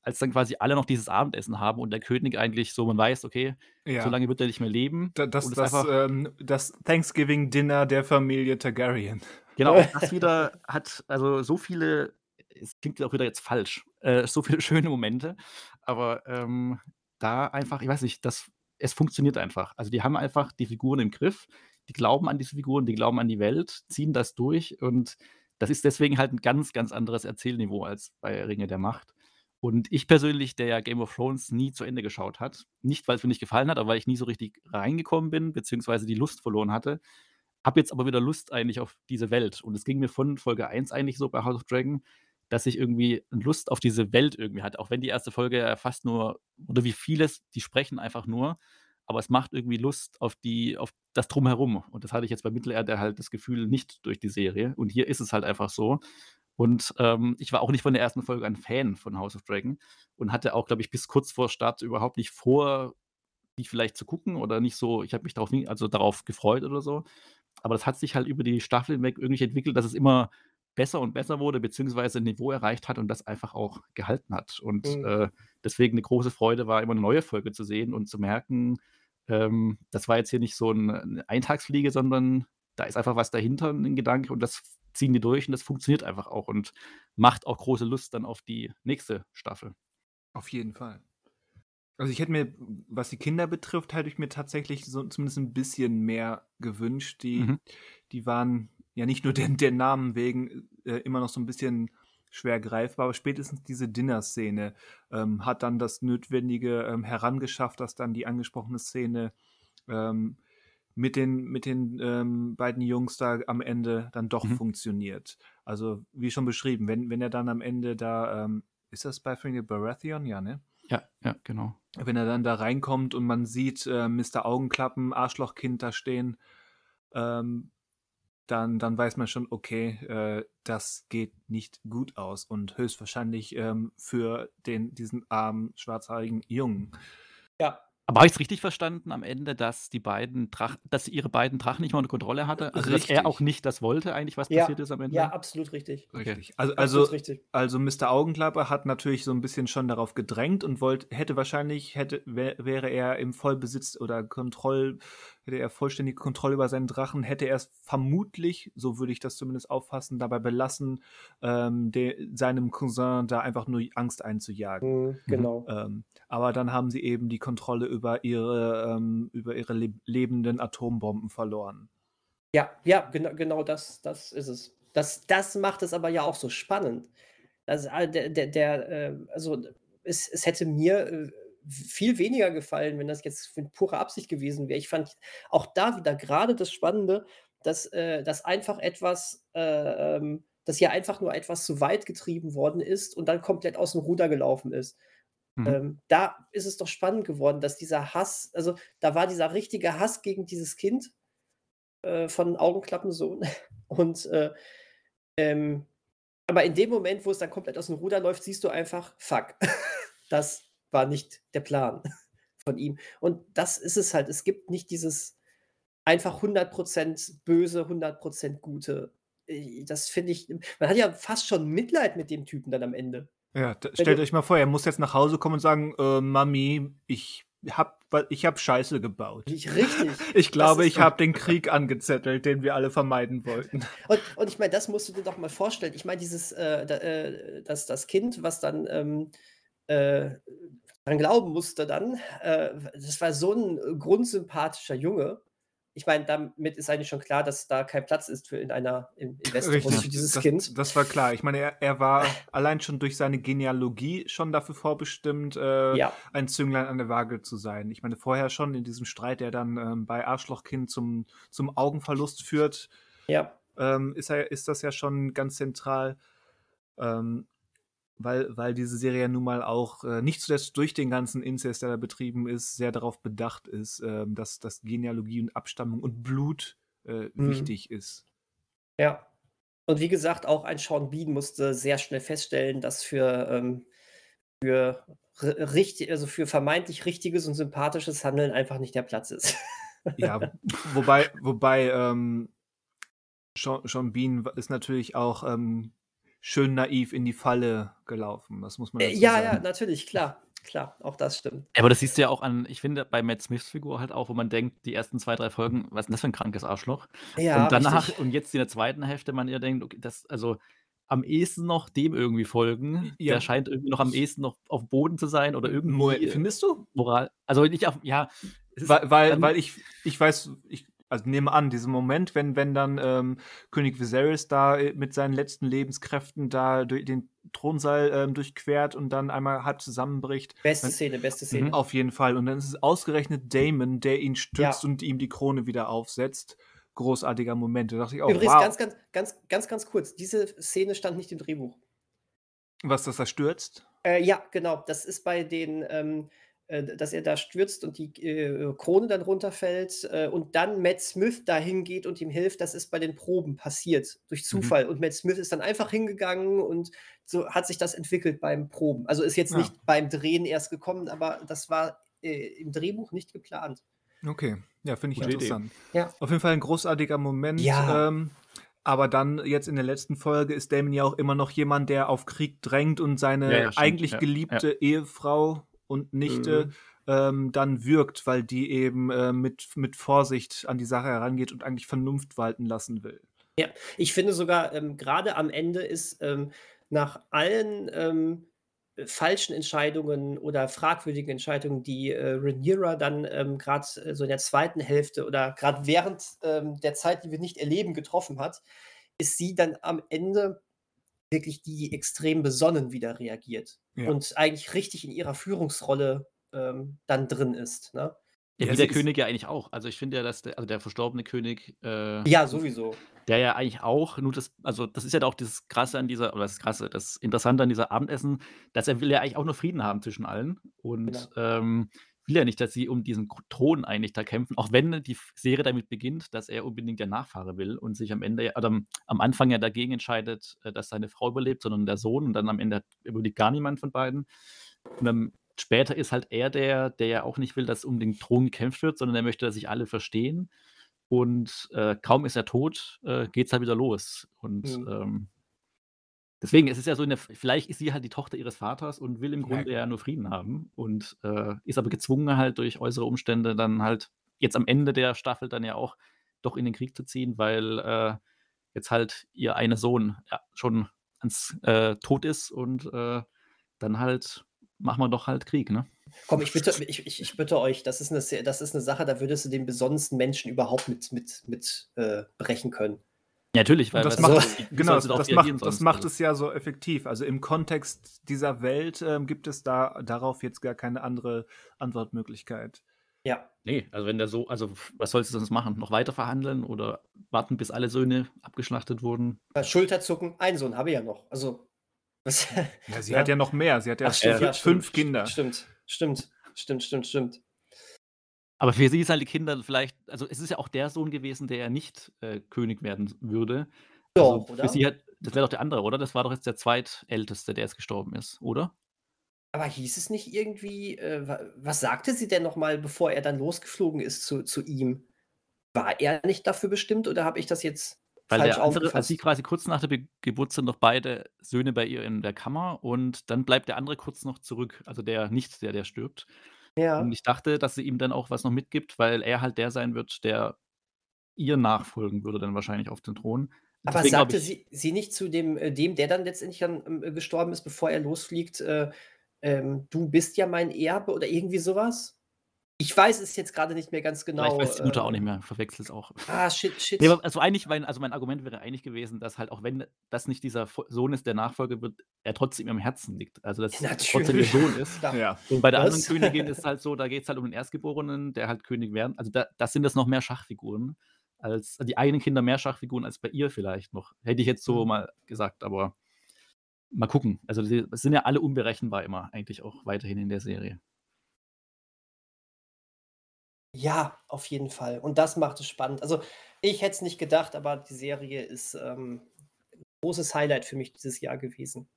als dann quasi alle noch dieses Abendessen haben und der König eigentlich so, man weiß, okay, Ja. so lange wird er nicht mehr leben. Da- das, das, ähm, das Thanksgiving-Dinner der Familie Targaryen. Genau, das wieder hat also so viele, es klingt auch wieder jetzt falsch, äh, so viele schöne Momente, aber ähm, da einfach, ich weiß nicht, das, es funktioniert einfach. Also die haben einfach die Figuren im Griff, die glauben an diese Figuren, die glauben an die Welt, ziehen das durch und das ist deswegen halt ein ganz, ganz anderes Erzählniveau als bei Ringe der Macht. Und ich persönlich, der ja Game of Thrones nie zu Ende geschaut hat, nicht weil es mir nicht gefallen hat, aber weil ich nie so richtig reingekommen bin, beziehungsweise die Lust verloren hatte, habe jetzt aber wieder Lust eigentlich auf diese Welt. Und es ging mir von Folge 1 eigentlich so bei House of Dragon, dass ich irgendwie Lust auf diese Welt irgendwie hatte. Auch wenn die erste Folge fast nur, oder wie vieles, die sprechen einfach nur, aber es macht irgendwie Lust auf die, auf das Drumherum. Und das hatte ich jetzt bei Mittelerde halt das Gefühl nicht durch die Serie. Und hier ist es halt einfach so. Und ähm, ich war auch nicht von der ersten Folge ein Fan von House of Dragon und hatte auch, glaube ich, bis kurz vor Start überhaupt nicht vor, die vielleicht zu gucken oder nicht so, ich habe mich darauf nie, also darauf gefreut oder so. Aber das hat sich halt über die Staffel hinweg irgendwie entwickelt, dass es immer besser und besser wurde, beziehungsweise ein Niveau erreicht hat und das einfach auch gehalten hat. Und Mhm. äh, deswegen eine große Freude war, immer eine neue Folge zu sehen und zu merken, ähm, das war jetzt hier nicht so ein, eine Eintagsfliege, sondern da ist einfach was dahinter, ein Gedanke, und das ziehen die durch und das funktioniert einfach auch und macht auch große Lust dann auf die nächste Staffel. Auf jeden Fall. Also ich hätte mir, was die Kinder betrifft, hätte ich mir tatsächlich so zumindest ein bisschen mehr gewünscht. Die, Mhm. die waren ja nicht nur den, der Namen wegen äh, immer noch so ein bisschen schwer greifbar, aber spätestens diese Dinner-Szene ähm, hat dann das Notwendige ähm, herangeschafft, dass dann die angesprochene Szene ähm, mit den, mit den ähm, beiden Jungs da am Ende dann doch Mhm. funktioniert. Also wie schon beschrieben, wenn, wenn er dann am Ende da, ähm, ist das bei Frankie Baratheon? Ja, ne? Ja, ja, genau. wenn er dann da reinkommt und man sieht äh, Mr. Augenklappen, Arschlochkind da stehen, ähm, dann, dann weiß man schon, okay, äh, das geht nicht gut aus und höchstwahrscheinlich ähm, für den, diesen armen, schwarzhaarigen Jungen. Ja, Aber habe ich es richtig verstanden am Ende, dass die beiden Drach, dass ihre beiden Drachen nicht mehr unter Kontrolle hatte? Also dass er Richtig. auch nicht das wollte, eigentlich, was Ja, passiert ist am Ende? ja, absolut richtig. Okay. Richtig. Also, Absolut also, richtig. also Mr. Augenklappe hat natürlich so ein bisschen schon darauf gedrängt und wollte, hätte wahrscheinlich, hätte, wär, wäre er im Vollbesitz oder Kontroll, hätte er vollständige Kontrolle über seinen Drachen, hätte er es vermutlich, so würde ich das zumindest auffassen, dabei belassen, ähm, de, seinem Cousin da einfach nur Angst einzujagen. Mhm, genau. Ähm, aber dann haben sie eben die Kontrolle über ihre, ähm, über ihre leb lebenden Atombomben verloren. Ja, ja, genau, genau das, das ist es. Das, das macht es aber ja auch so spannend. Also, der, der, der, äh, also es, es hätte mir äh, viel weniger gefallen, wenn das jetzt für pure Absicht gewesen wäre. Ich fand auch da wieder gerade das Spannende, dass, äh, dass einfach etwas, äh, ähm, dass hier einfach nur etwas zu weit getrieben worden ist und dann komplett aus dem Ruder gelaufen ist. Mhm. Ähm, da ist es doch spannend geworden, dass dieser Hass, also da war dieser richtige Hass gegen dieses Kind äh, von Augenklappensohn. Und äh, ähm, Aber in dem Moment, wo es dann komplett aus dem Ruder läuft, siehst du einfach, fuck, das war nicht der Plan von ihm. Und das ist es halt. Es gibt nicht dieses einfach 100% böse, 100% gute. Äh, das finde ich, man hat ja fast schon Mitleid mit dem Typen dann am Ende. Ja, stellt euch mal vor, er muss jetzt nach Hause kommen und sagen, äh, Mami, ich hab, ich hab Scheiße gebaut. Nicht richtig. Ich glaube, ich habe den Krieg angezettelt, den wir alle vermeiden wollten. Und, und ich meine, das musst du dir doch mal vorstellen. Ich meine, dieses, äh, da, äh, das, das Kind, was dann ähm, äh, daran glauben musste, dann, äh, das war so ein grundsympathischer Junge ich meine, damit ist eigentlich schon klar, dass da kein Platz ist für in einer in, in Westeros für dieses das, Kind. Das war klar. Ich meine, er, er war allein schon durch seine Genealogie schon dafür vorbestimmt, äh, ja. ein Zünglein an der Waage zu sein. Ich meine, vorher schon in diesem Streit, der dann ähm, bei Arschlochkind zum, zum Augenverlust führt, ja. ähm, ist, er, ist das ja schon ganz zentral. Ähm, weil, weil diese Serie ja nun mal auch äh, nicht zuletzt durch den ganzen Inzest, der da betrieben ist, sehr darauf bedacht ist, äh, dass, dass Genealogie und Abstammung und Blut äh, mhm. wichtig ist. Ja. Und wie gesagt, auch ein Sean Bean musste sehr schnell feststellen, dass für, ähm, für, richtig, also für vermeintlich richtiges und sympathisches Handeln einfach nicht der Platz ist. ja, wobei, wobei ähm, Sean, Sean Bean ist natürlich auch ähm, schön naiv in die Falle gelaufen. Das muss man äh, ja, sagen. ja, natürlich, klar. Klar, auch das stimmt. Aber das siehst du ja auch an, ich finde, bei Matt Smiths Figur halt auch, wo man denkt, die ersten zwei, drei Folgen, was ist denn das für ein krankes Arschloch? Ja, und danach, richtig. und jetzt in der zweiten Hälfte, man ja denkt, okay, das, also am ehesten noch dem irgendwie folgen. Ja. Der scheint irgendwie noch am ehesten noch auf Boden zu sein oder irgendwie. Findest du? Moral. Also nicht auf, ja. Weil, weil, weil ich, ich weiß, ich also nehme an, diesen Moment, wenn, wenn dann ähm, König Viserys da äh, mit seinen letzten Lebenskräften da durch den Thronsaal ähm, durchquert und dann einmal halb zusammenbricht. Beste dann, Szene, beste Szene. Mhm. Auf jeden Fall. Und dann ist es ausgerechnet Damon, der ihn stützt ja. und ihm die Krone wieder aufsetzt. Großartiger Moment. Da dachte ich auch, Übrigens, wow. ganz, ganz, ganz, ganz, ganz kurz. Diese Szene stand nicht im Drehbuch. Was, dass er stürzt? Äh, ja, genau. Das ist bei den ähm, äh, dass er da stürzt und die äh, Krone dann runterfällt äh, und dann Matt Smith dahin geht und ihm hilft. Das ist bei den Proben passiert, durch mhm. Zufall. Mhm. Und Matt Smith ist dann einfach hingegangen und so hat sich das entwickelt beim Proben. Also ist jetzt ja. nicht beim Drehen erst gekommen, aber das war äh, im Drehbuch nicht geplant. Okay, ja, finde ich Gute interessant. Ja. Auf jeden Fall ein großartiger Moment. Ja. Ähm, aber dann jetzt in der letzten Folge ist Damon ja auch immer noch jemand, der auf Krieg drängt und seine ja, ja, eigentlich geliebte Ehefrau und Nichte mhm. ähm, dann wirkt, weil die eben äh, mit, mit Vorsicht an die Sache herangeht und eigentlich Vernunft walten lassen will. Ja, ich finde sogar, ähm, gerade am Ende ist ähm, nach allen ähm, falschen Entscheidungen oder fragwürdigen Entscheidungen, die äh, Rhaenyra dann ähm, gerade äh, so in der zweiten Hälfte oder gerade während ähm, der Zeit, die wir nicht erleben, getroffen hat, ist sie dann am Ende wirklich die extrem besonnen wieder reagiert ja. und eigentlich richtig in ihrer Führungsrolle ähm, dann drin ist. Ne? Ja, wie der König ja eigentlich auch. Also ich finde ja, dass der, also der verstorbene König. Äh, ja, sowieso. Der ja eigentlich auch, nur das, also das ist ja auch das Krasse an dieser, oder das Krasse, das Interessante an dieser Abendessen, dass er will ja eigentlich auch nur Frieden haben zwischen allen. Und genau. ähm, will ja nicht, dass sie um diesen Thron eigentlich da kämpfen, auch wenn die Serie damit beginnt, dass er unbedingt der Nachfahre will und sich am Ende, oder am Anfang ja dagegen entscheidet, äh, dass seine Frau überlebt, sondern der Sohn und dann am Ende überlegt gar niemand von beiden. Und dann später ist halt er der, der ja auch nicht will, dass um den Thron gekämpft wird, sondern er möchte, dass sich alle verstehen. Und äh, kaum ist er tot, äh, geht es halt wieder los. Und mhm. ähm, Deswegen ist es ja so, der, vielleicht ist sie halt die Tochter ihres Vaters und will im Grunde ja, ja nur Frieden haben und äh, ist aber gezwungen halt durch äußere Umstände dann halt jetzt am Ende der Staffel dann ja auch doch in den Krieg zu ziehen, weil äh, jetzt halt ihr eine Sohn ja, schon ans äh, Tod ist und äh, dann halt machen wir doch halt Krieg, ne? Komm, ich bitte, ich, ich, ich bitte euch, das ist, eine, das ist eine Sache, da würdest du den besondersten Menschen überhaupt mit, mit, mit äh, brechen können. Ja, natürlich, weil das macht, so, genau, das, das macht, das macht es ja so effektiv. Also im Kontext dieser Welt ähm, gibt es da darauf jetzt gar keine andere Antwortmöglichkeit. Ja. Nee, also wenn der so, also was sollst du sonst machen? Noch weiter verhandeln oder warten, bis alle Söhne abgeschlachtet wurden? Schulterzucken, einen Sohn habe ich ja noch. Also. Was, ja, sie ja. hat ja noch mehr. Sie hat ja, Ach, stimmt, ja fünf stimmt, Kinder. Stimmt, stimmt, stimmt, stimmt, stimmt. Aber für sie ist halt die Kinder vielleicht, also es ist ja auch der Sohn gewesen, der ja nicht äh, König werden würde. Doch, also oder? Für sie hat, das wäre doch der andere, oder? Das war doch jetzt der zweitälteste, der jetzt gestorben ist, oder? Aber hieß es nicht irgendwie, äh, was sagte sie denn nochmal, bevor er dann losgeflogen ist zu, zu ihm? War er nicht dafür bestimmt oder habe ich das jetzt Weil falsch der andere, also sie quasi kurz nach der Be Geburt sind noch beide Söhne bei ihr in der Kammer und dann bleibt der andere kurz noch zurück, also der nicht der, der stirbt. Und Ja. ich dachte, dass sie ihm dann auch was noch mitgibt, weil er halt der sein wird, der ihr nachfolgen würde dann wahrscheinlich auf den Thron. Aber Deswegen sagte ich sie, sie nicht zu dem, äh, dem, der dann letztendlich dann ähm, äh, gestorben ist, bevor er losfliegt, äh, ähm, du bist ja mein Erbe oder irgendwie sowas? Ich weiß es jetzt gerade nicht mehr ganz genau. weiß die Mutter auch äh, nicht mehr, verwechselt es auch. Ah, shit, shit. Ne, aber also eigentlich mein also mein Argument wäre eigentlich gewesen, dass halt auch wenn das nicht dieser Sohn ist, der Nachfolger wird, er trotzdem im Herzen liegt. Also, dass es trotzdem ihr Natürlich. Sohn ist. Ja. Und bei der anderen Was? Königin ist halt so, da geht es halt um den Erstgeborenen, der halt König werden also da das sind das noch mehr Schachfiguren als die eigenen Kinder mehr Schachfiguren als bei ihr vielleicht noch. Hätte ich jetzt so Mhm. mal gesagt, aber mal gucken. Also, die es sind ja alle unberechenbar immer eigentlich auch weiterhin in der Serie. Ja, auf jeden Fall. Und das macht es spannend. Also, ich hätte es nicht gedacht, aber die Serie ist ähm, großes Highlight für mich dieses Jahr gewesen.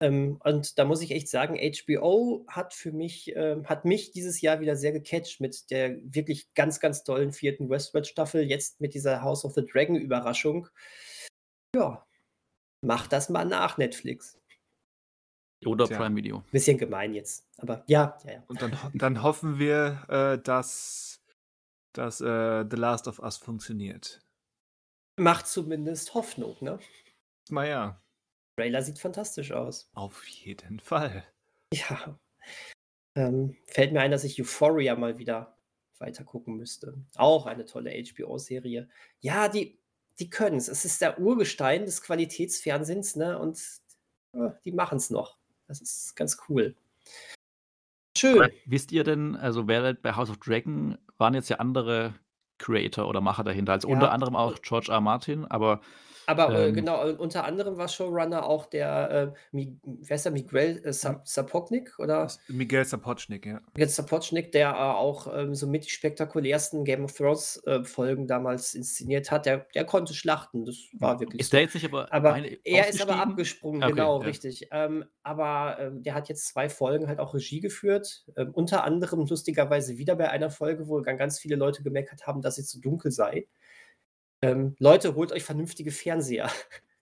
Ähm, und da muss ich echt sagen, HBO hat für mich ähm, hat mich dieses Jahr wieder sehr gecatcht mit der wirklich ganz, ganz tollen 4. Westworld-Staffel, jetzt mit dieser House of the Dragon-Überraschung. Ja, macht das mal nach, Netflix. Oder Tja. Prime Video. Bisschen gemein jetzt, aber ja, ja, ja. Und dann, dann hoffen wir, äh, dass, dass äh, The Last of Us funktioniert. Macht zumindest Hoffnung, ne? Mal ja, Trailer sieht fantastisch aus. auf jeden Fall. Ja. Ähm, fällt mir ein, dass ich Euphoria mal wieder weiter gucken müsste. Auch eine tolle HBO-Serie. Ja, die, die können es. Es ist der Urgestein des Qualitätsfernsehens, ne? Und äh, die machen es noch. Das ist ganz cool. Schön. Aber wisst ihr denn, also während bei House of Dragon waren jetzt ja andere Creator oder Macher dahinter, also Ja. unter anderem auch George R. Martin, aber Aber äh, ähm, genau, unter anderem war Showrunner auch der, äh, wer ist der, Miguel äh, Sa- Sapotnik oder? Miguel Sapochnik, ja. Jetzt Sapochnik, der äh, auch ähm, so mit die spektakulärsten Game of Thrones äh, Folgen damals inszeniert hat, der, der konnte schlachten. Das war wirklich ist so. der jetzt nicht aber, Aber er ist aber abgesprungen, Okay, genau, ja. richtig. Ähm, aber ähm, der hat jetzt zwei Folgen halt auch Regie geführt. Ähm, unter anderem lustigerweise wieder bei einer Folge, wo ganz viele Leute gemeckert haben, dass sie zu dunkel sei. Ähm, Leute, holt euch vernünftige Fernseher.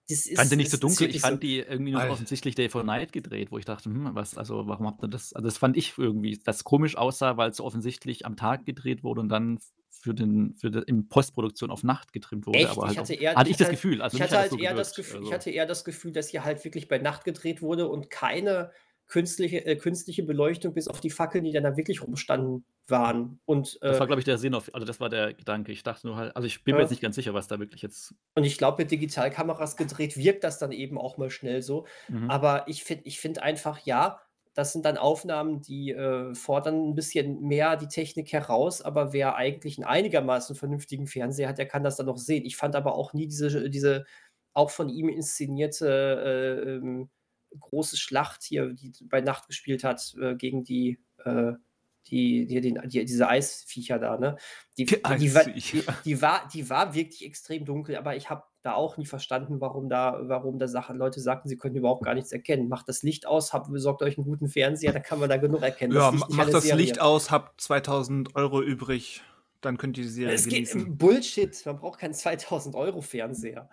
Das Ich fand die nicht so ist- ist dunkel, ich fand die irgendwie nur so offensichtlich Day for Night gedreht, wo ich dachte, hm, was, also warum habt ihr das, also das fand ich irgendwie, das komisch aussah, weil es so offensichtlich am Tag gedreht wurde und dann für den, für den, in Postproduktion auf Nacht getrimmt wurde, Echt? aber Ich halt hatte auch, eher- hatte ich ich das hatte- also ich hatte halt so eher Gefühl, ich also. hatte eher das Gefühl, dass hier halt wirklich bei Nacht gedreht wurde und keine künstliche, äh, künstliche Beleuchtung bis auf die Fackeln, die dann da wirklich rumstanden, waren. Und, Das äh, war, glaube ich, der Sinn auf, also das war der Gedanke. Ich dachte nur halt, also ich bin mir Ja. jetzt nicht ganz sicher, was da wirklich jetzt. und ich glaube, mit Digitalkameras gedreht wirkt das dann eben auch mal schnell so. Mhm. Aber ich finde ich find einfach, ja, das sind dann Aufnahmen, die äh, fordern ein bisschen mehr die Technik heraus, aber wer eigentlich einen einigermaßen vernünftigen Fernseher hat, der kann das dann noch sehen. Ich fand aber auch nie diese, diese auch von ihm inszenierte äh, ähm, große Schlacht hier, die bei Nacht gespielt hat, äh, gegen die, äh, die, die, den, die, diese Eisviecher da, ne? Die, Die die, war, die, die, war, die war wirklich extrem dunkel, aber ich habe da auch nie verstanden, warum da, warum da Sachen, Leute sagten, sie können überhaupt gar nichts erkennen. Macht das Licht aus, habt, besorgt euch einen guten Fernseher, dann kann man da genug erkennen. Ja, macht das Serie. Licht aus, habt 2000 Euro übrig, dann könnt ihr die Serie Es geht genießen. Bullshit, man braucht keinen 2000 Euro Fernseher.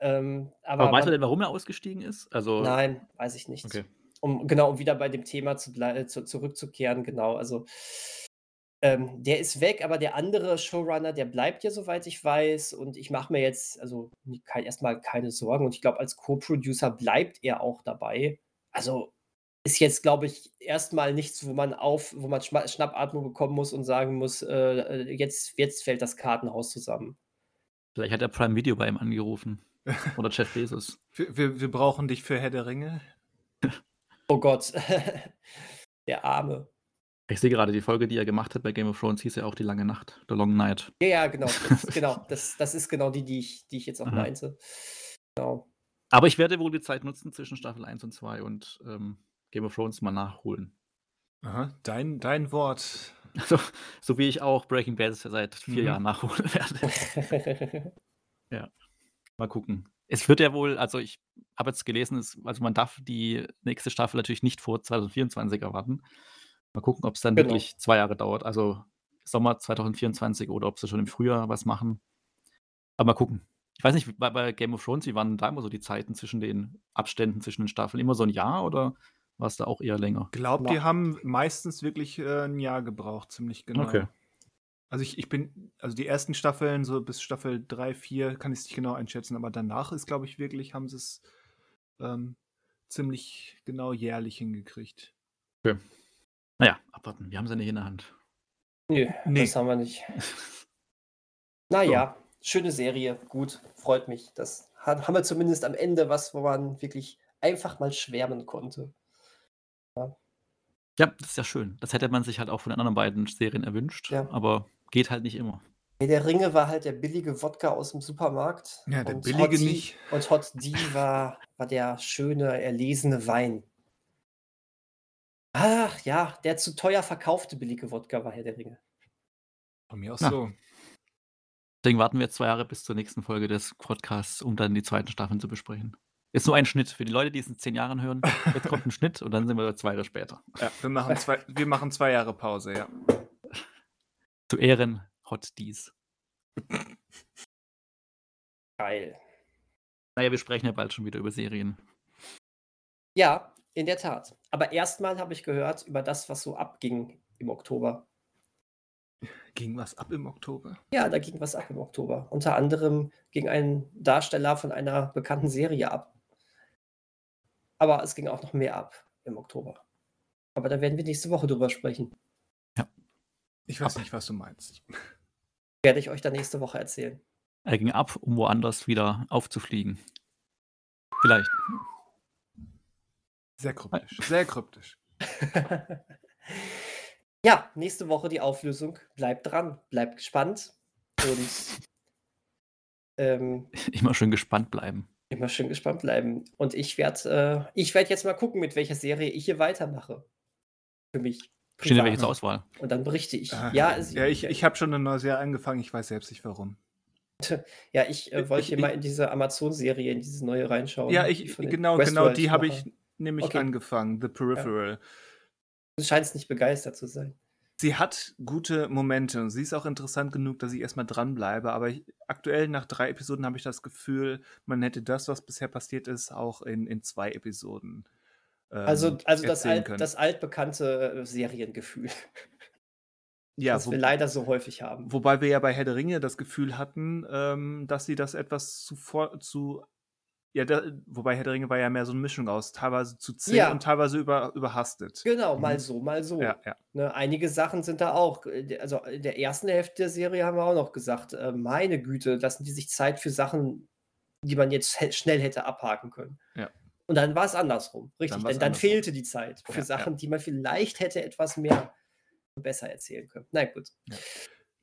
Ähm, aber Aber weißt du man, denn, warum er ausgestiegen ist? Also, nein, weiß ich nicht. Okay. Um, genau, um wieder bei dem Thema zu, äh, zu, zurückzukehren, genau. Also, ähm, der ist weg, aber der andere Showrunner, der bleibt ja, soweit ich weiß. Und ich mache mir jetzt also kein, erstmal keine Sorgen. Und ich glaube, als Co-Producer bleibt er auch dabei. Also ist jetzt, glaube ich, erstmal nichts, wo man auf, wo man Schma Schnappatmung bekommen muss und sagen muss, äh, äh, jetzt, jetzt fällt das Kartenhaus zusammen. vielleicht hat er Prime Video bei ihm angerufen. Oder Jeff Bezos. Wir, wir, wir brauchen dich für Herr der Ringe. Oh Gott, der Arme. Ich sehe gerade, die Folge, die er gemacht hat bei Game of Thrones, hieß ja auch Die lange Nacht, The Long Night. Ja, ja, genau. Das, genau, das, das ist genau die, die ich, die ich jetzt auch Mhm. meinte. Genau. Aber ich werde wohl die Zeit nutzen zwischen Staffel 1 und 2 und ähm, Game of Thrones mal nachholen. Aha, dein, dein Wort. So, so wie ich auch Breaking Bad seit vier Mhm. Jahren nachholen werde. Mal gucken. Es wird ja wohl, also ich habe jetzt gelesen, es, also man darf die nächste Staffel natürlich nicht vor 2024 erwarten. Mal gucken, ob es dann Genau. wirklich zwei Jahre dauert. Also Sommer 2024 oder ob sie schon im Frühjahr was machen. Aber mal gucken. Ich weiß nicht, bei, bei Game of Thrones, wie waren da immer so die Zeiten zwischen den Abständen zwischen den Staffeln? Immer so ein Jahr oder war es da auch eher länger? Glaubt, Ja. die haben meistens wirklich äh, ein Jahr gebraucht, ziemlich genau. Okay. Also ich, ich bin, also die ersten Staffeln, so bis Staffel 3, 4, kann ich es nicht genau einschätzen, aber danach ist, glaube ich, wirklich, haben sie es ähm, ziemlich genau jährlich hingekriegt. Naja, abwarten. Wir haben sie nicht in der Hand. Nö, Nee. das haben wir nicht. Naja, schöne Serie, gut, freut mich. Das hat, haben wir zumindest am Ende was, wo man wirklich einfach mal schwärmen konnte. Ja, das ist ja schön. Das hätte man sich halt auch von den anderen beiden Serien erwünscht, Ja. aber geht halt nicht immer. Nee, der Ringe war halt der billige Wodka aus dem Supermarkt. Ja, der und billige Hot nicht. Und Hot D war, war der schöne, erlesene Wein. Ach ja, der zu teuer verkaufte billige Wodka war Herr der Ringe. Von mir aus Ja. so. Deswegen warten wir jetzt zwei Jahre bis zur nächsten Folge des Podcasts, um dann die zweiten Staffeln zu besprechen. Ist nur ein Schnitt. Für die Leute, die es in zehn Jahren hören, jetzt kommt ein Schnitt und dann sind wir zwei Jahre später. Ja, wir machen zwei, wir machen zwei Jahre Pause, ja. Zu Ehren Hot Dies. Geil. Naja, wir sprechen ja bald schon wieder über Serien. Ja, in der Tat. Aber erstmal habe ich gehört über das, was so abging im Oktober. Ging was ab im Oktober? Ja, da ging was ab im Oktober. Unter anderem ging ein Darsteller von einer bekannten Serie ab. Aber es ging auch noch mehr ab im Oktober. Aber da werden wir nächste Woche drüber sprechen. Ich weiß nicht, was du meinst. Werde ich euch dann nächste Woche erzählen. Er ging ab, um woanders wieder aufzufliegen. Vielleicht. Sehr kryptisch. Sehr kryptisch. ja, nächste Woche die Auflösung. Bleibt dran, bleibt gespannt und ähm, Immer schön gespannt bleiben. immer schön gespannt bleiben. Und ich werde äh, ich werd jetzt mal gucken, mit welcher Serie ich hier weitermache. Für mich. Stehen ja welche zur Auswahl. Und dann berichte ich. Ah, ja, es, ja, ich, ich habe schon eine neue Serie angefangen, ich weiß selbst nicht warum. ja, ich äh, wollte ich- hier mal in diese Amazon-Serie, in diese neue reinschauen. Ja, ich, den genau, genau, die habe ich nämlich Okay. angefangen, The Peripheral. Du scheinst nicht begeistert zu sein. Sie hat gute Momente und sie ist auch interessant genug, dass ich erstmal dranbleibe. Aber ich, aktuell nach drei Episoden habe ich das Gefühl, man hätte das, was bisher passiert ist, auch in, in zwei Episoden. Ähm, Also, also das, alt, können. das altbekannte äh, Seriengefühl, ja, das wo, wir leider so häufig haben. wobei wir ja bei Herr der Ringe das Gefühl hatten, ähm, dass sie das etwas zuvor zu. Ja, da, wobei Herr der Ringe war ja mehr so eine Mischung aus, teilweise zu zäh Ja. und teilweise über, überhastet. Genau, mal Mhm. so, mal so. Ja, ja. Ne, einige Sachen sind da auch. äh, Also in der ersten Hälfte der Serie haben wir auch noch gesagt, äh, meine Güte, lassen die sich Zeit für Sachen, die man jetzt schnell hätte abhaken können. Ja. Und dann war es andersrum, richtig. war's Denn dann fehlte die Zeit für Ja, Sachen, die man vielleicht hätte etwas mehr besser erzählen können. Na gut.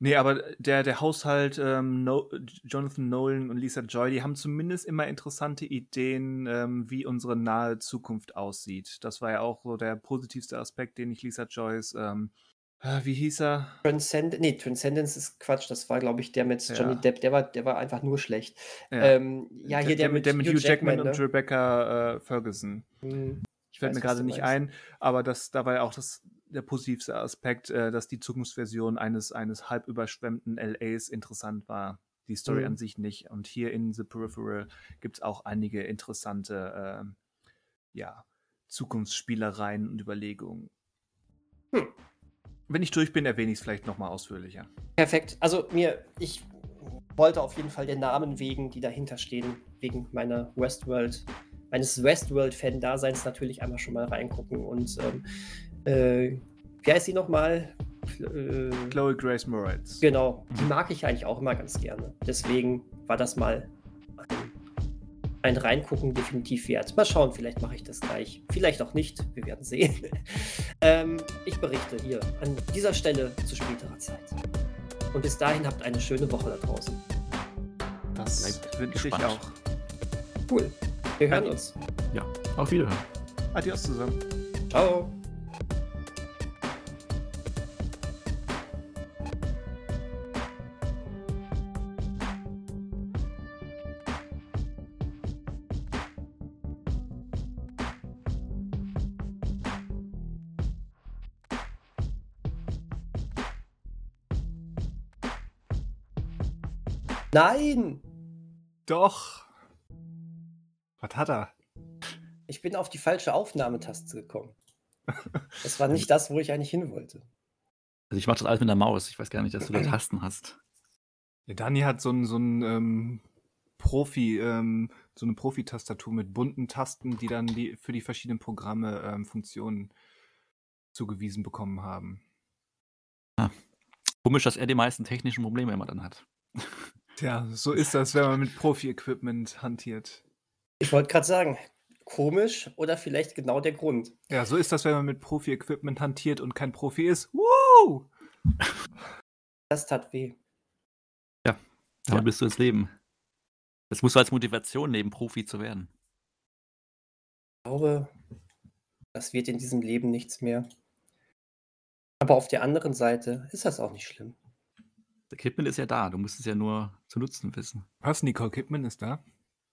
Nee, aber der, der Haushalt, ähm, no, Jonathan Nolan und Lisa Joy, die haben zumindest immer interessante Ideen, ähm, wie unsere nahe Zukunft aussieht. Das war ja auch so der positivste Aspekt, den ich Lisa Joyce, ähm, äh, wie hieß er? Transcend nee, Transcendence ist Quatsch, das war, glaube ich, der mit Johnny Ja. Depp, der war, der war einfach nur schlecht. Ja, Ähm, ja, hier der, mit, der mit Hugh Jackman, und ne? Rebecca äh, Ferguson. Hm, Ich fällt mir gerade nicht meinst. ein, aber das, da war ja auch das, der positivste Aspekt, äh, dass die Zukunftsversion eines, eines halb überschwemmten LAs interessant war. Die Story Mhm. an sich nicht. Und hier in The Peripheral gibt es auch einige interessante ähm, ja, Zukunftsspielereien und Überlegungen. Hm. Wenn ich durch bin, erwähne ich es vielleicht nochmal ausführlicher. Perfekt. Also mir, ich wollte auf jeden Fall den Namen wegen, die dahinter stehen, wegen meiner Westworld, meines Westworld-Fan-Daseins natürlich einmal schon mal reingucken. Und ähm, äh, wie heißt sie nochmal? Äh, Chloe Grace Moretz. genau, die mag ich eigentlich auch immer ganz gerne. Deswegen war das mal ein, ein Reingucken definitiv wert. Mal schauen, vielleicht mache ich das gleich. Vielleicht auch nicht. Wir werden sehen. ähm, ich berichte hier an dieser Stelle zu späterer Zeit. Und bis dahin habt eine schöne Woche da draußen. Das wünsche ich auch. Cool. Wir hören Adi. uns. Ja, auf Wiederhören. Adios zusammen. Ciao. Nein! Doch. Was hat er? Ich bin auf die falsche Aufnahmetaste gekommen. Das war nicht das, wo ich eigentlich hin wollte. Also ich mache das alles mit der Maus. Ich weiß gar nicht, dass du da Tasten hast. Der Dani hat so ein, so ein ähm, Profi, ähm, so eine Profi-Tastatur mit bunten Tasten, die dann die, für die verschiedenen Programme ähm, Funktionen zugewiesen bekommen haben. Komisch, dass er die meisten technischen Probleme immer dann hat. Tja, so ist das, wenn man mit Profi-Equipment hantiert. Ich wollte gerade sagen, komisch oder vielleicht genau der Grund. Ja, so ist das, wenn man mit Profi-Equipment hantiert und kein Profi ist. Woo! Das tat weh. Damit bist du das Leben. Das musst du als Motivation nehmen, Profi zu werden. Ich glaube, das wird in diesem Leben nichts mehr. Aber auf der anderen Seite ist das auch nicht schlimm. Das Equipment ist ja da. Du musst es ja nur zu nutzen wissen. Was, Nicole Kidman ist da?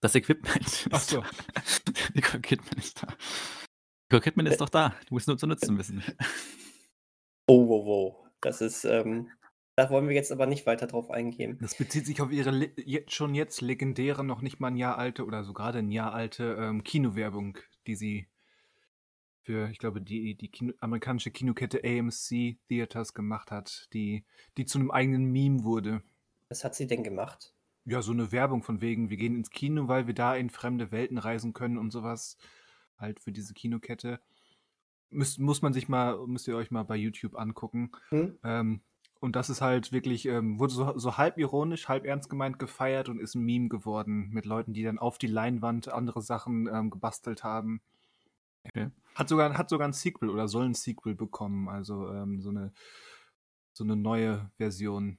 Das Equipment. Ach so. Nicole Kidman ist da. Nicole Kidman ist doch da. Du musst nur zu nutzen wissen. Oh, wow, wow. Das ist, ähm, da wollen wir jetzt aber nicht weiter drauf eingehen. Das bezieht sich auf ihre le jetzt, schon jetzt legendäre, noch nicht mal ein Jahr alte oder so gerade ein Jahr alte ähm, Kinowerbung, die sie für, ich glaube, die, die Kino amerikanische Kinokette AMC Theaters gemacht hat, die, die zu einem eigenen Meme wurde. Was hat sie denn gemacht? Ja, so eine Werbung von wegen, wir gehen ins Kino, weil wir da in fremde Welten reisen können und sowas. Halt für diese Kinokette. Müsst, muss man sich mal, müsst ihr euch mal bei YouTube angucken. Hm? Ähm, und das ist halt wirklich, ähm, wurde so, so halb ironisch, halb ernst gemeint gefeiert und ist ein Meme geworden mit Leuten, die dann auf die Leinwand andere Sachen ähm, gebastelt haben. Okay. Hat sogar, hat sogar ein Sequel oder soll ein Sequel bekommen, also ähm, so eine so eine neue Version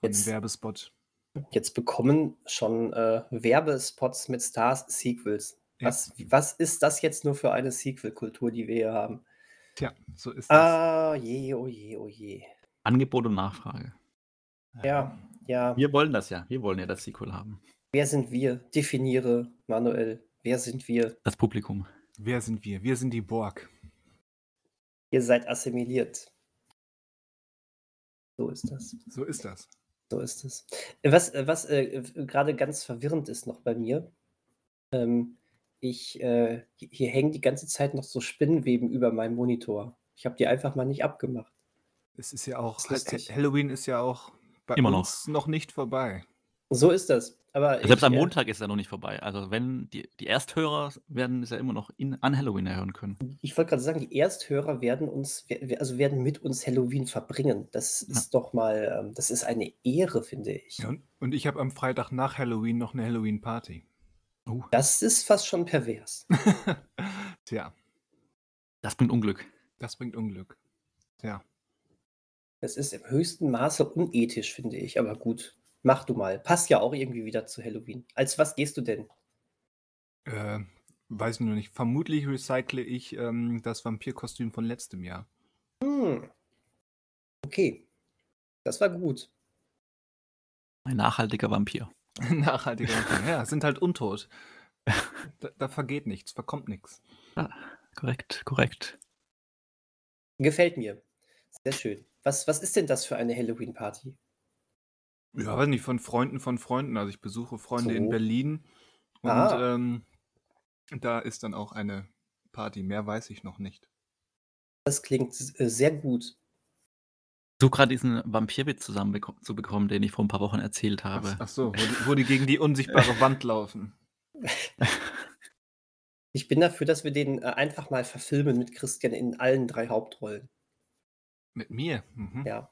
von Jetzt- dem Werbespot. Jetzt bekommen schon äh, Werbespots mit Stars Sequels. Ja. Was, was ist das jetzt nur für eine Sequel-Kultur, die wir hier haben? Tja, so ist das. Ah, je, oh je, oh je. Angebot und Nachfrage. Ja, ja. Wir wollen das ja. Wir wollen ja das Sequel haben. Wer sind wir? Definiere, Manuel. Wer sind wir? Das Publikum. Wer sind wir? Wir sind die Borg. Ihr seid assimiliert. So ist das. So ist das. So ist es. Was, was äh, gerade ganz verwirrend ist noch bei mir, ähm, ich, äh, hi- hier hängen die ganze Zeit noch so Spinnenweben über meinem Monitor. Ich habe die einfach mal nicht abgemacht. Es ist ja auch, ist lustig. Halloween ist ja auch bei Immer noch. uns noch nicht vorbei. So ist das. Aber Selbst ich, am äh, Montag ist er noch nicht vorbei. Also wenn die, die Ersthörer werden es ja immer noch in, an Halloween erhören können. Ich wollte gerade sagen, die Ersthörer werden uns, also werden mit uns Halloween verbringen. Das Ja. ist doch mal, ähm, das ist eine Ehre, finde ich. Ja, und, und ich habe am Freitag nach Halloween noch eine Halloween-Party. Das ist fast schon pervers. Tja, Das bringt Unglück. das bringt Unglück. Tja. Das ist im höchsten Maße unethisch, finde ich. Aber gut, mach du mal. Passt ja auch irgendwie wieder zu Halloween. Als was gehst du denn? Äh, weiß ich nur nicht. Vermutlich recycle ich ähm, das Vampirkostüm von letztem Jahr. Hm. Okay. Das war gut. Ein nachhaltiger Vampir. Nachhaltiger Vampir. Ja, sind halt untot. Da, da vergeht nichts, verkommt nichts. Korrekt, korrekt. Gefällt mir. Sehr schön. Was, was ist denn das für eine Halloween-Party? Ja, weiß nicht, von Freunden von Freunden. Also ich besuche Freunde in So. Berlin und Ah. ähm, da ist dann auch eine Party. Mehr weiß ich noch nicht. Das klingt äh, sehr gut. So gerade diesen Vampirwitz zusammen zu bekommen, den ich vor ein paar Wochen erzählt habe. Ach, ach so, wo die, wo die gegen die unsichtbare Wand laufen. Ich bin dafür, dass wir den äh, einfach mal verfilmen mit Christian in allen drei Hauptrollen. Mit mir. Mhm. Ja.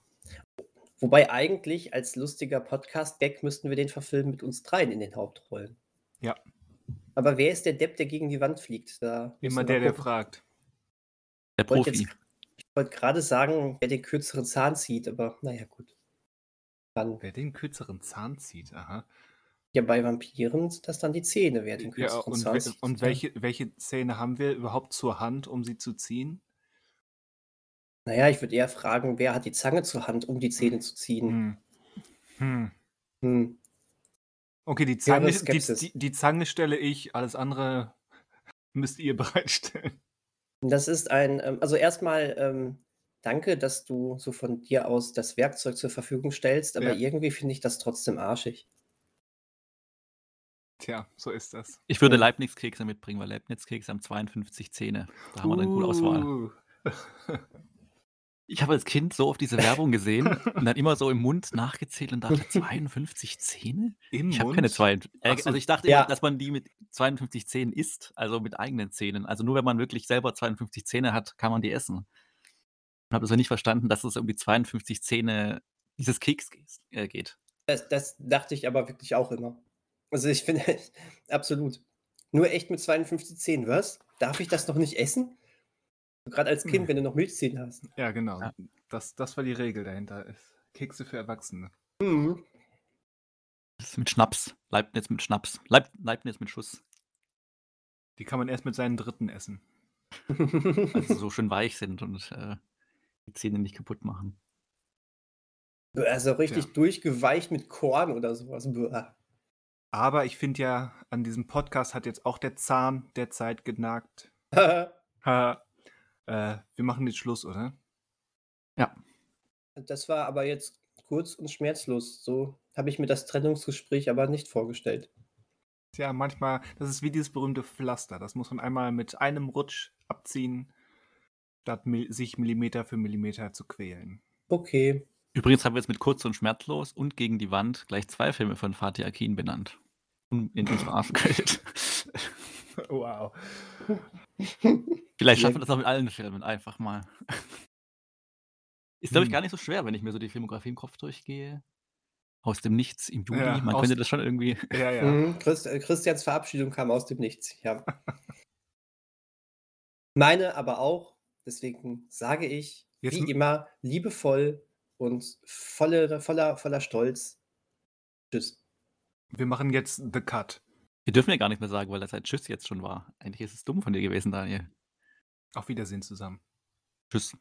Wobei eigentlich als lustiger Podcast-Gag müssten wir den verfilmen mit uns dreien in den Hauptrollen. Ja. Aber wer ist der Depp, der gegen die Wand fliegt? Da Immer der, der fragt. Der Ich wollte Profi. jetzt- Ich wollte gerade sagen, wer den kürzeren Zahn zieht, aber naja, gut. Dann, Wer den kürzeren Zahn zieht, aha. ja, bei Vampiren sind das dann die Zähne, wer den Ja, kürzeren und, Zahn zieht. und welche, welche Zähne haben wir überhaupt zur Hand, um sie zu ziehen? Naja, ich würde eher fragen, wer hat die Zange zur Hand, um die Zähne zu ziehen? Hm. Hm. Hm. Okay, die Zange, die, Skepsis. die, die Zange stelle ich, alles andere müsst ihr bereitstellen. Das ist ein, ähm, also erstmal ähm, danke, dass du so von dir aus das Werkzeug zur Verfügung stellst, aber Ja. irgendwie finde ich das trotzdem arschig. Tja, so ist das. Ich würde. Leibniz-Kekse mitbringen, weil Leibniz-Kekse haben 52 Zähne. Da haben wir eine gute Auswahl. Ich habe als Kind so oft diese Werbung gesehen und dann immer so im Mund nachgezählt und dachte, 52 Zähne? Im Ich habe keine zwei. Äh, Ach so. also ich dachte Ja. immer, dass man die mit 52 Zähnen isst, also mit eigenen Zähnen. Also nur wenn man wirklich selber 52 Zähne hat, kann man die essen. Und habe das aber nicht verstanden, dass es um die 52 Zähne dieses Keks äh, geht. Das, das dachte ich aber wirklich auch immer. Also ich finde, absolut. Nur echt mit 52 Zähnen, was? Darf ich das noch nicht essen? Gerade als Kind, Nee. wenn du noch Milchzähne hast. Ja, genau. Ja. Das, das war die Regel dahinter. Kekse für Erwachsene. Mhm. Das ist mit Schnaps. Leibniz mit Schnaps. Leib, Leibniz mit Schuss. Die kann man erst mit seinen Dritten essen. Weil sie so schön weich sind und äh, die Zähne nicht kaputt machen. also richtig Tja. durchgeweicht mit Korn oder sowas. Bäh. Aber ich finde ja, an diesem Podcast hat jetzt auch der Zahn der Zeit genagt. Ha. Äh, wir machen jetzt Schluss, oder? das war aber jetzt kurz und schmerzlos. So habe ich mir das Trennungsgespräch aber nicht vorgestellt. Tja, manchmal, das ist wie dieses berühmte Pflaster. Das muss man einmal mit einem Rutsch abziehen, statt sich Millimeter für Millimeter zu quälen. Okay. Übrigens haben wir jetzt mit Kurz und Schmerzlos und Gegen die Wand gleich zwei Filme von Fatih Akin benannt. Und in unserer Aftercredit. Wow. Vielleicht schaffen wir das auch mit allen Filmen einfach mal. Ist, glaube ich, Hm. gar nicht so schwer, wenn ich mir so die Filmografie im Kopf durchgehe. Aus dem Nichts im Juli. Ja, Man könnte das schon irgendwie. Ja, ja. Mhm. Christ, äh, Christians Verabschiedung kam aus dem Nichts. Ja. Meine aber auch. Deswegen sage ich, Jetzt wie immer, liebevoll und volle, voller, voller Stolz. Tschüss. Wir machen jetzt The Cut. Wir dürfen ja gar nicht mehr sagen, weil das ein Tschüss jetzt schon war. Eigentlich ist es dumm von dir gewesen, Daniel. Auf Wiedersehen zusammen. Tschüss.